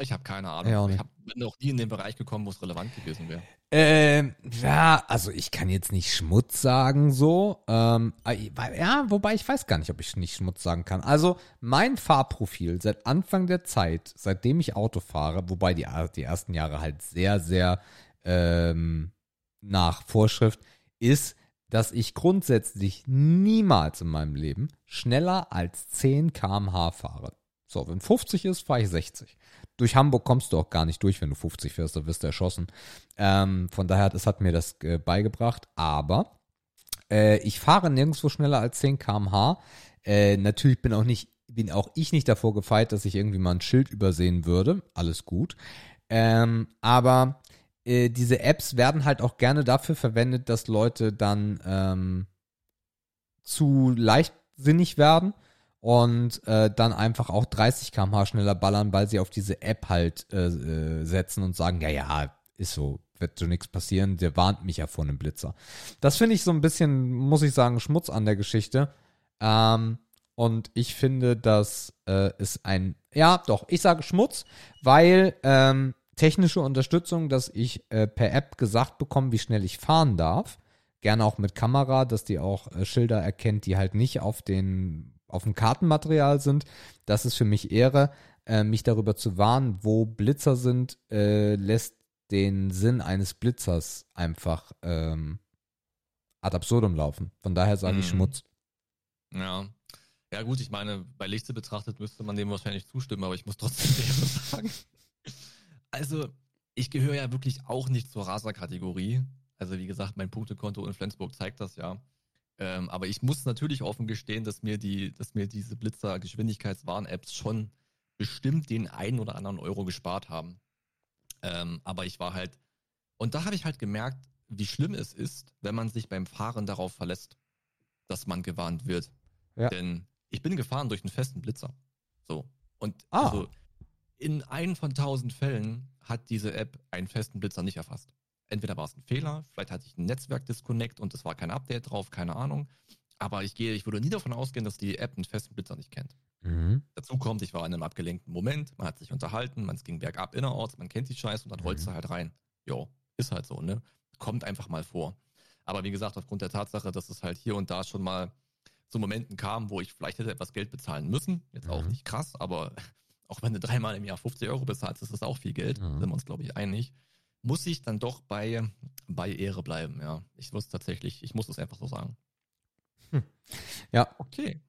S2: Ich habe keine Ahnung.
S1: Ja,
S2: ich hab, bin noch nie in den Bereich gekommen, wo es relevant gewesen wäre.
S1: Ähm, ja, also ich kann jetzt nicht Schmutz sagen so. Ähm, äh, ja, wobei ich weiß gar nicht, ob ich nicht Schmutz sagen kann. Also mein Fahrprofil seit Anfang der Zeit, seitdem ich Auto fahre, wobei die, die ersten Jahre halt sehr, sehr ähm, nach Vorschrift ist, dass ich grundsätzlich niemals in meinem Leben schneller als 10 km/h fahre. So, wenn 50 ist, fahre ich 60. Durch Hamburg kommst du auch gar nicht durch, wenn du 50 fährst, da wirst du erschossen. Ähm, von daher, das hat mir das äh, beigebracht. Aber äh, ich fahre nirgendwo schneller als 10 km/h. Äh, natürlich bin auch nicht, bin auch ich nicht davor gefeit, dass ich irgendwie mal ein Schild übersehen würde. Alles gut. Ähm, aber äh, diese Apps werden halt auch gerne dafür verwendet, dass Leute dann ähm, zu leichtsinnig werden und äh, dann einfach auch 30 km/h schneller ballern, weil sie auf diese App halt äh, äh, setzen und sagen, ja, ja, ist so, wird so nichts passieren, der warnt mich ja vor einem Blitzer. Das finde ich so ein bisschen, muss ich sagen, Schmutz an der Geschichte. Ähm, und ich finde, das äh, ist ein, ja, doch, ich sage Schmutz, weil ähm, technische Unterstützung, dass ich äh, per App gesagt bekomme, wie schnell ich fahren darf. Gerne auch mit Kamera, dass die auch äh, Schilder erkennt, die halt nicht auf den auf dem Kartenmaterial sind. Das ist für mich Ehre, äh, mich darüber zu warnen, wo Blitzer sind, äh, lässt den Sinn eines Blitzers einfach ähm, ad absurdum laufen. Von daher sage ich
S2: Mhm.
S1: Schmutz.
S2: Ja. Ja gut, ich meine, bei Lichte betrachtet müsste man dem wahrscheinlich zustimmen, aber ich muss trotzdem sagen. Also, ich gehöre ja wirklich auch nicht zur Raser-Kategorie. Also wie gesagt, mein Punktekonto in Flensburg zeigt das ja. Ähm, aber ich muss natürlich offen gestehen, dass mir die, dass mir diese Blitzer-Geschwindigkeitswarn-Apps schon bestimmt den einen oder anderen Euro gespart haben. Ähm, aber ich war halt, und da habe ich halt gemerkt, wie schlimm es ist, wenn man sich beim Fahren darauf verlässt, dass man gewarnt wird.
S1: Ja.
S2: Denn ich bin gefahren durch einen festen Blitzer. So. Und
S1: Ah.
S2: also in einen von tausend Fällen hat diese App einen festen Blitzer nicht erfasst. Entweder war es ein Fehler, vielleicht hatte ich einen Netzwerk-Disconnect und es war kein Update drauf, keine Ahnung. Aber ich gehe, ich würde nie davon ausgehen, dass die App einen festen Blitzer nicht kennt.
S1: Mhm.
S2: Dazu kommt, ich war in einem abgelenkten Moment, man hat sich unterhalten, man es ging bergab innerorts, man kennt die Scheiße und dann rollst du halt rein. Jo, ist halt so, ne? Kommt einfach mal vor. Aber wie gesagt, aufgrund der Tatsache, dass es halt hier und da schon mal zu Momenten kam, wo ich vielleicht hätte etwas Geld bezahlen müssen, jetzt auch
S1: Mhm.
S2: nicht krass, aber auch wenn du dreimal im Jahr 50 Euro bezahlst, ist das auch viel Geld,
S1: Mhm.
S2: sind wir uns, glaube ich, einig, muss ich dann doch bei, bei Ehre bleiben, ja. Ich muss tatsächlich, ich muss es einfach so sagen.
S1: Ja,
S2: Okay,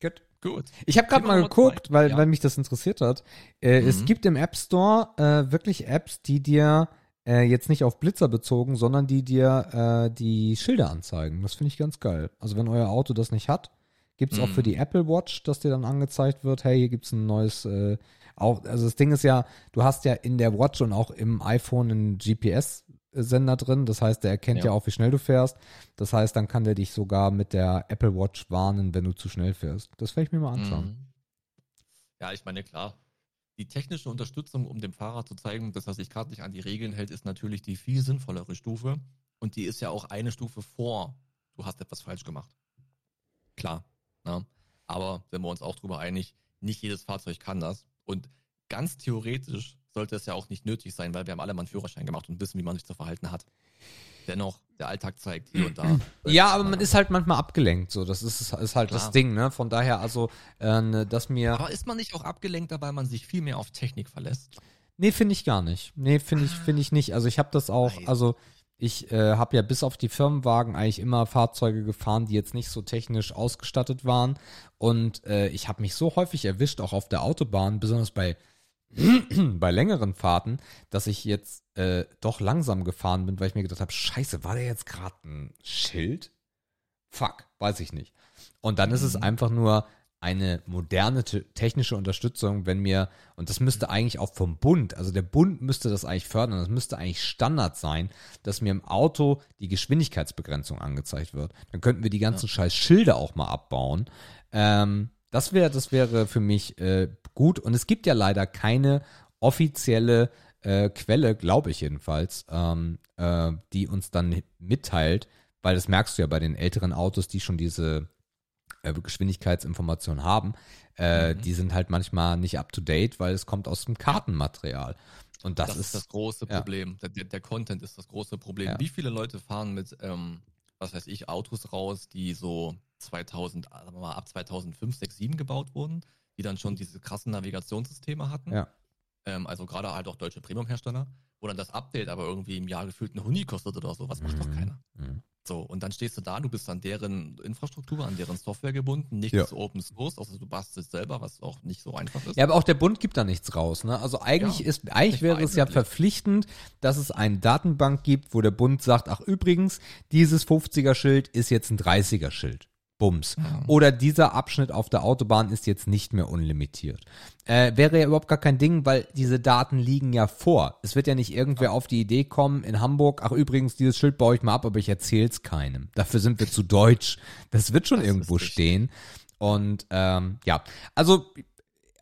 S1: gut.
S2: gut.
S1: Ich habe gerade mal geguckt, weil,
S2: Ja.
S1: weil mich das interessiert hat. Äh, Es
S2: Mhm.
S1: gibt im App Store äh, wirklich Apps, die dir äh, jetzt nicht auf Blitzer bezogen, sondern die dir äh, die Schilder anzeigen. Das finde ich ganz geil. Also wenn euer Auto das nicht hat, gibt's auch
S2: Mhm.
S1: für die Apple Watch, dass dir dann angezeigt wird, hey, hier gibt's ein neues äh, auch, also das Ding ist ja, du hast ja in der Watch und auch im iPhone einen GPS-Sender drin. Das heißt, der erkennt ja.
S2: Ja.
S1: auch, wie schnell du fährst. Das heißt, dann kann der dich sogar mit der Apple Watch warnen, wenn du zu schnell fährst. Das werde ich mir mal anschauen.
S2: Mhm. Ja, ich meine, klar. Die technische Unterstützung, um dem Fahrer zu zeigen, dass er sich gerade nicht an die Regeln hält, ist natürlich die viel sinnvollere Stufe. Und die ist ja auch eine Stufe vor, du hast etwas falsch gemacht. Klar. Ne? Aber sind wir uns auch drüber einig, nicht jedes Fahrzeug kann das. Und ganz theoretisch sollte es ja auch nicht nötig sein, weil wir haben alle mal einen Führerschein gemacht und wissen, wie man sich zu verhalten hat. Dennoch, der Alltag zeigt hier und da.
S1: Ja, aber man ist halt manchmal abgelenkt, so. Das ist, ist halt das
S2: Klar.
S1: Ding, ne? Von daher, also, äh, dass mir.
S2: Aber ist man nicht auch abgelenkter, weil man sich viel mehr auf Technik verlässt?
S1: Nee, finde ich gar nicht. Nee, finde ich, finde ich nicht. Also ich habe das auch, also ich äh, habe ja bis auf die Firmenwagen eigentlich immer Fahrzeuge gefahren, die jetzt nicht so technisch ausgestattet waren. Und äh, ich habe mich so häufig erwischt, auch auf der Autobahn, besonders bei, bei längeren Fahrten, dass ich jetzt äh, doch langsam gefahren bin, weil ich mir gedacht habe, scheiße, war der jetzt gerade ein Schild? Fuck, weiß ich nicht. Und dann ist es
S2: Mhm.
S1: einfach nur eine moderne te- technische Unterstützung, wenn mir, und das müsste eigentlich auch vom Bund, also der Bund müsste das eigentlich fördern, das müsste eigentlich Standard sein, dass mir im Auto die Geschwindigkeitsbegrenzung angezeigt wird. Dann könnten wir die ganzen scheiß Schilder auch mal abbauen. Ähm, das wäre, das wäre für mich äh, gut. Und es gibt ja leider keine offizielle äh, Quelle, glaube ich jedenfalls, ähm, äh, die uns dann mitteilt, weil das merkst du ja bei den älteren Autos, die schon diese Geschwindigkeitsinformationen haben, äh,
S2: Mhm.
S1: die sind halt manchmal nicht up to date, weil es kommt aus dem Kartenmaterial. Und das,
S2: Das, ist das große
S1: ja.
S2: Problem. Der, der, der Content ist das große Problem.
S1: Ja.
S2: Wie viele Leute fahren mit, ähm, was weiß ich, Autos raus, die so 2000, sagen wir mal, ab 2005, 6, 7 gebaut wurden, die dann schon diese krassen Navigationssysteme hatten.
S1: Ja.
S2: Ähm, also gerade halt auch deutsche Premium-Hersteller, wo dann das Update aber irgendwie im Jahr gefühlt eine Huni kostet oder so. Was macht doch
S1: Mhm.
S2: keiner.
S1: Mhm.
S2: So, und dann stehst du da, du bist an deren Infrastruktur, an deren Software gebunden, nichts
S1: Ja.
S2: Open Source, also du bastelst selber, was auch nicht so einfach ist.
S1: Ja, aber auch der Bund gibt da nichts raus. Ne? Also eigentlich
S2: Ja,
S1: ist, eigentlich wäre es ja verpflichtend, dass es eine Datenbank gibt, wo der Bund sagt, ach übrigens, dieses 50er-Schild ist jetzt ein 30er-Schild. Bums.
S2: Ja.
S1: Oder dieser Abschnitt auf der Autobahn ist jetzt nicht mehr unlimitiert. Äh, wäre ja überhaupt gar kein Ding, weil diese Daten liegen ja vor. Es wird ja nicht irgendwer auf die Idee kommen in Hamburg, ach übrigens, dieses Schild baue ich mal ab, aber ich erzähl's keinem. Dafür sind wir zu deutsch. Das wird schon
S2: Das
S1: irgendwo stehen. Und ähm, ja, also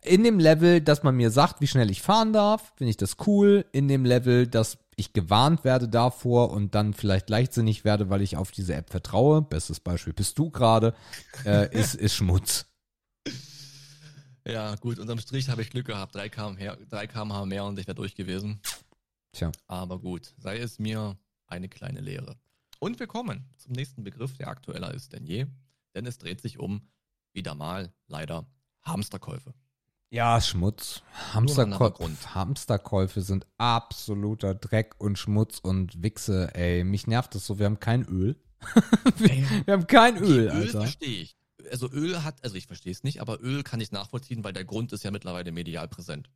S1: in dem Level, dass man mir sagt, wie schnell ich fahren darf, finde ich das cool. In dem Level, dass ich gewarnt werde davor und dann vielleicht leichtsinnig werde, weil ich auf diese App vertraue. Bestes Beispiel bist du gerade, äh, ist, ist Schmutz.
S2: Ja, gut, unterm Strich habe ich Glück gehabt. 3 km/h 3 km/h mehr und ich wäre durch gewesen.
S1: Tja.
S2: Aber gut, sei es mir eine kleine Lehre. Und wir kommen zum nächsten Begriff, der aktueller ist denn je. Denn es dreht sich um, wieder mal, leider, Hamsterkäufe.
S1: Ja, Schmutz. Hamsterkäufe. Hamsterkäufe sind absoluter Dreck und Schmutz und Wichse, ey. Mich nervt das so. Wir haben kein Öl. Wir haben kein Öl,
S2: Öl
S1: Alter.
S2: verstehe ich. Also Öl hat, also ich verstehe es nicht, aber Öl kann ich nachvollziehen, weil der Grund ist ja mittlerweile medial präsent.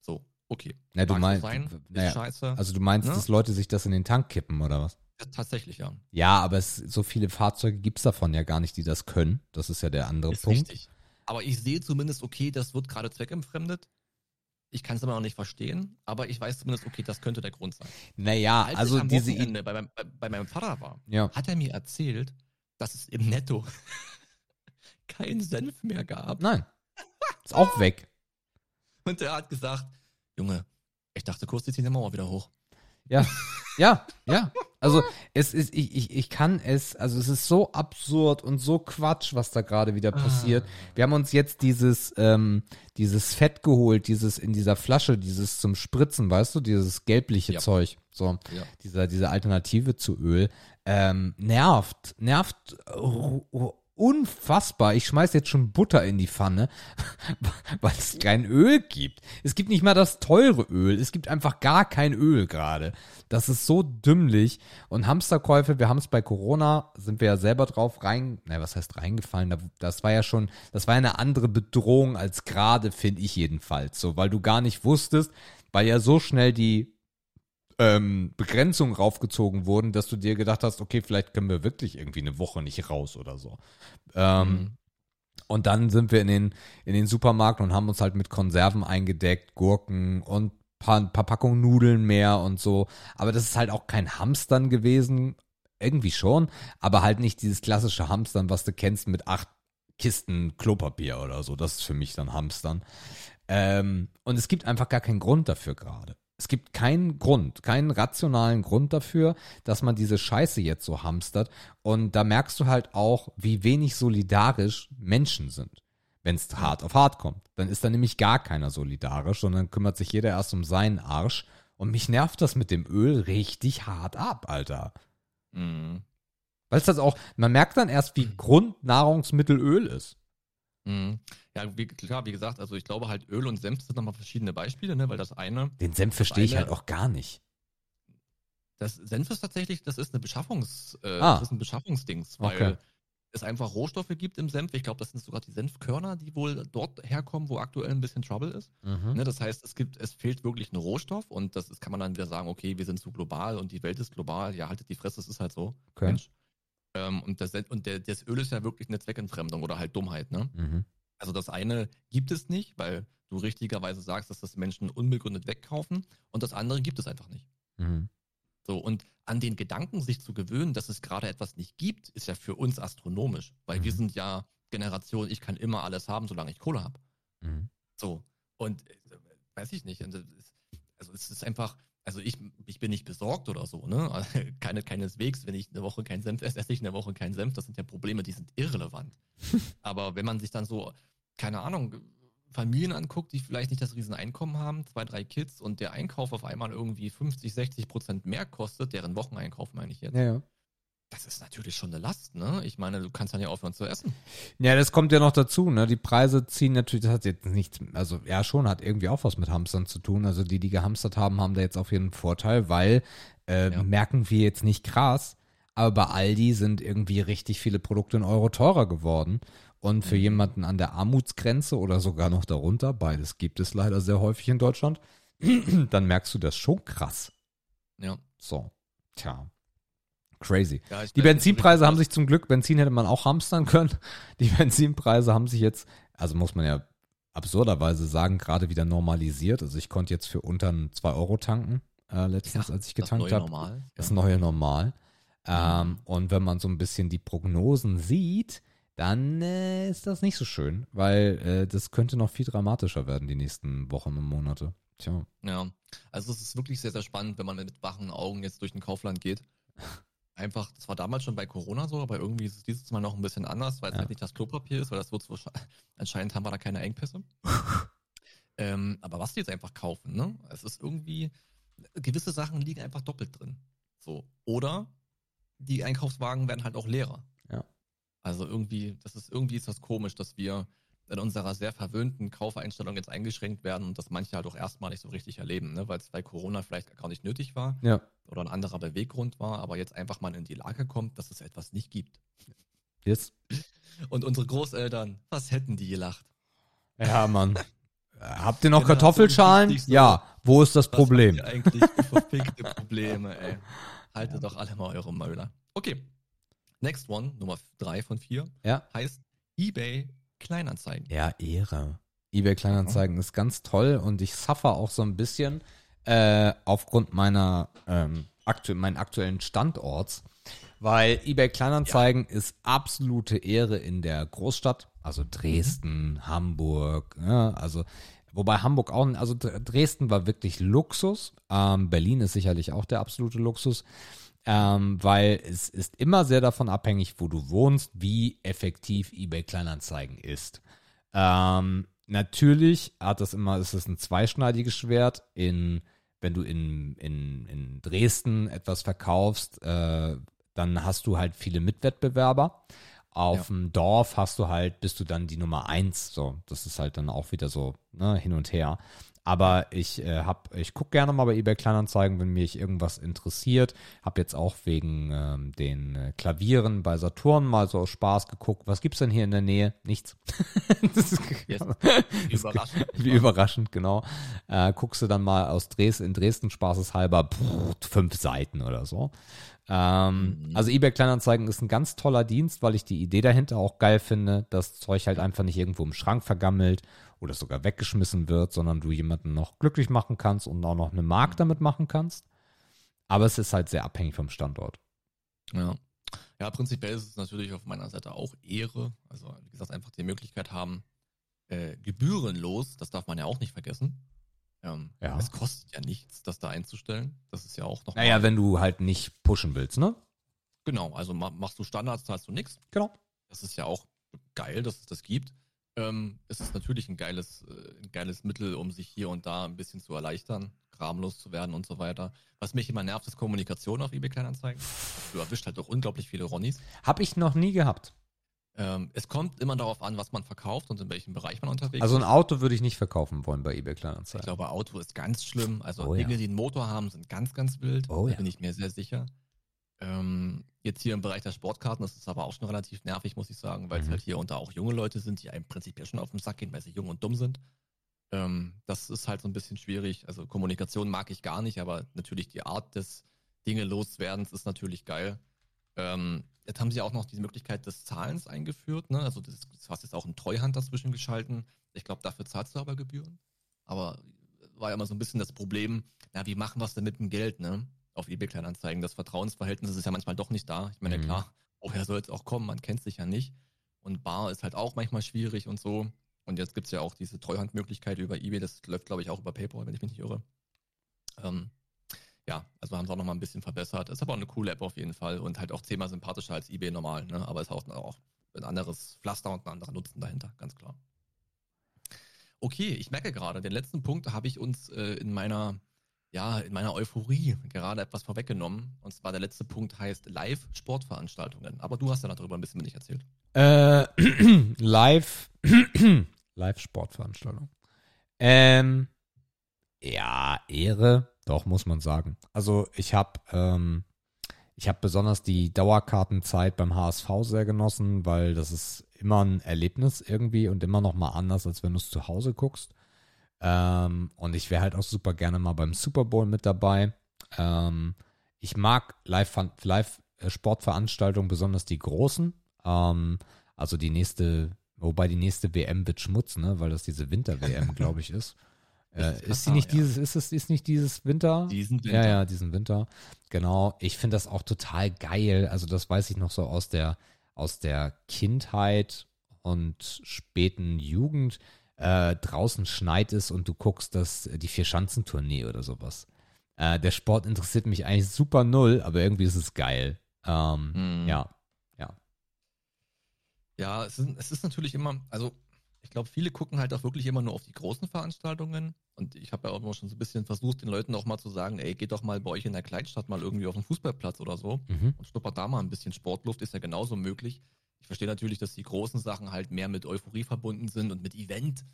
S2: So, okay.
S1: Ja, du meinst,
S2: sein,
S1: naja,
S2: scheiße.
S1: also du meinst,
S2: Ne?
S1: dass Leute sich das in den Tank kippen oder was?
S2: Ja, tatsächlich, ja.
S1: Ja, aber es, so viele Fahrzeuge gibt's davon ja gar nicht, die das können. Das ist ja der andere
S2: Ist
S1: Punkt.
S2: richtig. Aber ich sehe zumindest, okay, das wird gerade zweckentfremdet. Ich kann es immer noch nicht verstehen, aber ich weiß zumindest, okay, das könnte der Grund sein.
S1: Naja,
S2: Als
S1: also
S2: ich am
S1: diese
S2: Wochenende bei, meinem- bei, bei meinem Vater war,
S1: ja.
S2: hat er mir erzählt, dass es im Netto keinen Senf mehr gab.
S1: Nein. Ist auch weg.
S2: Und er hat gesagt, Junge, Ich dachte kurz, die ziehen die Mauer wieder hoch.
S1: Ja, ja, ja. Also es ist, ich, ich, ich kann es, also es ist so absurd und so Quatsch, was da gerade wieder passiert. Wir haben uns jetzt dieses, ähm, dieses Fett geholt, dieses in dieser Flasche, dieses zum Spritzen, weißt du, dieses gelbliche
S2: Ja.
S1: Zeug. So,
S2: Ja.
S1: dieser, diese Alternative zu Öl. Ähm, nervt, nervt unfassbar. Ich schmeiß jetzt schon Butter in die Pfanne, weil es kein Öl gibt. Es gibt nicht mal das teure Öl. Es gibt einfach gar kein Öl gerade. Das ist so dümmlich. Und Hamsterkäufe, wir haben es bei Corona, sind wir ja selber drauf rein, na, was heißt reingefallen? Da- Das war ja schon, das war eine andere Bedrohung als gerade, finde ich jedenfalls. So, weil du gar nicht wusstest, weil ja so schnell die ähm, Begrenzungen raufgezogen wurden, dass du dir gedacht hast, okay, vielleicht können wir wirklich irgendwie eine Woche nicht raus oder so. Ähm,
S2: Mhm.
S1: Und dann sind wir in den, in den Supermarkt und haben uns halt mit Konserven eingedeckt, Gurken und paar, paar Packungen Nudeln mehr und so. Aber das ist halt auch kein Hamstern gewesen. Irgendwie schon, aber halt nicht dieses klassische Hamstern, was du kennst mit acht Kisten Klopapier oder so. Das ist für mich dann Hamstern. Ähm, und es gibt einfach gar keinen Grund dafür gerade. Es gibt keinen Grund, keinen rationalen Grund dafür, dass man diese Scheiße jetzt so hamstert. Und da merkst du halt auch, wie wenig solidarisch Menschen sind. Wenn es hart auf hart kommt. Dann ist da nämlich gar keiner solidarisch, sondern kümmert sich jeder erst um seinen Arsch. Und mich nervt das mit dem Öl richtig hart ab, Alter.
S2: Mhm.
S1: Weil es das auch, man merkt dann erst, wie Grundnahrungsmittel Öl ist.
S2: Mhm. Ja, wie, klar, wie gesagt, also ich glaube halt Öl und Senf sind nochmal verschiedene Beispiele, ne? weil das eine,
S1: Den Senf verstehe ich halt auch gar nicht.
S2: das Senf ist tatsächlich, das ist eine Beschaffungs, äh,
S1: Ah.
S2: das ist ein Beschaffungsdings, weil
S1: Okay.
S2: es einfach Rohstoffe gibt im Senf. Ich glaube, das sind sogar die Senfkörner, die wohl dort herkommen, wo aktuell ein bisschen Trouble ist.
S1: Mhm.
S2: Ne, das heißt, es gibt, es fehlt wirklich ein Rohstoff und das ist, kann man dann wieder sagen, okay, wir sind zu global und die Welt ist global. Ja, haltet die Fresse, das ist halt so.
S1: Okay.
S2: Mensch. Ähm, und das, und der, das Öl ist ja wirklich eine Zweckentfremdung oder halt Dummheit, ne?
S1: Mhm.
S2: Also das eine gibt es nicht, weil du richtigerweise sagst, dass das Menschen unbegründet wegkaufen und das andere gibt es einfach nicht.
S1: Mhm.
S2: So, und an den Gedanken, sich zu gewöhnen, dass es gerade etwas nicht gibt, ist ja für uns astronomisch, weil wir
S1: Mhm.
S2: sind ja Generation, ich kann immer alles haben, solange ich Kohle habe.
S1: Mhm.
S2: So. Und äh, weiß ich nicht. Also es ist einfach, also ich, ich bin nicht besorgt oder so, ne? Keine, keineswegs, wenn ich eine Woche keinen Senf esse, esse ich eine Woche keinen Senf. Das sind ja Probleme, die sind irrelevant. Aber wenn man sich dann so, keine Ahnung, Familien anguckt, die vielleicht nicht das Rieseneinkommen haben, zwei, drei Kids und der Einkauf auf einmal irgendwie 50, 60 Prozent mehr kostet, deren Wocheneinkauf meine ich jetzt,
S1: Ja, ja.
S2: Das ist natürlich schon eine Last, ne? Ich meine, du kannst dann ja aufhören zu essen.
S1: Ja, das kommt ja noch dazu, ne? Die Preise ziehen natürlich, das hat jetzt nichts, also ja schon, hat irgendwie auch was mit Hamstern zu tun. Also die, die gehamstert haben, haben da jetzt auf jeden Vorteil, weil äh,
S2: Ja.
S1: merken wir jetzt nicht krass, aber bei Aldi sind irgendwie richtig viele Produkte in Euro teurer geworden. Und für
S2: Mhm.
S1: jemanden an der Armutsgrenze oder sogar noch darunter, beides gibt es leider sehr häufig in Deutschland, dann merkst du das schon krass.
S2: Ja.
S1: So, tja. Crazy.
S2: ja
S1: Die Benzinpreise haben sich zum Glück, Benzin hätte man auch hamstern können. Die Benzinpreise haben sich jetzt, also muss man ja absurderweise sagen, gerade wieder normalisiert. Also ich konnte jetzt für unter 2 Euro tanken, äh, letztens,
S2: Ja,
S1: als ich
S2: das
S1: getankt
S2: neue
S1: habe.
S2: Normal.
S1: Das
S2: ja.
S1: neue Normal. Ähm, und wenn man so ein bisschen die Prognosen sieht, dann äh, ist das nicht so schön, weil äh, das könnte noch viel dramatischer werden die nächsten Wochen und Monate. Tja.
S2: Ja, also es ist wirklich sehr, sehr spannend, wenn man mit wachen Augen jetzt durch den Kaufland geht. Einfach, das war damals schon bei Corona so, aber irgendwie ist es dieses Mal noch ein bisschen anders, weil es
S1: Ja.
S2: halt nicht das Klopapier ist, weil das wird so, anscheinend haben wir da keine Engpässe. ähm, aber was die jetzt einfach kaufen, ne? Es ist irgendwie, gewisse Sachen liegen einfach doppelt drin. So. Oder die Einkaufswagen werden halt auch leerer.
S1: Ja.
S2: Also irgendwie, das ist irgendwie ist das komisch, dass wir in unserer sehr verwöhnten Kaufeinstellung jetzt eingeschränkt werden und das manche halt auch erstmalig so richtig erleben, ne? weil es bei Corona vielleicht gar nicht nötig war
S1: Ja.
S2: oder ein anderer Beweggrund war, aber jetzt einfach mal in die Lage kommt, dass es etwas nicht gibt.
S1: Jetzt.
S2: Und unsere Großeltern, was hätten die gelacht?
S1: Ja, Mann. Äh, Habt ihr noch
S2: Genau,
S1: Kartoffelschalen? Ja. Wo ist das Problem?
S2: ihr eigentlich verfickte Probleme, ey. Haltet doch alle mal eure Mäuler. Okay. Next one, Nummer drei von vier,
S1: Ja.
S2: heißt eBay Kleinanzeigen.
S1: Ja, Ehre. eBay Kleinanzeigen ist ganz toll und ich suffer auch so ein bisschen äh, aufgrund meiner ähm, aktu meinen aktuellen Standorts, weil eBay Kleinanzeigen ist absolute Ehre in der Großstadt, also Dresden, Hamburg, ja, also Wobei Hamburg auch, also Dresden war wirklich Luxus. Ähm, Berlin ist sicherlich auch der absolute Luxus, ähm, weil es ist immer sehr davon abhängig, wo du wohnst, wie effektiv eBay Kleinanzeigen ist. Ähm, natürlich hat das immer, ist es ein zweischneidiges Schwert. In, wenn du in, in, in Dresden etwas verkaufst, äh, dann hast du halt viele Mitwettbewerber. Auf ja. dem Dorf hast du halt, bist du dann die Nummer eins. So, das ist halt dann auch wieder so ne, hin und her. Aber ich äh, hab, ich gucke gerne mal bei eBay Kleinanzeigen, wenn mich irgendwas interessiert. Hab jetzt auch wegen ähm, den äh, Klavieren bei Saturn mal so aus Spaß geguckt. Was gibt's denn hier in der Nähe? Nichts. das ist, yes. Wie überraschend. Wie überraschend, genau. Äh, guckst du dann mal aus Dresden, in Dresden spaßeshalber pff, fünf Seiten oder so. Ähm, mhm. Also eBay Kleinanzeigen ist ein ganz toller Dienst, weil ich die Idee dahinter auch geil finde, dass Zeug halt einfach nicht irgendwo im Schrank vergammelt oder sogar weggeschmissen wird, sondern du jemanden noch glücklich machen kannst und auch noch eine Mark damit machen kannst. Aber es ist halt sehr abhängig vom Standort.
S2: Ja. Ja, prinzipiell ist es natürlich auf meiner Seite auch Ehre. Also, wie gesagt, einfach die Möglichkeit haben, äh, gebührenlos, das darf man ja auch nicht vergessen, ähm, ja. Es kostet ja nichts, das da einzustellen. Das ist ja auch noch.
S1: Naja, wenn du halt nicht pushen willst, ne?
S2: Genau, also machst du Standards, zahlst du nichts.
S1: Genau.
S2: Das ist ja auch geil, dass es das gibt. Ähm, es ist natürlich ein geiles, äh, ein geiles Mittel, um sich hier und da ein bisschen zu erleichtern, kramlos zu werden und so weiter. Was mich immer nervt, ist Kommunikation auf eBay Kleinanzeigen. Du erwischt halt doch unglaublich viele Ronnies.
S1: Hab ich noch nie gehabt.
S2: Ähm, es kommt immer darauf an, was man verkauft und in welchem Bereich man unterwegs
S1: ist. Also ein Auto würde ich nicht verkaufen wollen bei eBay Kleinanzeigen.
S2: Ich glaube, Auto ist ganz schlimm. Also oh, Dinge, ja. die einen Motor haben, sind ganz, ganz wild. Oh, da ja. bin ich mir sehr sicher. Ähm, jetzt hier im Bereich der Sportkarten das ist aber auch schon relativ nervig, muss ich sagen, weil mhm. es halt hier unter auch junge Leute sind, die einem prinzipiell schon auf den Sack gehen, weil sie jung und dumm sind. Ähm, das ist halt so ein bisschen schwierig. Also Kommunikation mag ich gar nicht, aber natürlich die Art des Dinge loswerdens ist natürlich geil. Ähm, jetzt haben sie auch noch die Möglichkeit des Zahlens eingeführt. Ne? Also das, das hast jetzt auch einen Treuhand dazwischen geschalten. Ich glaube, dafür zahlst du aber Gebühren. Aber war ja immer so ein bisschen das Problem, na, wie machen wir es denn mit dem Geld, ne? Auf eBay Kleinanzeigen. Das Vertrauensverhältnis ist ja manchmal doch nicht da. Ich meine, mhm. klar, woher soll es auch kommen? Man kennt sich ja nicht. Und Bar ist halt auch manchmal schwierig und so. Und jetzt gibt es ja auch diese Treuhandmöglichkeit über eBay. Das läuft, glaube ich, auch über PayPal, wenn ich mich nicht irre. Ähm, ja, also haben sie auch nochmal ein bisschen verbessert. Ist aber auch eine coole App auf jeden Fall und halt auch zehnmal sympathischer als eBay normal, ne? Aber ist auch, auch ein anderes Pflaster und ein anderer Nutzen dahinter, ganz klar. Okay, ich merke gerade, den letzten Punkt habe ich uns äh, in meiner, ja, in meiner Euphorie gerade etwas vorweggenommen. Und zwar der letzte Punkt heißt Live-Sportveranstaltungen. Aber du hast ja darüber ein bisschen mit erzählt.
S1: Äh, live, Live-Sportveranstaltung. Ähm, ja, Ehre doch, muss man sagen. Also ich habe ähm, ich besonders die Dauerkartenzeit beim HSV sehr genossen, weil das ist immer ein Erlebnis irgendwie und immer noch mal anders, als wenn du es zu Hause guckst. Ähm, und ich wäre halt auch super gerne mal beim Super Bowl mit dabei. Ähm, ich mag Live-Sportveranstaltungen, Live besonders die großen. Ähm, also die nächste, wobei die nächste WM wird Schmutz, ne, weil das diese Winter-WM, glaube ich, ist. Äh, ist sie nicht ja. dieses, ist es ist nicht dieses Winter?
S2: Diesen Winter.
S1: Ja, ja, diesen Winter. Genau. Ich finde das auch total geil. Also das weiß ich noch so aus der, aus der Kindheit und späten Jugend. Äh, draußen schneit es und du guckst das, die Vier-Schanzentournee oder sowas. Äh, der Sport interessiert mich eigentlich super null, aber irgendwie ist es geil. Ähm, hm. Ja, ja.
S2: Ja, es ist, es ist natürlich immer, also ich glaube, viele gucken halt auch wirklich immer nur auf die großen Veranstaltungen. Und ich habe ja auch immer schon so ein bisschen versucht, den Leuten auch mal zu sagen, ey, geht doch mal bei euch in der Kleinstadt mal irgendwie auf den Fußballplatz oder so mhm. und schnuppert da mal ein bisschen Sportluft, ist ja genauso möglich. Ich verstehe natürlich, dass die großen Sachen halt mehr mit Euphorie verbunden sind und mit Event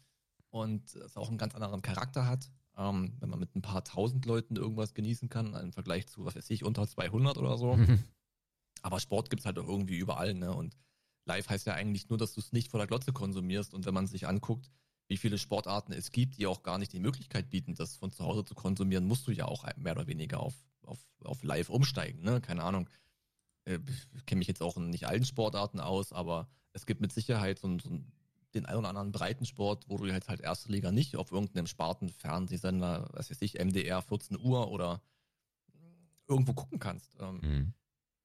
S2: und es auch einen ganz anderen Charakter hat. Ähm, wenn man mit ein paar tausend Leuten irgendwas genießen kann, im Vergleich zu, was weiß ich, unter 200 oder so. Mhm. Aber Sport gibt es halt auch irgendwie überall, ne? Und Live heißt ja eigentlich nur, dass du es nicht vor der Glotze konsumierst. Und wenn man sich anguckt, wie viele Sportarten es gibt, die auch gar nicht die Möglichkeit bieten, das von zu Hause zu konsumieren, musst du ja auch mehr oder weniger auf, auf, auf live umsteigen. Ne? Keine Ahnung. Äh, ich kenne mich jetzt auch in nicht allen Sportarten aus, aber es gibt mit Sicherheit so, so den einen oder anderen Breitensport, wo du jetzt halt erste Liga nicht auf irgendeinem Sparten-Fernsehsender, was weiß ich, MDR 14 Uhr oder irgendwo gucken kannst. Ähm, mhm.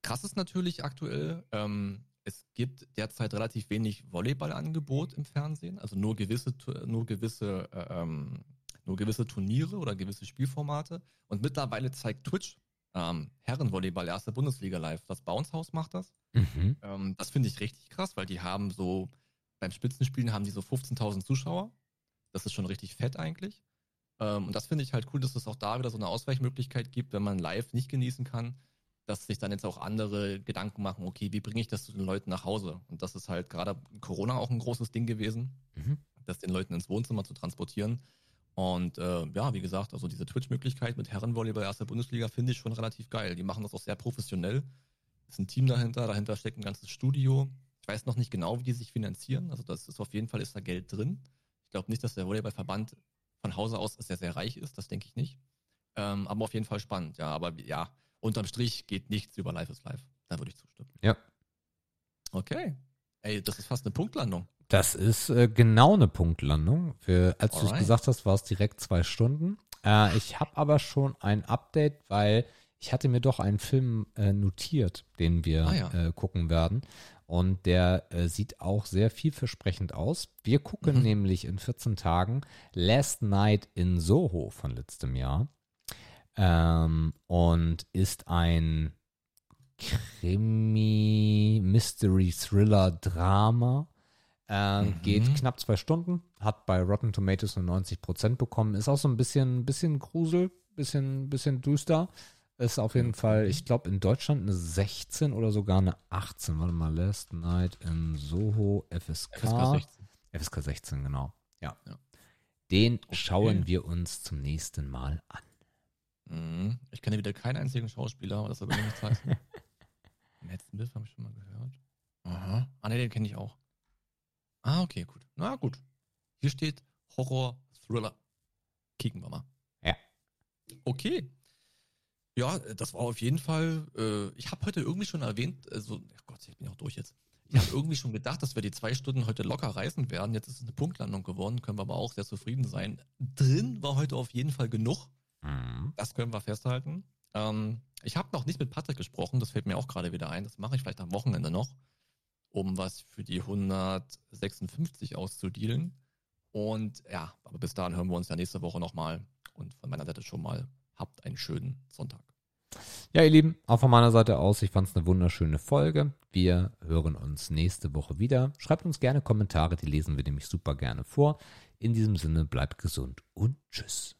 S2: Krass ist natürlich aktuell, ähm, es gibt derzeit relativ wenig Volleyballangebot im Fernsehen, also nur gewisse, nur gewisse, äh, ähm, nur gewisse Turniere oder gewisse Spielformate. Und mittlerweile zeigt Twitch ähm, Herrenvolleyball erste Bundesliga live. Das Bounce House macht das.
S1: Mhm.
S2: Ähm, das finde ich richtig krass, weil die haben so, beim Spitzenspielen haben die so 15.000 Zuschauer. Das ist schon richtig fett eigentlich. Ähm, und das finde ich halt cool, dass es auch da wieder so eine Ausweichmöglichkeit gibt, wenn man live nicht genießen kann, dass sich dann jetzt auch andere Gedanken machen, okay, wie bringe ich das zu den Leuten nach Hause? Und das ist halt gerade Corona auch ein großes Ding gewesen,
S1: Mhm.
S2: das den Leuten ins Wohnzimmer zu transportieren. Und äh, ja, wie gesagt, also diese Twitch-Möglichkeit mit Herrenvolleyball erster Bundesliga finde ich schon relativ geil. Die machen das auch sehr professionell. Ist ein Team dahinter, dahinter steckt ein ganzes Studio. Ich weiß noch nicht genau, wie die sich finanzieren. Also das ist auf jeden Fall ist da Geld drin. Ich glaube nicht, dass der Volleyballverband von Hause aus sehr, sehr reich ist. Das denke ich nicht. Ähm, aber auf jeden Fall spannend. Ja, aber ja, unterm Strich geht nichts über Life is Life. Da würde ich zustimmen.
S1: Ja.
S2: Okay. Ey, das ist fast eine Punktlandung.
S1: Das ist äh, genau eine Punktlandung. Für, als du es gesagt hast, war es direkt zwei Stunden. Äh, ich habe aber schon ein Update, weil ich hatte mir doch einen Film äh, notiert, den wir
S2: Ah, ja.
S1: äh, gucken werden. Und der äh, sieht auch sehr vielversprechend aus. Wir gucken
S2: Mhm.
S1: nämlich in 14 Tagen Last Night in Soho von letztem Jahr. Ähm, und ist ein Krimi, Mystery, Thriller, Drama. Äh,
S2: Mhm.
S1: Geht knapp zwei Stunden, hat bei Rotten Tomatoes nur 90% bekommen. Ist auch so ein bisschen, bisschen Grusel, bisschen, bisschen düster. Ist auf jeden Fall, ich glaube, in Deutschland eine 16 oder sogar eine 18. Warte mal, Last Night in Soho, FSK.
S2: FSK 16.
S1: FSK 16, genau. Ja.
S2: Ja.
S1: Den
S2: Okay.
S1: schauen wir uns zum nächsten Mal an.
S2: Mhm. Ich kenne wieder keinen einzigen Schauspieler, aber das soll nichts heißen. Matt Smith habe ich schon mal gehört. Aha. Ah, ne, den kenne ich auch. Ah, okay, gut. Na gut. Hier steht Horror, Thriller. Kicken wir mal.
S1: Ja.
S2: Okay. Ja, das war auf jeden Fall. Äh, ich habe heute irgendwie schon erwähnt, also, ach Gott, ich bin ja auch durch jetzt. Ich habe irgendwie schon gedacht, dass wir die zwei Stunden heute locker reißen werden. Jetzt ist es eine Punktlandung geworden, können wir aber auch sehr zufrieden sein. Drin war heute auf jeden Fall genug.
S1: Mhm.
S2: Das können wir festhalten. Ähm, ich habe noch nicht mit Patrick gesprochen, das fällt mir auch gerade wieder ein. Das mache ich vielleicht am Wochenende noch, um was für die 156 auszudealen. Und ja, aber bis dahin hören wir uns ja nächste Woche nochmal. Und von meiner Seite schon mal, habt einen schönen Sonntag.
S1: Ja, ihr Lieben, auch von meiner Seite aus, ich fand es eine wunderschöne Folge. Wir hören uns nächste Woche wieder. Schreibt uns gerne Kommentare, die lesen wir nämlich super gerne vor. In diesem Sinne, bleibt gesund und tschüss.